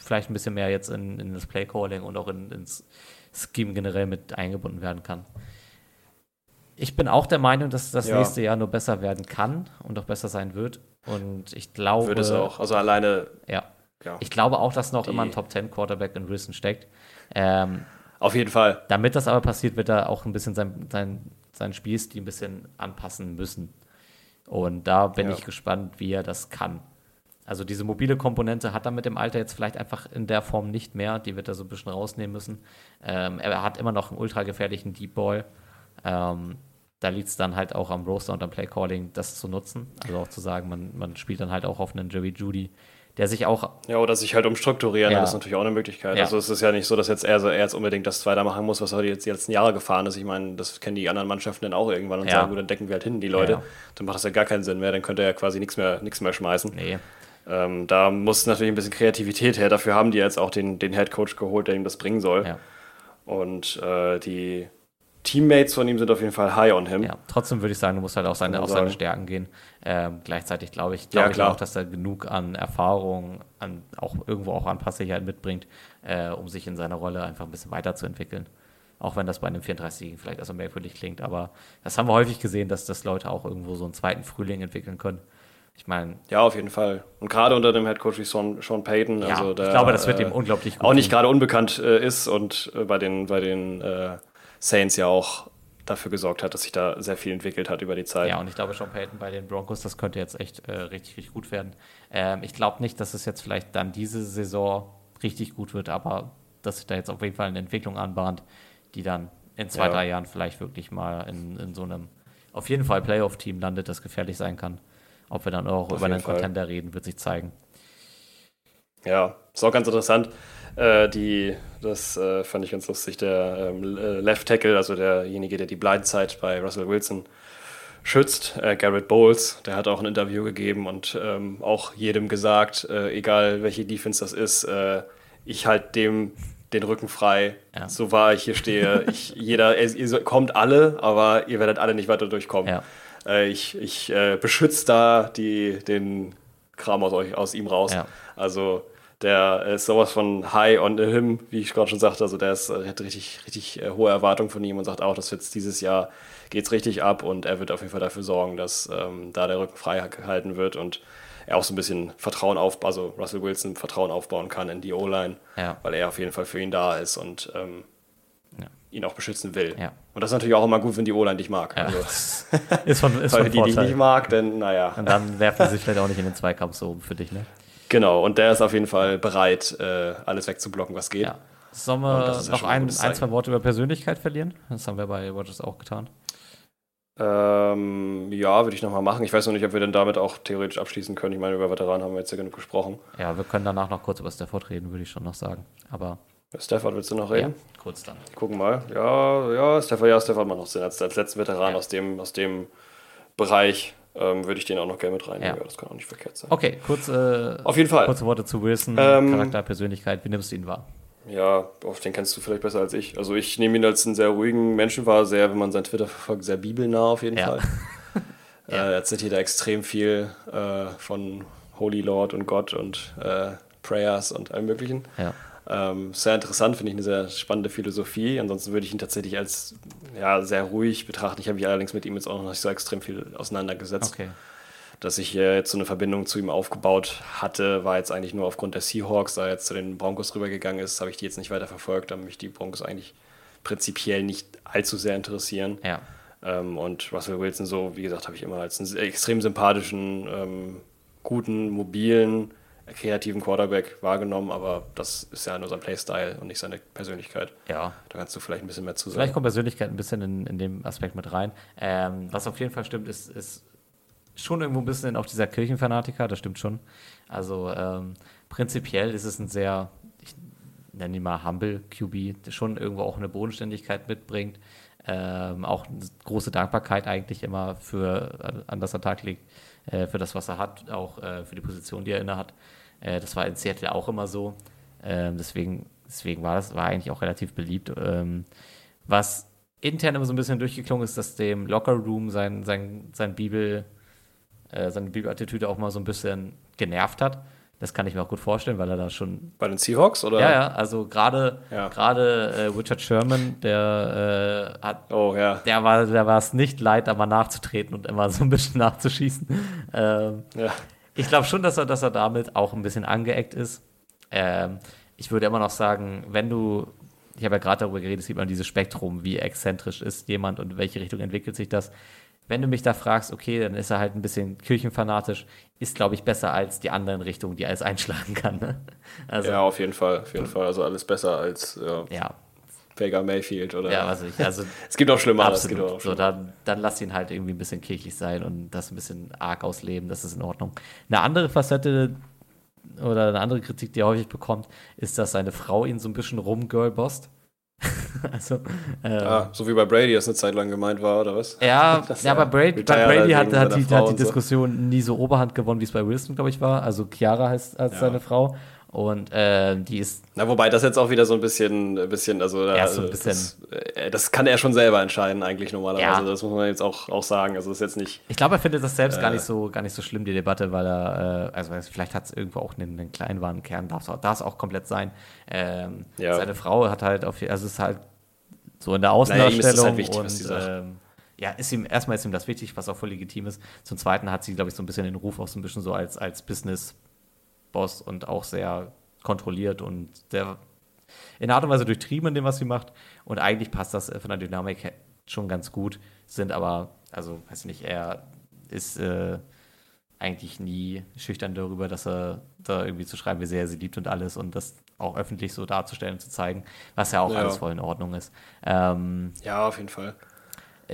vielleicht ein bisschen mehr jetzt in, in das Play-Calling und auch in, ins Scheme generell mit eingebunden werden kann. Ich bin auch der Meinung, dass das Ja. nächste Jahr nur besser werden kann und auch besser sein wird. Und ich glaube, Würde es auch. Also alleine, ja, ja, ich glaube auch, dass noch immer ein Top 10 Quarterback in Wilson steckt. Ähm, auf jeden Fall. damit das aber passiert, wird er auch ein bisschen sein, sein, sein Spielstil ein bisschen anpassen müssen. Und da bin Ja. ich gespannt, wie er das kann. Also diese mobile Komponente hat er mit dem Alter jetzt vielleicht einfach in der Form nicht mehr. Die wird er so ein bisschen rausnehmen müssen. Ähm, er hat immer noch einen ultra gefährlichen Deep Ball. Ähm, da liegt es dann halt auch am Roster und am Play Calling, das zu nutzen. Also auch zu sagen, man, man spielt dann halt auch auf einen Jerry Judy, der sich auch Ja, oder sich halt umstrukturieren, Ja. das ist natürlich auch eine Möglichkeit. Ja. Also es ist ja nicht so, dass jetzt er, so, er jetzt unbedingt das weitermachen muss, was er jetzt die letzten Jahre gefahren ist. Ich meine, das kennen die anderen Mannschaften dann auch irgendwann und Ja. sagen, gut, dann decken wir halt hin, die Leute. Dann macht das ja gar keinen Sinn mehr, dann könnte er ja quasi nichts mehr, nichts mehr schmeißen. nee, Ähm, da muss natürlich ein bisschen Kreativität her. Dafür haben die jetzt auch den, den Head Coach geholt, der ihm das bringen soll. Ja. Und äh, die Teammates von ihm sind auf jeden Fall high on him. Ja, trotzdem würde ich sagen, du musst halt auch seine, auf seine. Stärken gehen. Ähm, gleichzeitig glaube ich, Ja, glaube ich auch, dass er genug an Erfahrung, an, auch irgendwo auch an Passsicherheit mitbringt, äh, um sich in seiner Rolle einfach ein bisschen weiterzuentwickeln. Auch wenn das bei einem 34 vielleicht erstmal merkwürdig klingt, aber das haben wir häufig gesehen, dass das Leute auch irgendwo so einen zweiten Frühling entwickeln können. Ich meine, Ja, auf jeden Fall. Und gerade unter dem Head Coach wie Sean, Sean Payton, ja, also der, ich glaube, das wird äh, ihm unglaublich gut auch nicht gerade unbekannt äh, ist und äh, bei den, bei den äh, Saints ja auch dafür gesorgt hat, dass sich da sehr viel entwickelt hat über die Zeit. Ja, und ich glaube, Sean Payton bei den Broncos, das könnte jetzt echt äh, richtig, richtig gut werden. Ähm, ich glaube nicht, dass es jetzt vielleicht dann diese Saison richtig gut wird, aber dass sich da jetzt auf jeden Fall eine Entwicklung anbahnt, die dann in zwei, Ja. drei Jahren vielleicht wirklich mal in, in so einem, auf jeden Fall Playoff-Team landet, das gefährlich sein kann. Ob wir dann auch Auf über einen Fall. Contender reden, wird sich zeigen. Ja, ist auch ganz interessant. Äh, die, das äh, fand ich ganz lustig. Der ähm, äh, Left Tackle, also derjenige, der die Blindside bei Russell Wilson schützt, äh, Garrett Bowles, der hat auch ein Interview gegeben und ähm, auch jedem gesagt, äh, egal welche Defense das ist, äh, ich halte dem den Rücken frei, Ja. so wahr ich hier stehe. Ich, jeder, ihr, ihr kommt alle, aber ihr werdet alle nicht weiter durchkommen. Ja. Äh, ich ich äh, beschütze da die, den Kram aus, euch, aus ihm raus. Ja. Also der ist sowas von high on him, wie ich gerade schon sagte. Also der ist, äh, hat richtig, richtig äh, hohe Erwartungen von ihm und sagt auch, dass jetzt dieses Jahr geht's richtig ab und er wird auf jeden Fall dafür sorgen, dass ähm, da der Rücken frei gehalten wird und er auch so ein bisschen Vertrauen auf, also Russell Wilson Vertrauen aufbauen kann in die O-Line, Ja. weil er auf jeden Fall für ihn da ist und ähm. Ihn auch beschützen will. Ja. Und das ist natürlich auch immer gut, wenn die O-Line dich mag. Ja. Also, (laughs) Ist von, ist weil von die dich nicht mag, dann naja. Und dann werfen sie sich vielleicht auch nicht in den Zweikampf so für dich, ne? Genau, und der ist auf jeden Fall bereit, äh, alles wegzublocken, was geht. Ja. Sollen wir noch ein ein, ein, zwei Worte über Persönlichkeit verlieren? Das haben wir bei Rogers auch getan. Ähm, ja, würde ich nochmal machen. Ich weiß noch nicht, ob wir denn damit auch theoretisch abschließen können. Ich meine, über Veteranen haben wir jetzt ja genug gesprochen. Ja, wir können danach noch kurz über Stafford reden, würde ich schon noch sagen. Aber Stafford, willst du noch ja, reden? kurz dann. Gucken mal. Ja, ja, Stafford, ja, Stafford macht noch Sinn. Als, als letzten Veteran Ja. aus, dem, aus dem Bereich ähm, würde ich den auch noch gerne mit reinnehmen. Ja. Ja. das kann auch nicht verkehrt sein. Okay, kurz, äh, Auf jeden Fall. kurze Worte zu Wilson, Ähm, Charakter, Persönlichkeit. Wie nimmst du ihn wahr? Ja, auf den kennst du vielleicht besser als ich. Also ich nehme ihn als einen sehr ruhigen Menschen wahr, sehr, wenn man sein Twitter verfolgt, sehr bibelnah auf jeden Ja. Fall. (laughs) Ja. Äh, er zitiert da extrem viel äh, von Holy Lord und Gott und äh, Prayers und allem möglichen. Ja. Ähm, sehr interessant, finde ich eine sehr spannende Philosophie. Ansonsten würde ich ihn tatsächlich als ja, sehr ruhig betrachten. Ich habe mich allerdings mit ihm jetzt auch noch nicht so extrem viel auseinandergesetzt. Okay. Dass ich äh, jetzt so eine Verbindung zu ihm aufgebaut hatte, war jetzt eigentlich nur aufgrund der Seahawks, da er jetzt zu den Broncos rübergegangen ist, habe ich die jetzt nicht weiter verfolgt, da mich die Broncos eigentlich prinzipiell nicht allzu sehr interessieren. Ja. Ähm, und Russell Wilson, so wie gesagt, habe ich immer als einen extrem sympathischen, ähm, guten, mobilen, kreativen Quarterback wahrgenommen, aber das ist ja nur sein Playstyle und nicht seine Persönlichkeit. Ja. Da kannst du vielleicht ein bisschen mehr zu Vielleicht sagen. kommt Persönlichkeit ein bisschen in, in dem Aspekt mit rein. Ähm, was auf jeden Fall stimmt, ist, ist schon irgendwo ein bisschen auch dieser Kirchenfanatiker, das stimmt schon. Also ähm, prinzipiell ist es ein sehr, ich nenne ihn mal Humble QB, der schon irgendwo auch eine Bodenständigkeit mitbringt. Ähm, auch eine große Dankbarkeit eigentlich immer für, an- das er Tag legt, äh, für das, was er hat, auch äh, für die Position, die er inne hat. Äh, das war in Seattle auch immer so. Ähm, deswegen, deswegen war das war eigentlich auch relativ beliebt. Ähm, was intern immer so ein bisschen durchgeklungen ist, dass dem Locker Room sein, sein, sein Bibel äh, seine Bibelattitüde auch mal so ein bisschen genervt hat. Das kann ich mir auch gut vorstellen, weil er da schon. Bei den Seahawks, oder? Ja, ja, also gerade Ja. gerade äh, Richard Sherman, der äh, hat Oh, ja. der war, der war es nicht leid, da mal nachzutreten und immer so ein bisschen nachzuschießen. Ähm, ja. Ich glaube schon, dass er, dass er damit auch ein bisschen angeeckt ist. Ähm, ich würde immer noch sagen, wenn du, ich habe ja gerade darüber geredet, es gibt immer dieses Spektrum, wie exzentrisch ist jemand und in welche Richtung entwickelt sich das. Wenn du mich da fragst, okay, dann ist er halt ein bisschen kirchenfanatisch, ist, glaube ich, besser als die anderen Richtungen, die er alles einschlagen kann. Ne? Also, ja, auf jeden Fall. Auf jeden Fall. Also alles besser als ja, ja, Baker Mayfield oder. ja, was ich, also (laughs) es gibt auch gibt Absolut. auch So, dann, dann lass ihn halt irgendwie ein bisschen kirchlich sein und das ein bisschen arg ausleben, das ist in Ordnung. Eine andere Facette oder eine andere Kritik, die er häufig bekommt, ist, dass seine Frau ihn so ein bisschen rumgirlbosst. (laughs) also, äh, Ah, so wie bei Brady das eine Zeit lang gemeint war, oder was? ja, (laughs) Das ja, ja bei Brady, bei Brady hat, hat die, hat die und so. Diskussion nie so Oberhand gewonnen, wie es bei Wilson, glaube ich, war. Also Chiara heißt als Ja. seine Frau. Und äh, die ist Na, wobei das jetzt auch wieder so ein bisschen, ein bisschen also Ja, da- so ein bisschen- Das, äh, das kann er schon selber entscheiden, eigentlich normalerweise. Ja. Das muss man jetzt auch, auch sagen. Also das ist jetzt nicht. Ich glaube, er findet das selbst gar Äh. nicht so gar nicht so schlimm, die Debatte, weil er, äh, also vielleicht hat es irgendwo auch einen, einen kleinen wahren Kern, darf es auch, darf's auch komplett sein. Ähm, Ja. Seine Frau hat halt auf, also es ist halt so in der Naja, ihm ist es Außendarstellung halt wichtig, und ähm, ja, ist ihm erstmal ist ihm das wichtig, was auch voll legitim ist. Zum Zweiten hat sie, glaube ich, so ein bisschen den Ruf auch so ein bisschen so als als Business-Boss und auch sehr kontrolliert und der in einer Art und Weise durchtrieben in dem, was sie macht. Und eigentlich passt das äh, von der Dynamik schon ganz gut. Sind aber, also weiß ich nicht, er ist äh, eigentlich nie schüchtern darüber, dass er da irgendwie zu schreiben, wie sehr er sie liebt und alles und das auch öffentlich so darzustellen und zu zeigen, was ja auch Ja. alles voll in Ordnung ist. Ähm, Ja, auf jeden Fall.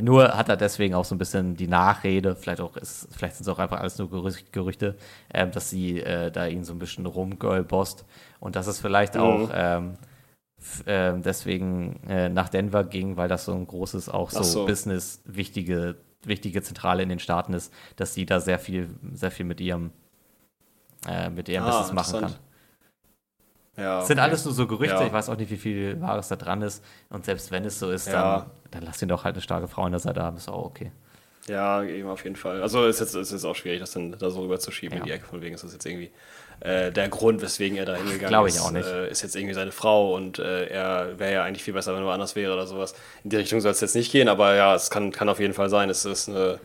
Nur hat er deswegen auch so ein bisschen die Nachrede, vielleicht auch ist, vielleicht sind es auch einfach alles nur Gerü- Gerüchte, ähm, dass sie äh, da ihn so ein bisschen rumgirlbosst und dass es vielleicht Mhm. auch ähm, ähm, deswegen äh, nach Denver ging, weil das so ein großes, auch so, so. Business wichtige, wichtige Zentrale in den Staaten ist, dass sie da sehr viel, sehr viel mit ihrem äh, mit ihrem Ah, Business machen kann. Ja, Das sind okay. alles nur so Gerüchte, Ja. ich weiß auch nicht, wie viel Wahres da dran ist. Und selbst wenn es so ist, Ja. dann, dann lass ihn doch halt eine starke Frau an der Seite haben, ist auch okay. Ja, eben auf jeden Fall. Also ist jetzt, ist jetzt auch schwierig, das dann da so rüberzuschieben Ja. in die Ecke. Von wegen ist das jetzt irgendwie äh, der Grund, weswegen er da hingegangen Glaube ich ist. auch nicht. Äh, ist jetzt irgendwie seine Frau und äh, er wäre ja eigentlich viel besser, wenn er woanders wäre oder sowas. In die Richtung soll es jetzt nicht gehen, aber ja, es kann, kann auf jeden Fall sein. Es ist eine,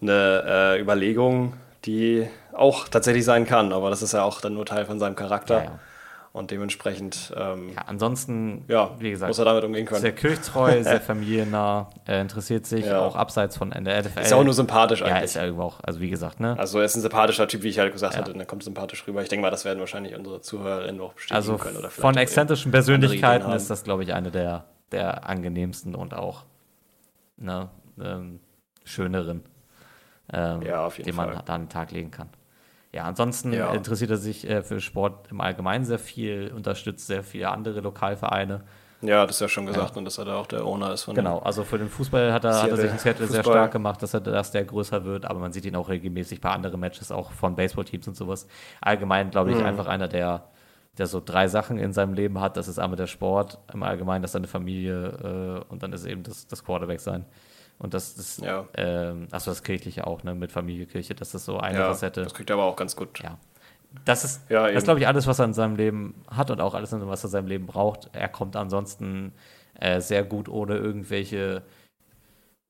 eine äh, Überlegung, die auch tatsächlich sein kann, aber das ist ja auch dann nur Teil von seinem Charakter. Ja, ja. Und dementsprechend, ähm, Ja, ansonsten, ja, wie gesagt, muss er damit umgehen können. sehr kirchtreu, sehr familiennah, äh, interessiert sich Ja. auch abseits von der NFL. Ist ja auch nur sympathisch Ja, eigentlich. ist ja irgendwo auch, also wie gesagt, ne? Also er ist ein sympathischer Typ, wie ich halt gesagt Ja. hatte, und er kommt sympathisch rüber. Ich denke mal, das werden wahrscheinlich unsere Zuhörerinnen auch bestätigen Also können. Oder von exzentrischen Persönlichkeiten ist das, glaube ich, eine der, der angenehmsten und auch ne, ähm, schöneren, ähm, Ja, auf jeden die man Fall. da an den Tag legen kann. Ja, ansonsten Ja. interessiert er sich äh, für Sport im Allgemeinen sehr viel, unterstützt sehr viele andere Lokalvereine. Ja, das ist ja schon gesagt und dass er da auch der Owner ist von Genau, also für den Fußball hat er, hat er sich in Seattle sehr Fußball. stark gemacht, dass er dass der größer wird, aber man sieht ihn auch regelmäßig bei anderen Matches, auch von Baseballteams und sowas. Allgemein, glaube ich, Mhm. einfach einer, der, der so drei Sachen in seinem Leben hat. Das ist einmal der Sport, im Allgemeinen, das ist seine Familie äh, und dann ist eben das, das Quarterback sein. Und das ist, Ja. ähm, achso, das Kirchliche auch, ne, mit Familie, Kirche, das ist so eine Ja, Facette. das kriegt er aber auch ganz gut. Ja. Das ist, Ja, das glaube ich, alles, was er in seinem Leben hat und auch alles, was er in seinem Leben braucht. Er kommt ansonsten äh, sehr gut ohne irgendwelche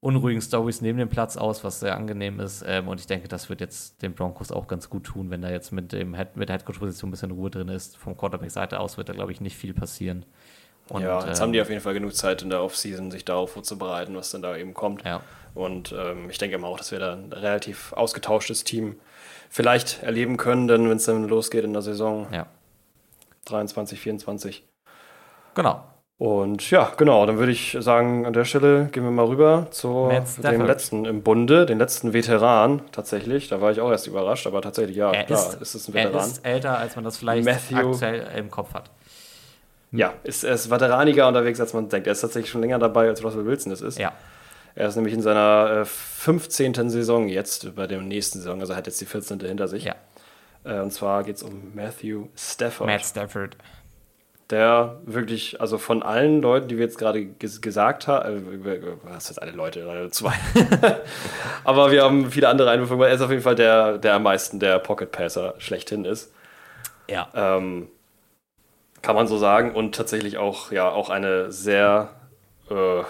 unruhigen Stories neben dem Platz aus, was sehr angenehm ist. Ähm, und ich denke, das wird jetzt den Broncos auch ganz gut tun, wenn da jetzt mit, dem Head, mit der Headcoach-Position ein bisschen Ruhe drin ist. Vom Quarterback-Seite aus wird da, glaube ich, nicht viel passieren. Und, ja, jetzt ähm, haben die auf jeden Fall genug Zeit in der Offseason, sich darauf vorzubereiten, was dann da eben kommt. Ja, Und ähm, ich denke mal auch, dass wir da ein relativ ausgetauschtes Team vielleicht erleben können, denn wenn es dann losgeht in der Saison ja. 23, 24. Genau. Und ja, genau, dann würde ich sagen, an der Stelle gehen wir mal rüber zu dem letzten im Bunde, den letzten Veteran tatsächlich. Da war ich auch erst überrascht, aber tatsächlich, ja, er, klar, ist, ist es ein er Veteran. ist älter, als man das vielleicht Matthew- aktuell im Kopf hat. Ja, ist, er ist veteraniger unterwegs, als man denkt. Er ist tatsächlich schon länger dabei, als Russell Wilson es ist. Ja. Er ist nämlich in seiner äh, 15. Saison jetzt, bei der nächsten Saison, also er hat jetzt die 14. hinter sich. Ja. Äh, und zwar geht es um Matthew Stafford. Matt Stafford. der wirklich, also von allen Leuten, die wir jetzt gerade ges gesagt haben, äh, was jetzt alle Leute, äh, zwei. (laughs) Aber wir haben viele andere Einwürfe, er ist auf jeden Fall der, der am meisten der Pocket Passer schlechthin ist. Ja. Ähm, kann man so sagen. Und tatsächlich auch, ja, auch eine sehr, äh,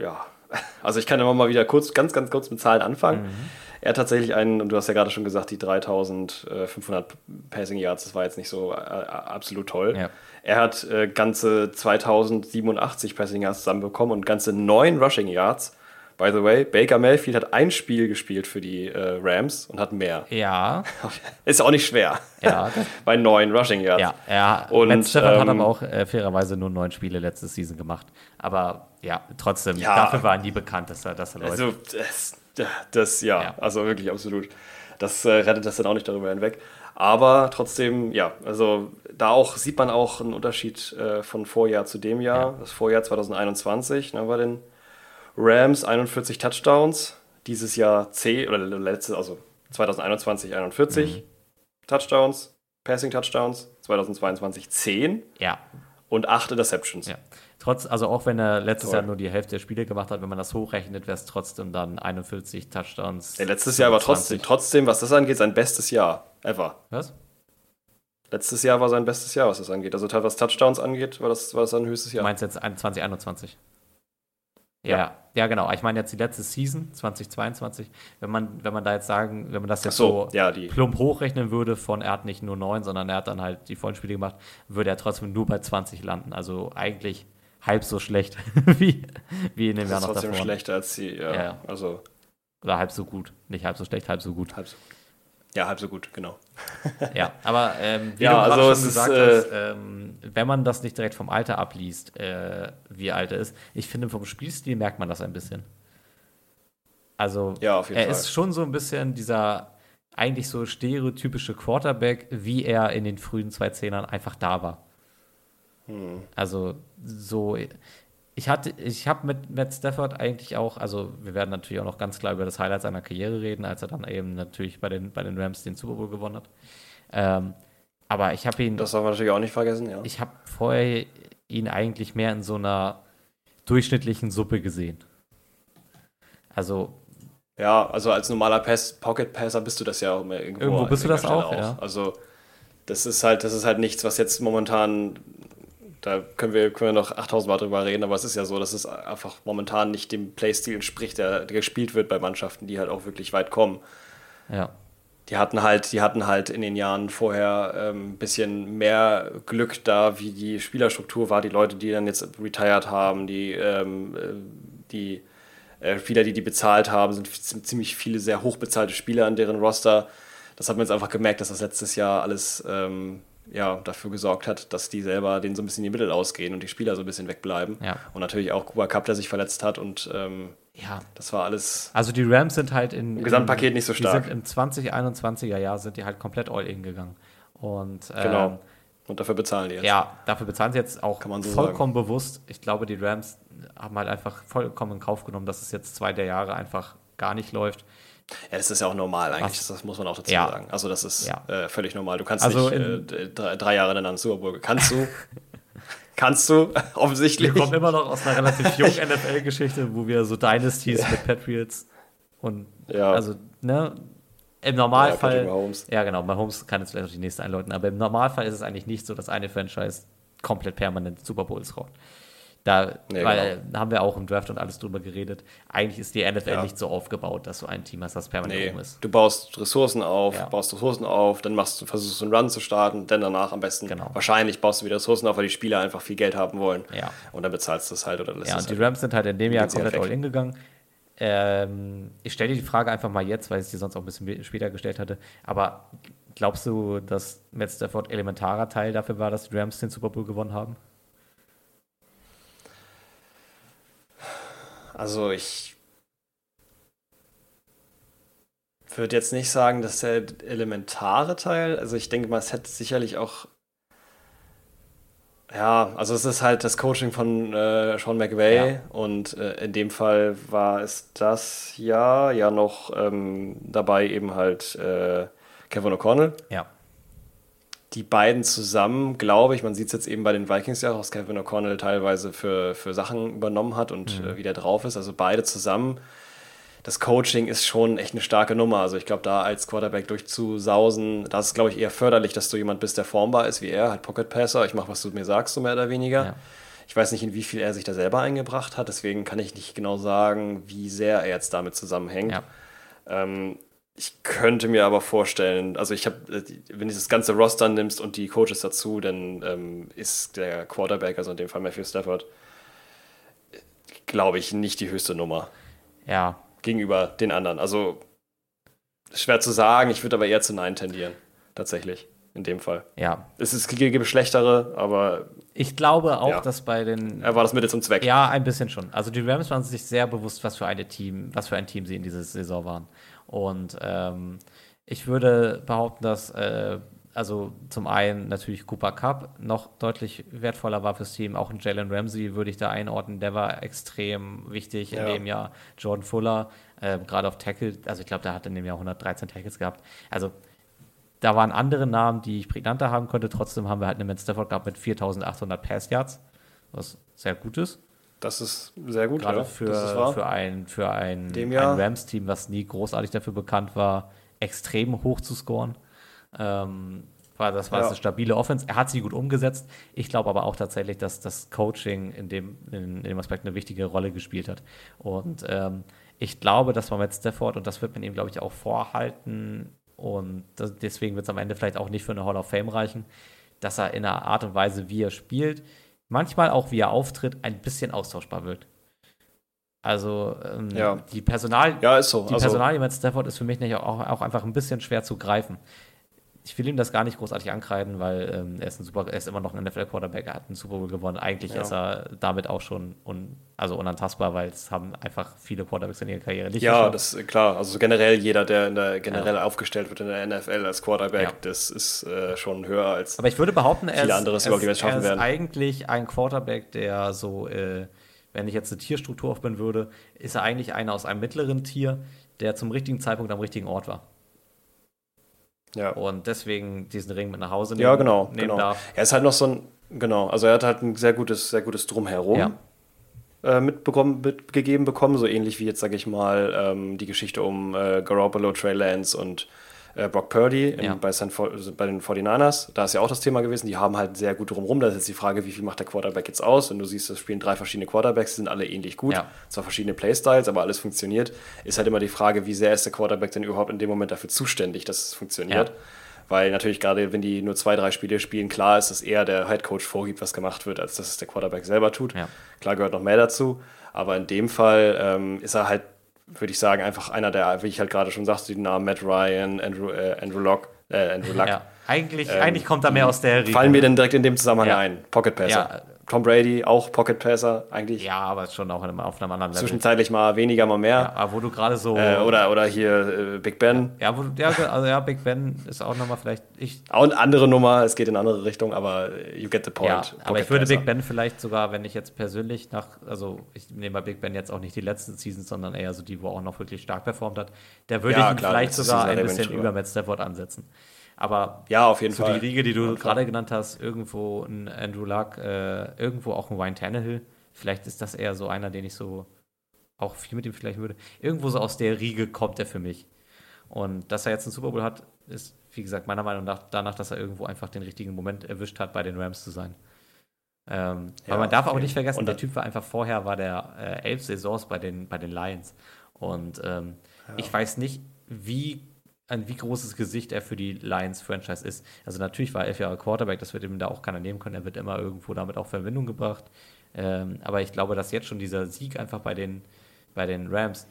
ja, (laughs) also ich kann immer mal wieder kurz, ganz, ganz kurz mit Zahlen anfangen. Mhm. Er hat tatsächlich einen, und du hast ja gerade schon gesagt, die 3500 Passing Yards, das war jetzt nicht so äh, absolut toll. Ja. Er hat äh, ganze 2087 Passing Yards zusammenbekommen und ganze 9 Rushing Yards. By the way, Baker Mayfield hat ein Spiel gespielt für die äh, Rams und hat mehr. Ja, (laughs) Ist auch nicht schwer. ja, (laughs) Bei 9 Rushing Yards. ja. ja. Und, Matt Stafford hat ähm, aber auch äh, fairerweise nur neun Spiele letzte Season gemacht. Aber ja, trotzdem, Ja. dafür waren die bekannt, dass er, dass er läuft. Also, das, das ja, Ja. also wirklich absolut. Das äh, rettet das dann auch nicht darüber hinweg. Aber trotzdem, ja, also da auch sieht man auch einen Unterschied äh, von Vorjahr zu dem Jahr. Das Vorjahr 2021 ne, bei den Rams 41 Touchdowns, dieses Jahr 10 oder letzte, also 2021 41 Touchdowns, Passing Touchdowns, 2022 10 ja, und 8 Interceptions. ja. Trotz, also auch wenn er letztes Toll. Jahr nur die Hälfte der Spiele gemacht hat, wenn man das hochrechnet, wäre es trotzdem dann 41 Touchdowns. Ja, letztes Jahr war trotzdem, 20. trotzdem, was das angeht, sein bestes Jahr ever. Was? Letztes Jahr war sein bestes Jahr, was das angeht. Also was Touchdowns angeht, war das, war das sein höchstes Du Jahr. meinst jetzt ein- 2021? Ja. Ja. ja, genau. Ich meine jetzt die letzte Season, 2022. Wenn man, wenn man da jetzt sagen, wenn man das jetzt so, so ja, plump hochrechnen würde, von er hat nicht nur neun, sondern er hat dann halt die vollen Spiele gemacht, würde er trotzdem nur bei 20 landen. Also eigentlich halb so schlecht (laughs) wie, wie in dem Das Jahr noch trotzdem davor. schlechter als die. Ja, Ja, ja. Also Oder halb so gut. Nicht halb so schlecht, halb so gut. halb so. Ja, halb so gut, genau. (laughs) Ja, aber ähm, wie Ja, du gerade also schon es ist, gesagt äh, hast, ähm, wenn man das nicht direkt vom Alter abliest, äh, wie alt er ist, ich finde, vom Spielstil merkt man das ein bisschen. Also, Ja, er Fall. ist schon so ein bisschen dieser eigentlich so stereotypische Quarterback, wie er in den frühen 2010ern einfach da war. Hm. Also, so. Ich hatte, ich habe mit Matt Stafford eigentlich auch, also wir werden natürlich auch noch ganz klar über das Highlight seiner Karriere reden, als er dann eben natürlich bei den, bei den Rams den Super Bowl gewonnen hat. Ähm, aber ich habe ihn, Das darf man natürlich auch nicht vergessen, ja. ich habe vorher ihn eigentlich mehr in so einer durchschnittlichen Suppe gesehen. Also, Ja, also als normaler Pass, Pocket Passer bist du das ja auch mehr irgendwo. Irgendwo bist du das Stelle auch, ja. Also das ist halt, das ist halt nichts, was jetzt momentan, da können wir, können wir noch 8000 Mal drüber reden, aber es ist ja so, dass es einfach momentan nicht dem Playstil entspricht, der, der gespielt wird bei Mannschaften, die halt auch wirklich weit kommen. ja. Die hatten halt, die hatten halt in den Jahren vorher ähm, ein bisschen mehr Glück da, wie die Spielerstruktur war. Die Leute, die dann jetzt retired haben, die, ähm, äh, die äh, Spieler, die die bezahlt haben, sind ziemlich viele sehr hochbezahlte Spieler an deren Roster. Das hat man jetzt einfach gemerkt, dass das letztes Jahr alles ähm, ja, dafür gesorgt hat, dass die selber denen so ein bisschen die Mittel ausgehen und die Spieler so ein bisschen wegbleiben. Ja. Und natürlich auch Kuba Cup, der sich verletzt hat und ähm, Ja. das war alles Also die Rams sind halt in, Im Gesamtpaket nicht so stark. Im 2021er Jahr sind die halt komplett all in gegangen. Und ähm, genau. Und dafür bezahlen die jetzt. Ja, dafür bezahlen sie jetzt auch so vollkommen bewusst. Ich glaube, die Rams haben halt einfach vollkommen in Kauf genommen, dass es jetzt zwei der Jahre einfach gar nicht läuft. Ja, das ist ja auch normal eigentlich, Was? das muss man auch dazu Ja. sagen. Also das ist Ja. äh, völlig normal. Du kannst Also nicht äh, drei, drei Jahre in einer Super Bowl. Kannst du? (laughs) kannst du? (laughs) Offensichtlich. Wir kommen immer noch aus einer relativ jungen NFL-Geschichte, wo wir so Dynasties mit Patriots und Ja. also, ne, im Ja, Normalfall. Mahomes. Ja, genau, Mahomes kann jetzt vielleicht auch die nächste einläuten, aber im Normalfall ist es eigentlich nicht so, dass eine Franchise komplett permanent Super Bowls rockt. Da Nee, weil, da haben wir auch im Draft und alles drüber geredet. Eigentlich ist die NFL Ja. nicht so aufgebaut, dass du ein Team hast, das permanent Nee, oben ist. du baust Ressourcen auf, Ja. baust Ressourcen auf, dann machst du, versuchst du einen Run zu starten, dann danach am besten, Genau. wahrscheinlich baust du wieder Ressourcen auf, weil die Spieler einfach viel Geld haben wollen. Ja. Und dann bezahlst du es halt oder lässt Ja, und die halt. Rams sind halt in dem Jahr komplett all in gegangen. Ähm, ich stelle dir die Frage einfach mal jetzt, weil ich sie sonst auch ein bisschen später gestellt hatte. Aber glaubst du, dass Matt Stafford elementarer Teil dafür war, dass die Rams den Super Bowl gewonnen haben? Also ich würde jetzt nicht sagen, dass der elementare Teil, also ich denke mal, es hätte sicherlich auch, ja, also es ist halt das Coaching von äh, Sean McVay Ja. und äh, in dem Fall war es das Jahr ja noch ähm, dabei eben halt äh, Kevin O'Connell Ja. Die beiden zusammen, glaube ich, man sieht es jetzt eben bei den Vikings ja, was Kevin O'Connell teilweise für, für Sachen übernommen hat und mhm. äh, wie der drauf ist. Also beide zusammen. Das Coaching ist schon echt eine starke Nummer. Also ich glaube, da als Quarterback durchzusausen, das ist, glaube ich, eher förderlich, dass du jemand bist, der formbar ist wie er, halt Pocket Passer. Ich mache, was du mir sagst, so mehr oder weniger. Ja. Ich weiß nicht, in wie viel er sich da selber eingebracht hat, deswegen kann ich nicht genau sagen, wie sehr er jetzt damit zusammenhängt. Ja. Ähm, ich könnte mir aber vorstellen, also ich habe, äh, wenn du das ganze Roster nimmst und die Coaches dazu, dann ähm, ist der Quarterback, also in dem Fall Matthew Stafford, glaube ich, nicht die höchste Nummer. Ja. Gegenüber den anderen. Also schwer zu sagen, ich würde aber eher zu Nein tendieren. Tatsächlich. In dem Fall. Ja. Es ist, gibt schlechtere, aber. Ich glaube auch, ja. dass bei den. Er war das Mittel zum Zweck. Ja, ein bisschen schon. Also die Rams waren sich sehr bewusst, was für eine Team, was für ein Team sie in dieser Saison waren. Und ähm, ich würde behaupten, dass äh, also zum einen natürlich Cooper Cup noch deutlich wertvoller war fürs Team. Auch ein Jalen Ramsey würde ich da einordnen. Der war extrem wichtig ja. in dem Jahr. Jordan Fuller, äh, gerade auf Tackle, also ich glaube, der hat in dem Jahr 113 Tackles gehabt. Also da waren andere Namen, die ich prägnanter haben könnte. Trotzdem haben wir halt einen Matt Stafford gehabt mit 4800 Pass Yards, was sehr gut ist. Das ist sehr gut, Gerade ja. für, für ein, für ein, ein Rams-Team, was nie großartig dafür bekannt war, extrem hoch zu scoren. Ähm, war, das war ja. eine stabile Offense. Er hat sie gut umgesetzt. Ich glaube aber auch tatsächlich, dass das Coaching in dem, in, in dem Aspekt eine wichtige Rolle gespielt hat. Und ähm, ich glaube, dass man mit Stafford, und das wird man ihm, glaube ich, auch vorhalten, und das, deswegen wird es am Ende vielleicht auch nicht für eine Hall of Fame reichen, dass er in der Art und Weise, wie er spielt, manchmal auch wie er auftritt, ein bisschen austauschbar wird. Also ähm, ja. die Personal, ja, ist so. die also, Personalie mit Stafford ist für mich nicht auch, auch einfach ein bisschen schwer zu greifen ich will ihm das gar nicht großartig ankreiden, weil ähm, er, ist ein super, er ist immer noch ein NFL-Quarterback, er hat einen Super Bowl gewonnen. Eigentlich ja. ist er damit auch schon un, also unantastbar, weil es haben einfach viele Quarterbacks in ihrer Karriere nicht Ja, geschafft. das ist klar. Also generell jeder, der, in der generell ja. aufgestellt wird in der NFL als Quarterback, ja. das ist äh, schon höher als Aber ich würde behaupten, er viele anderes überhaupt, die wir schaffen er ist werden. eigentlich ein Quarterback, der so, äh, wenn ich jetzt eine Tierstruktur aufbauen würde, ist er eigentlich einer aus einem mittleren Tier, der zum richtigen Zeitpunkt am richtigen Ort war. Ja. Und deswegen diesen Ring mit nach Hause nehmen, ja, genau, nehmen genau. darf. Er ist halt noch so ein, genau, also er hat halt ein sehr gutes, sehr gutes Drumherum. Ja. Äh, mitbekommen, mitgegeben bekommen, so ähnlich wie jetzt, sage ich mal, ähm, die Geschichte um äh, Garoppolo, Trey Lance und äh, Brock Purdy in, ja. bei, San, bei den 49ers. Da ist ja auch das Thema gewesen. Die haben halt sehr gut drumherum. Da ist jetzt die Frage, wie viel macht der Quarterback jetzt aus? Wenn du siehst, es spielen drei verschiedene Quarterbacks, die sind alle ähnlich gut. Ja. Zwar verschiedene Playstyles, aber alles funktioniert. Ist halt immer die Frage, wie sehr ist der Quarterback denn überhaupt in dem Moment dafür zuständig, dass es funktioniert. Ja. Weil natürlich gerade, wenn die nur zwei, drei Spiele spielen, klar ist, dass eher der Head Coach vorgibt, was gemacht wird, als dass es der Quarterback selber tut. Klar gehört noch mehr dazu. Aber in dem Fall ähm, ist er halt würde ich sagen, einfach einer der, wie ich halt gerade schon sagte, die Namen Matt Ryan, Andrew, äh, Andrew Locke, äh, Andrew Luck. Ja, eigentlich, ähm, eigentlich kommt da mehr aus der Riege. Fallen mir denn direkt in dem Zusammenhang ja. ein. Pocket Passer. Ja, Tom Brady auch Pocket Passer eigentlich. Ja, aber schon auch in, auf einem anderen Level. Zwischenzeitlich mal weniger, mal mehr. Ja, aber wo du gerade so. Äh, oder, oder hier äh, Big Ben. Ja, wo, ja, also ja, Big Ben ist auch nochmal vielleicht. Ich, auch eine andere Nummer, es geht in eine andere Richtung, aber you get the point. Ja, aber ich würde. Big Ben vielleicht sogar, wenn ich jetzt persönlich nach, also ich nehme bei Big Ben jetzt auch nicht die letzten Seasons, sondern eher so die, wo auch noch wirklich stark performt hat, der würde ja, ich ihn klar, vielleicht sogar ein bisschen über Matt Stafford ansetzen. Aber ja, auf jeden so Fall. die Riege, die du gerade genannt hast, irgendwo ein Andrew Luck, äh, irgendwo auch ein Ryan Tannehill. Vielleicht ist das eher so einer, den ich so auch viel mit ihm vielleicht würde. Irgendwo so aus der Riege kommt er für mich. Und dass er jetzt einen Super Bowl hat, ist, wie gesagt, meiner Meinung nach danach, dass er irgendwo einfach den richtigen Moment erwischt hat, bei den Rams zu sein. Ähm, ja, weil man darf auch nicht vergessen, der Typ war einfach vorher, war der äh, elf Saisons bei den, bei den Lions. Und ähm, ja. ich weiß nicht, wie ein wie großes Gesicht er für die Lions-Franchise ist. Also natürlich war er elf Jahre Quarterback, das wird ihm da auch keiner nehmen können. Er wird immer irgendwo damit auch Verbindung gebracht. Ähm, aber ich glaube, dass jetzt schon dieser Sieg einfach bei den, bei den Rams,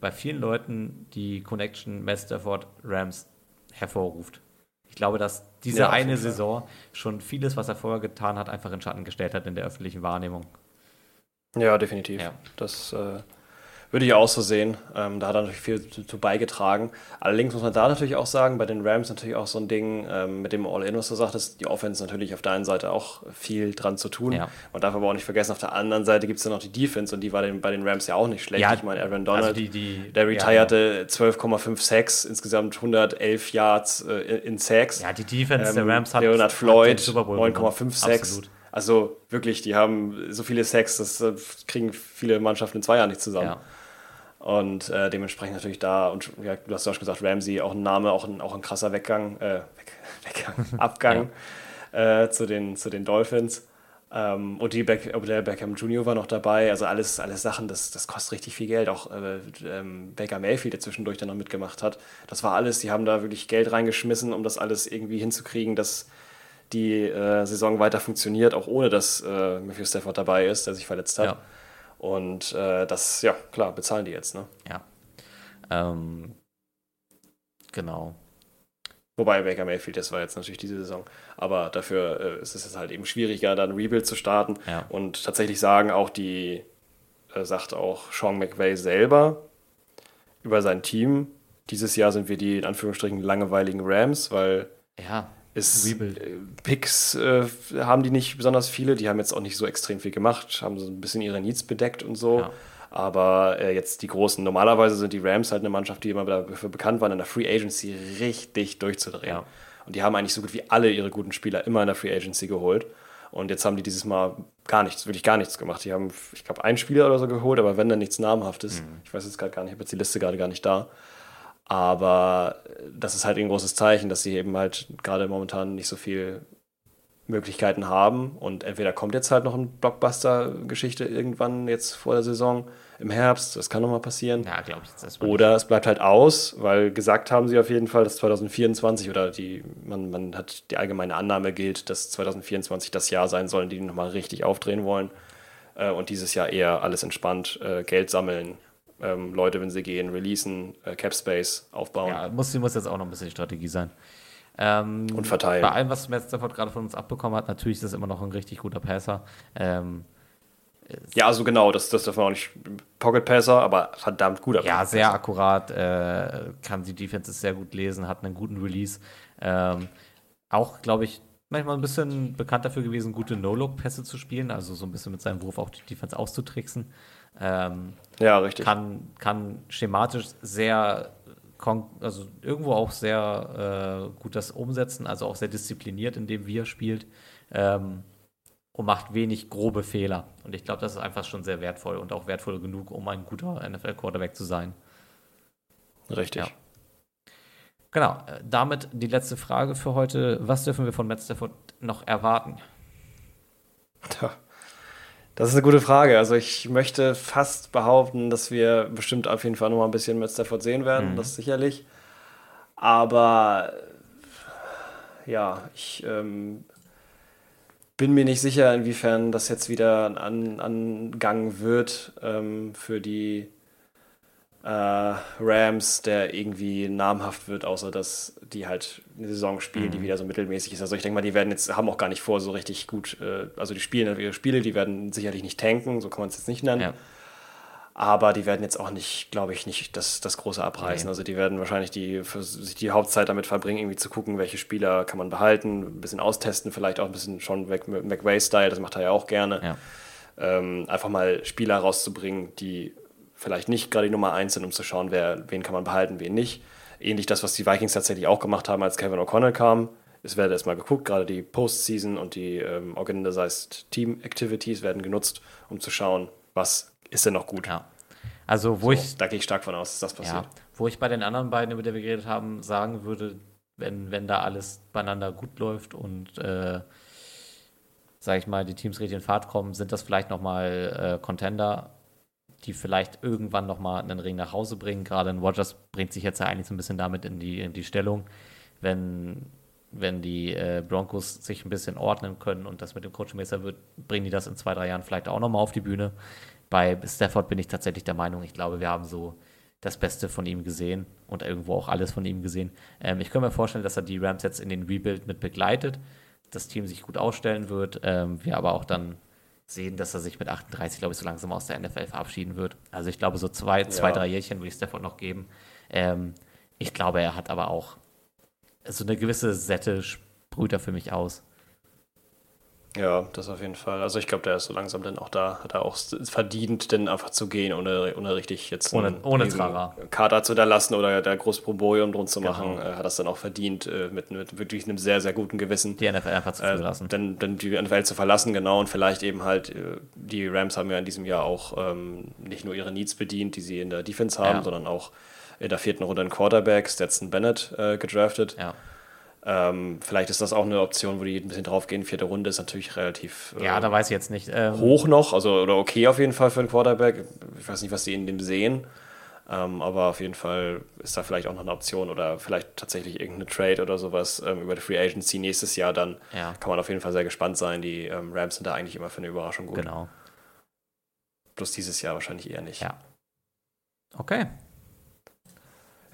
bei vielen Leuten die Connection Matt Stafford Rams hervorruft. Ich glaube, dass diese ja, eine Saison schon vieles, was er vorher getan hat, einfach in Schatten gestellt hat in der öffentlichen Wahrnehmung. Ja, definitiv. Ja. Das äh, Würde ich auch so sehen. Ähm, da hat er natürlich viel zu, zu, beigetragen. Allerdings muss man da natürlich auch sagen, bei den Rams natürlich auch so ein Ding ähm, mit dem All-In, was du sagtest, die Offense natürlich auf der einen Seite auch viel dran zu tun. Ja. Man darf aber auch nicht vergessen, auf der anderen Seite gibt es ja noch die Defense und die war den, bei den Rams ja auch nicht schlecht. Ja, ich meine, Aaron Donald, also die, die, der retired ja, 12,5 Sacks, insgesamt 111 Yards äh, in Sacks. Ja, die Defense ähm, der Rams hat Leonard Floyd 9,5 Sacks. Absolut. Also wirklich, die haben so viele Sacks, das äh, kriegen viele Mannschaften in zwei Jahren nicht zusammen. Ja. Und äh, dementsprechend natürlich da, und ja, du hast ja schon gesagt, Ramsey, auch ein Name, auch ein, auch ein krasser Weggang, äh, Weg, (laughs) Weggang, Abgang ja. äh, zu, den, zu den Dolphins. Ähm, und die Beck, Odell Beckham Jr. war noch dabei. Also alles, alles Sachen, das, das kostet richtig viel Geld. Auch äh, ähm, Baker Mayfield, der zwischendurch dann noch mitgemacht hat. Das war alles, die haben da wirklich Geld reingeschmissen, um das alles irgendwie hinzukriegen, dass die äh, Saison weiter funktioniert, auch ohne dass äh, Matthew Stafford dabei ist, der sich verletzt hat. Ja. Und äh, das, ja, klar, bezahlen die jetzt, ne? Ja. Ähm, genau. Wobei Baker Mayfield, das war jetzt natürlich diese Saison. Aber dafür äh, ist es halt eben schwieriger, dann Rebuild zu starten. Ja. Und tatsächlich sagen auch die, äh, sagt auch Sean McVay selber über sein Team, dieses Jahr sind wir die in Anführungsstrichen langweiligen Rams, weil ja. Ist, Rebuild. Äh, Picks äh, haben die nicht besonders viele, die haben jetzt auch nicht so extrem viel gemacht, haben so ein bisschen ihre Needs bedeckt und so. Ja. Aber äh, jetzt die großen, normalerweise sind die Rams halt eine Mannschaft, die immer dafür bekannt waren, in der Free Agency richtig durchzudrehen. Ja. Und die haben eigentlich so gut wie alle ihre guten Spieler immer in der Free Agency geholt. Und jetzt haben die dieses Mal gar nichts, wirklich gar nichts gemacht. Die haben, ich glaube, einen Spieler oder so geholt, aber wenn dann nichts Namhaftes. Mhm. Ich weiß jetzt gerade gar nicht, ich habe jetzt die Liste gerade gar nicht da. Aber das ist halt ein großes Zeichen, dass sie eben halt gerade momentan nicht so viel Möglichkeiten haben. Und entweder kommt jetzt halt noch eine Blockbuster-Geschichte irgendwann jetzt vor der Saison im Herbst, das kann nochmal passieren. Ja, glaube ich. Das oder es bleibt halt aus, weil gesagt haben sie auf jeden Fall, dass 2024 oder die, man, man hat die allgemeine Annahme gilt, dass 2024 das Jahr sein soll, in dem die nochmal richtig aufdrehen wollen. Äh, und dieses Jahr eher alles entspannt, äh, Geld sammeln ähm, Leute, wenn sie gehen, releasen, äh, Cap Space aufbauen. Ja, muss, muss jetzt auch noch ein bisschen Strategie sein. Ähm, und verteilen. Bei allem, was Matt Stafford gerade von uns abbekommen hat, natürlich ist das immer noch ein richtig guter Passer. Ähm, ja, also genau, das, das darf man auch nicht. Pocket Passer, aber verdammt guter. Ja, sehr akkurat, äh, kann die Defenses sehr gut lesen, hat einen guten Release. Ähm, auch, glaube ich, manchmal ein bisschen bekannt dafür gewesen, gute No-Look-Pässe zu spielen, also so ein bisschen mit seinem Wurf auch die Defense auszutricksen. Ähm, ja, richtig. Kann, kann schematisch sehr, also irgendwo auch sehr äh, gut das umsetzen, also auch sehr diszipliniert, indem wie er spielt. Ähm, und macht wenig grobe Fehler. Und ich glaube, das ist einfach schon sehr wertvoll und auch wertvoll genug, um ein guter NFL-Quarterback zu sein. Richtig. Ja. Genau, äh, damit die letzte Frage für heute. Was dürfen wir von Matt Stafford noch erwarten? Tja, das ist eine gute Frage. Also ich möchte fast behaupten, dass wir bestimmt auf jeden Fall noch mal ein bisschen mit Stafford sehen werden, mhm. das sicherlich. Aber ja, ich ähm, bin mir nicht sicher, inwiefern das jetzt wieder ein Angang wird ähm, für die äh, Rams, der irgendwie namhaft wird, außer dass die halt eine Saison spielen, mhm. die wieder so mittelmäßig ist. Also ich denke mal, die werden jetzt, haben auch gar nicht vor, so richtig gut, äh, also die spielen ihre Spiele, die werden sicherlich nicht tanken, so kann man es jetzt nicht nennen. Ja. Aber die werden jetzt auch nicht, glaube ich, nicht das, das große abreißen. Nee. Also die werden wahrscheinlich die, für sich die Hauptzeit damit verbringen, irgendwie zu gucken, welche Spieler kann man behalten, ein bisschen austesten, vielleicht auch ein bisschen schon McVay-Style, das macht er ja auch gerne. Ja. Ähm, einfach mal Spieler rauszubringen, die vielleicht nicht gerade die Nummer eins sind, um zu schauen, wer, wen kann man behalten, wen nicht. Ähnlich das, was die Vikings tatsächlich auch gemacht haben, als Kevin O'Connell kam. Es wird erstmal geguckt, gerade die Postseason und die ähm, Organized Team Activities werden genutzt, um zu schauen, was ist denn noch gut. Ja. Also, wo so, ich. Da gehe ich stark von aus, dass das passiert. Ja, wo ich bei den anderen beiden, über die wir geredet haben, sagen würde, wenn, wenn da alles beieinander gut läuft und, äh, sag ich mal, die Teams richtig in Fahrt kommen, sind das vielleicht nochmal äh, Contender die vielleicht irgendwann nochmal einen Ring nach Hause bringen. Gerade in Rogers bringt sich jetzt ja eigentlich so ein bisschen damit in die, in die Stellung, wenn, wenn die äh, Broncos sich ein bisschen ordnen können und das mit dem Coaching besser wird, bringen die das in zwei, drei Jahren vielleicht auch nochmal auf die Bühne. Bei Stafford bin ich tatsächlich der Meinung, ich glaube, wir haben so das Beste von ihm gesehen und irgendwo auch alles von ihm gesehen. Ähm, ich könnte mir vorstellen, dass er die Rams jetzt in den Rebuild mit begleitet, das Team sich gut ausstellen wird, ähm, wir aber auch dann sehen, dass er sich mit 38, glaube ich, so langsam aus der NFL verabschieden wird. Also ich glaube, so zwei, zwei drei Jährchen würde ich Stafford noch geben. Ähm, ich glaube, er hat aber auch so eine gewisse Sätte sprüht er für mich aus. Ja, das auf jeden Fall. Also ich glaube, der ist so langsam dann auch da, hat er auch verdient, denn einfach zu gehen, ohne, ohne richtig jetzt ohne, ohne Trara. Kader zu hinterlassen oder da groß Promborium drum zu Genau. machen, äh, hat das dann auch verdient, äh, mit, mit wirklich einem sehr, sehr guten Gewissen. Die NFL einfach zu Äh, verlassen. dann, dann die NFL zu verlassen, genau, und vielleicht eben halt, äh, die Rams haben ja in diesem Jahr auch ähm, nicht nur ihre Needs bedient, die sie in der Defense haben, Ja. sondern auch in der vierten Runde einen Quarterback, Stetson Bennett, äh, gedraftet. Ja. Ähm, vielleicht ist das auch eine Option, wo die ein bisschen draufgehen. Vierte Runde ist natürlich relativ äh, ja, da weiß ich jetzt nicht. Ähm, hoch noch, also oder okay auf jeden Fall für einen Quarterback. Ich weiß nicht, was sie in dem sehen. Ähm, aber auf jeden Fall ist da vielleicht auch noch eine Option oder vielleicht tatsächlich irgendeine Trade oder sowas ähm, über die Free Agency nächstes Jahr dann. Ja. Kann man auf jeden Fall sehr gespannt sein. Die ähm, Rams sind da eigentlich immer für eine Überraschung gut. Genau. Bloß dieses Jahr wahrscheinlich eher nicht. Ja. Okay.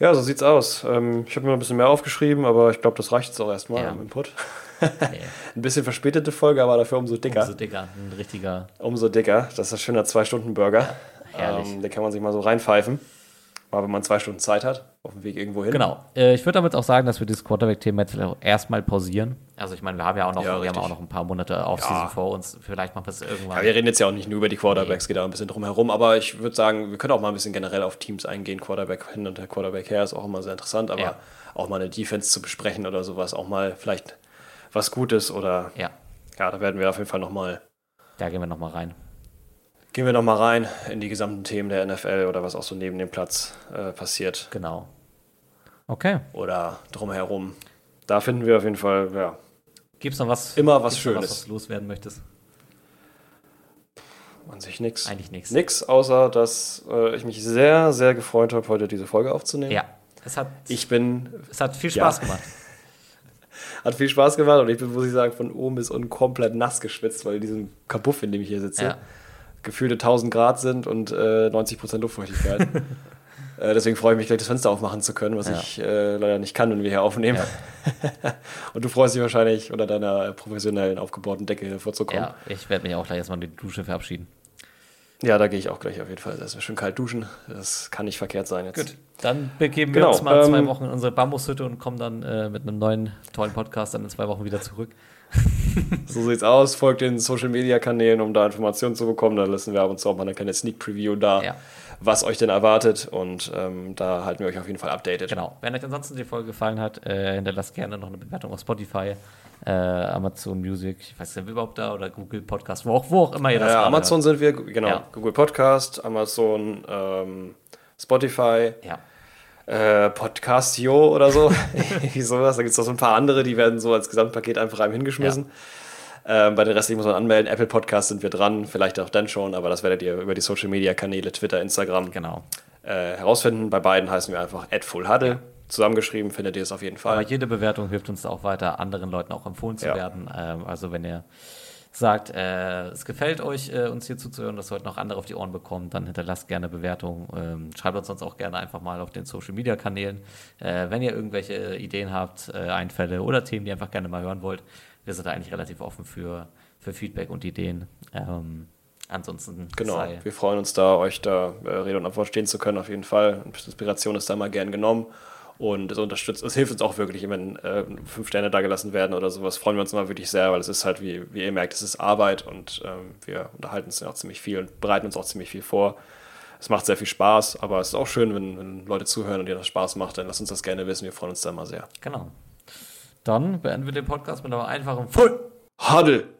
Ja, so sieht's aus. Ähm, ich habe mir noch ein bisschen mehr aufgeschrieben, aber ich glaube, das reicht jetzt auch erstmal Ja. im Input. (laughs) Ein bisschen verspätete Folge, aber dafür umso dicker. umso dicker. Ein richtiger. Umso dicker. Das ist ein schöner Zwei-Stunden-Burger. Herrlich. Ähm, den kann man sich mal so reinpfeifen. Mal, wenn man zwei Stunden Zeit hat, auf dem Weg irgendwo hin. Genau. Äh, ich würde damit auch sagen, dass wir dieses Quarterback-Thema jetzt erstmal pausieren. Also ich meine, wir haben ja auch noch, Ja, wir haben auch noch ein paar Monate Offseason Ja. vor uns. Vielleicht machen wir es irgendwann. Ja, wir reden jetzt ja auch nicht nur über die Quarterbacks, geht auch ein bisschen drum herum, aber ich würde sagen, wir können auch mal ein bisschen generell auf Teams eingehen. Quarterback hin und der Quarterback her ist auch immer sehr interessant, aber Ja. auch mal eine Defense zu besprechen oder sowas, auch mal vielleicht was Gutes oder ja, ja, da werden wir auf jeden Fall nochmal, da gehen wir nochmal rein. Gehen wir nochmal rein in die gesamten Themen der NFL oder was auch so neben dem Platz äh, passiert Genau. Okay. oder drumherum. Da finden wir auf jeden Fall, ja, Gibt es noch was? Immer was Schönes. was du loswerden möchtest? an sich nichts. Eigentlich nichts. Nix, außer dass äh, ich mich sehr, sehr gefreut habe, heute diese Folge aufzunehmen. Ja. Es hat, Ich bin es hat viel Ja. Spaß gemacht. (laughs) Hat viel Spaß gemacht und ich bin, muss ich sagen, von oben bis unten komplett nass geschwitzt, weil in diesem Kabuff, in dem ich hier sitze, Ja. Gefühlte 1000 Grad sind und äh, 90% Luftfeuchtigkeit. (laughs) äh, deswegen freue ich mich gleich, das Fenster aufmachen zu können, was Ja. ich äh, leider nicht kann, wenn wir hier aufnehmen. (laughs) und du freust dich wahrscheinlich, unter deiner professionellen aufgebauten Decke hervorzukommen. Ja, ich werde mich auch gleich erstmal in die Dusche verabschieden. Ja, da gehe ich auch gleich auf jeden Fall. Erstmal schön kalt duschen. Das kann nicht verkehrt sein jetzt. Gut, dann begeben wir Genau, uns mal zwei ähm, Wochen in unsere Bambushütte und kommen dann äh, mit einem neuen tollen Podcast dann in zwei Wochen wieder zurück. (laughs) So sieht's aus. Folgt den Social Media Kanälen, um da Informationen zu bekommen. Da lassen wir ab und zu auch mal eine kleine Sneak Preview da, Ja. was euch denn erwartet. Und ähm, da halten wir euch auf jeden Fall updated. Genau. Wenn euch ansonsten die Folge gefallen hat, äh, hinterlasst gerne noch eine Bewertung auf Spotify, äh, Amazon Music, ich weiß nicht, überhaupt da oder Google Podcast, wo auch, wo auch immer ihr das Ja, Amazon sind wir, genau. Ja. Google Podcast, Amazon, ähm, Spotify, hört. Ja. Äh, Podcastio oder so. (laughs) Irgendwie sowas. Da gibt es noch so ein paar andere, die werden so als Gesamtpaket einfach einem hingeschmissen. Ähm, bei den restlichen muss man anmelden. Apple Podcast sind wir dran, vielleicht auch dann schon, aber das werdet ihr über die Social Media Kanäle, Twitter, Instagram Genau. äh, herausfinden. Bei beiden heißen wir einfach @fullhuddle. Zusammengeschrieben findet ihr es auf jeden Aber Fall. jede Bewertung hilft uns auch weiter, anderen Leuten auch empfohlen zu Ja. werden. Ähm, also wenn ihr sagt, äh, es gefällt euch, äh, uns hier zuzuhören, dass wir heute noch andere auf die Ohren bekommen, dann hinterlasst gerne Bewertungen. Ähm, schreibt uns sonst auch gerne einfach mal auf den Social Media Kanälen. Äh, wenn ihr irgendwelche Ideen habt, äh, Einfälle oder Themen, die ihr einfach gerne mal hören wollt, wir sind da eigentlich relativ offen für, für Feedback und Ideen. Ähm, ansonsten Genau. Wir freuen uns da, euch da äh, Rede und Antwort stehen zu können, auf jeden Fall. Inspiration ist da mal gern genommen. Und es unterstützt, es hilft uns auch wirklich, wenn äh, fünf Sterne da gelassen werden oder sowas, freuen wir uns immer wirklich sehr, weil es ist halt, wie, wie ihr merkt, es ist Arbeit und ähm, wir unterhalten uns ja auch ziemlich viel und bereiten uns auch ziemlich viel vor. Es macht sehr viel Spaß, aber es ist auch schön, wenn, wenn Leute zuhören und dir das Spaß macht, dann lasst uns das gerne wissen, wir freuen uns da immer sehr. genau. Dann beenden wir den Podcast mit einem einfachen Full. Huddle!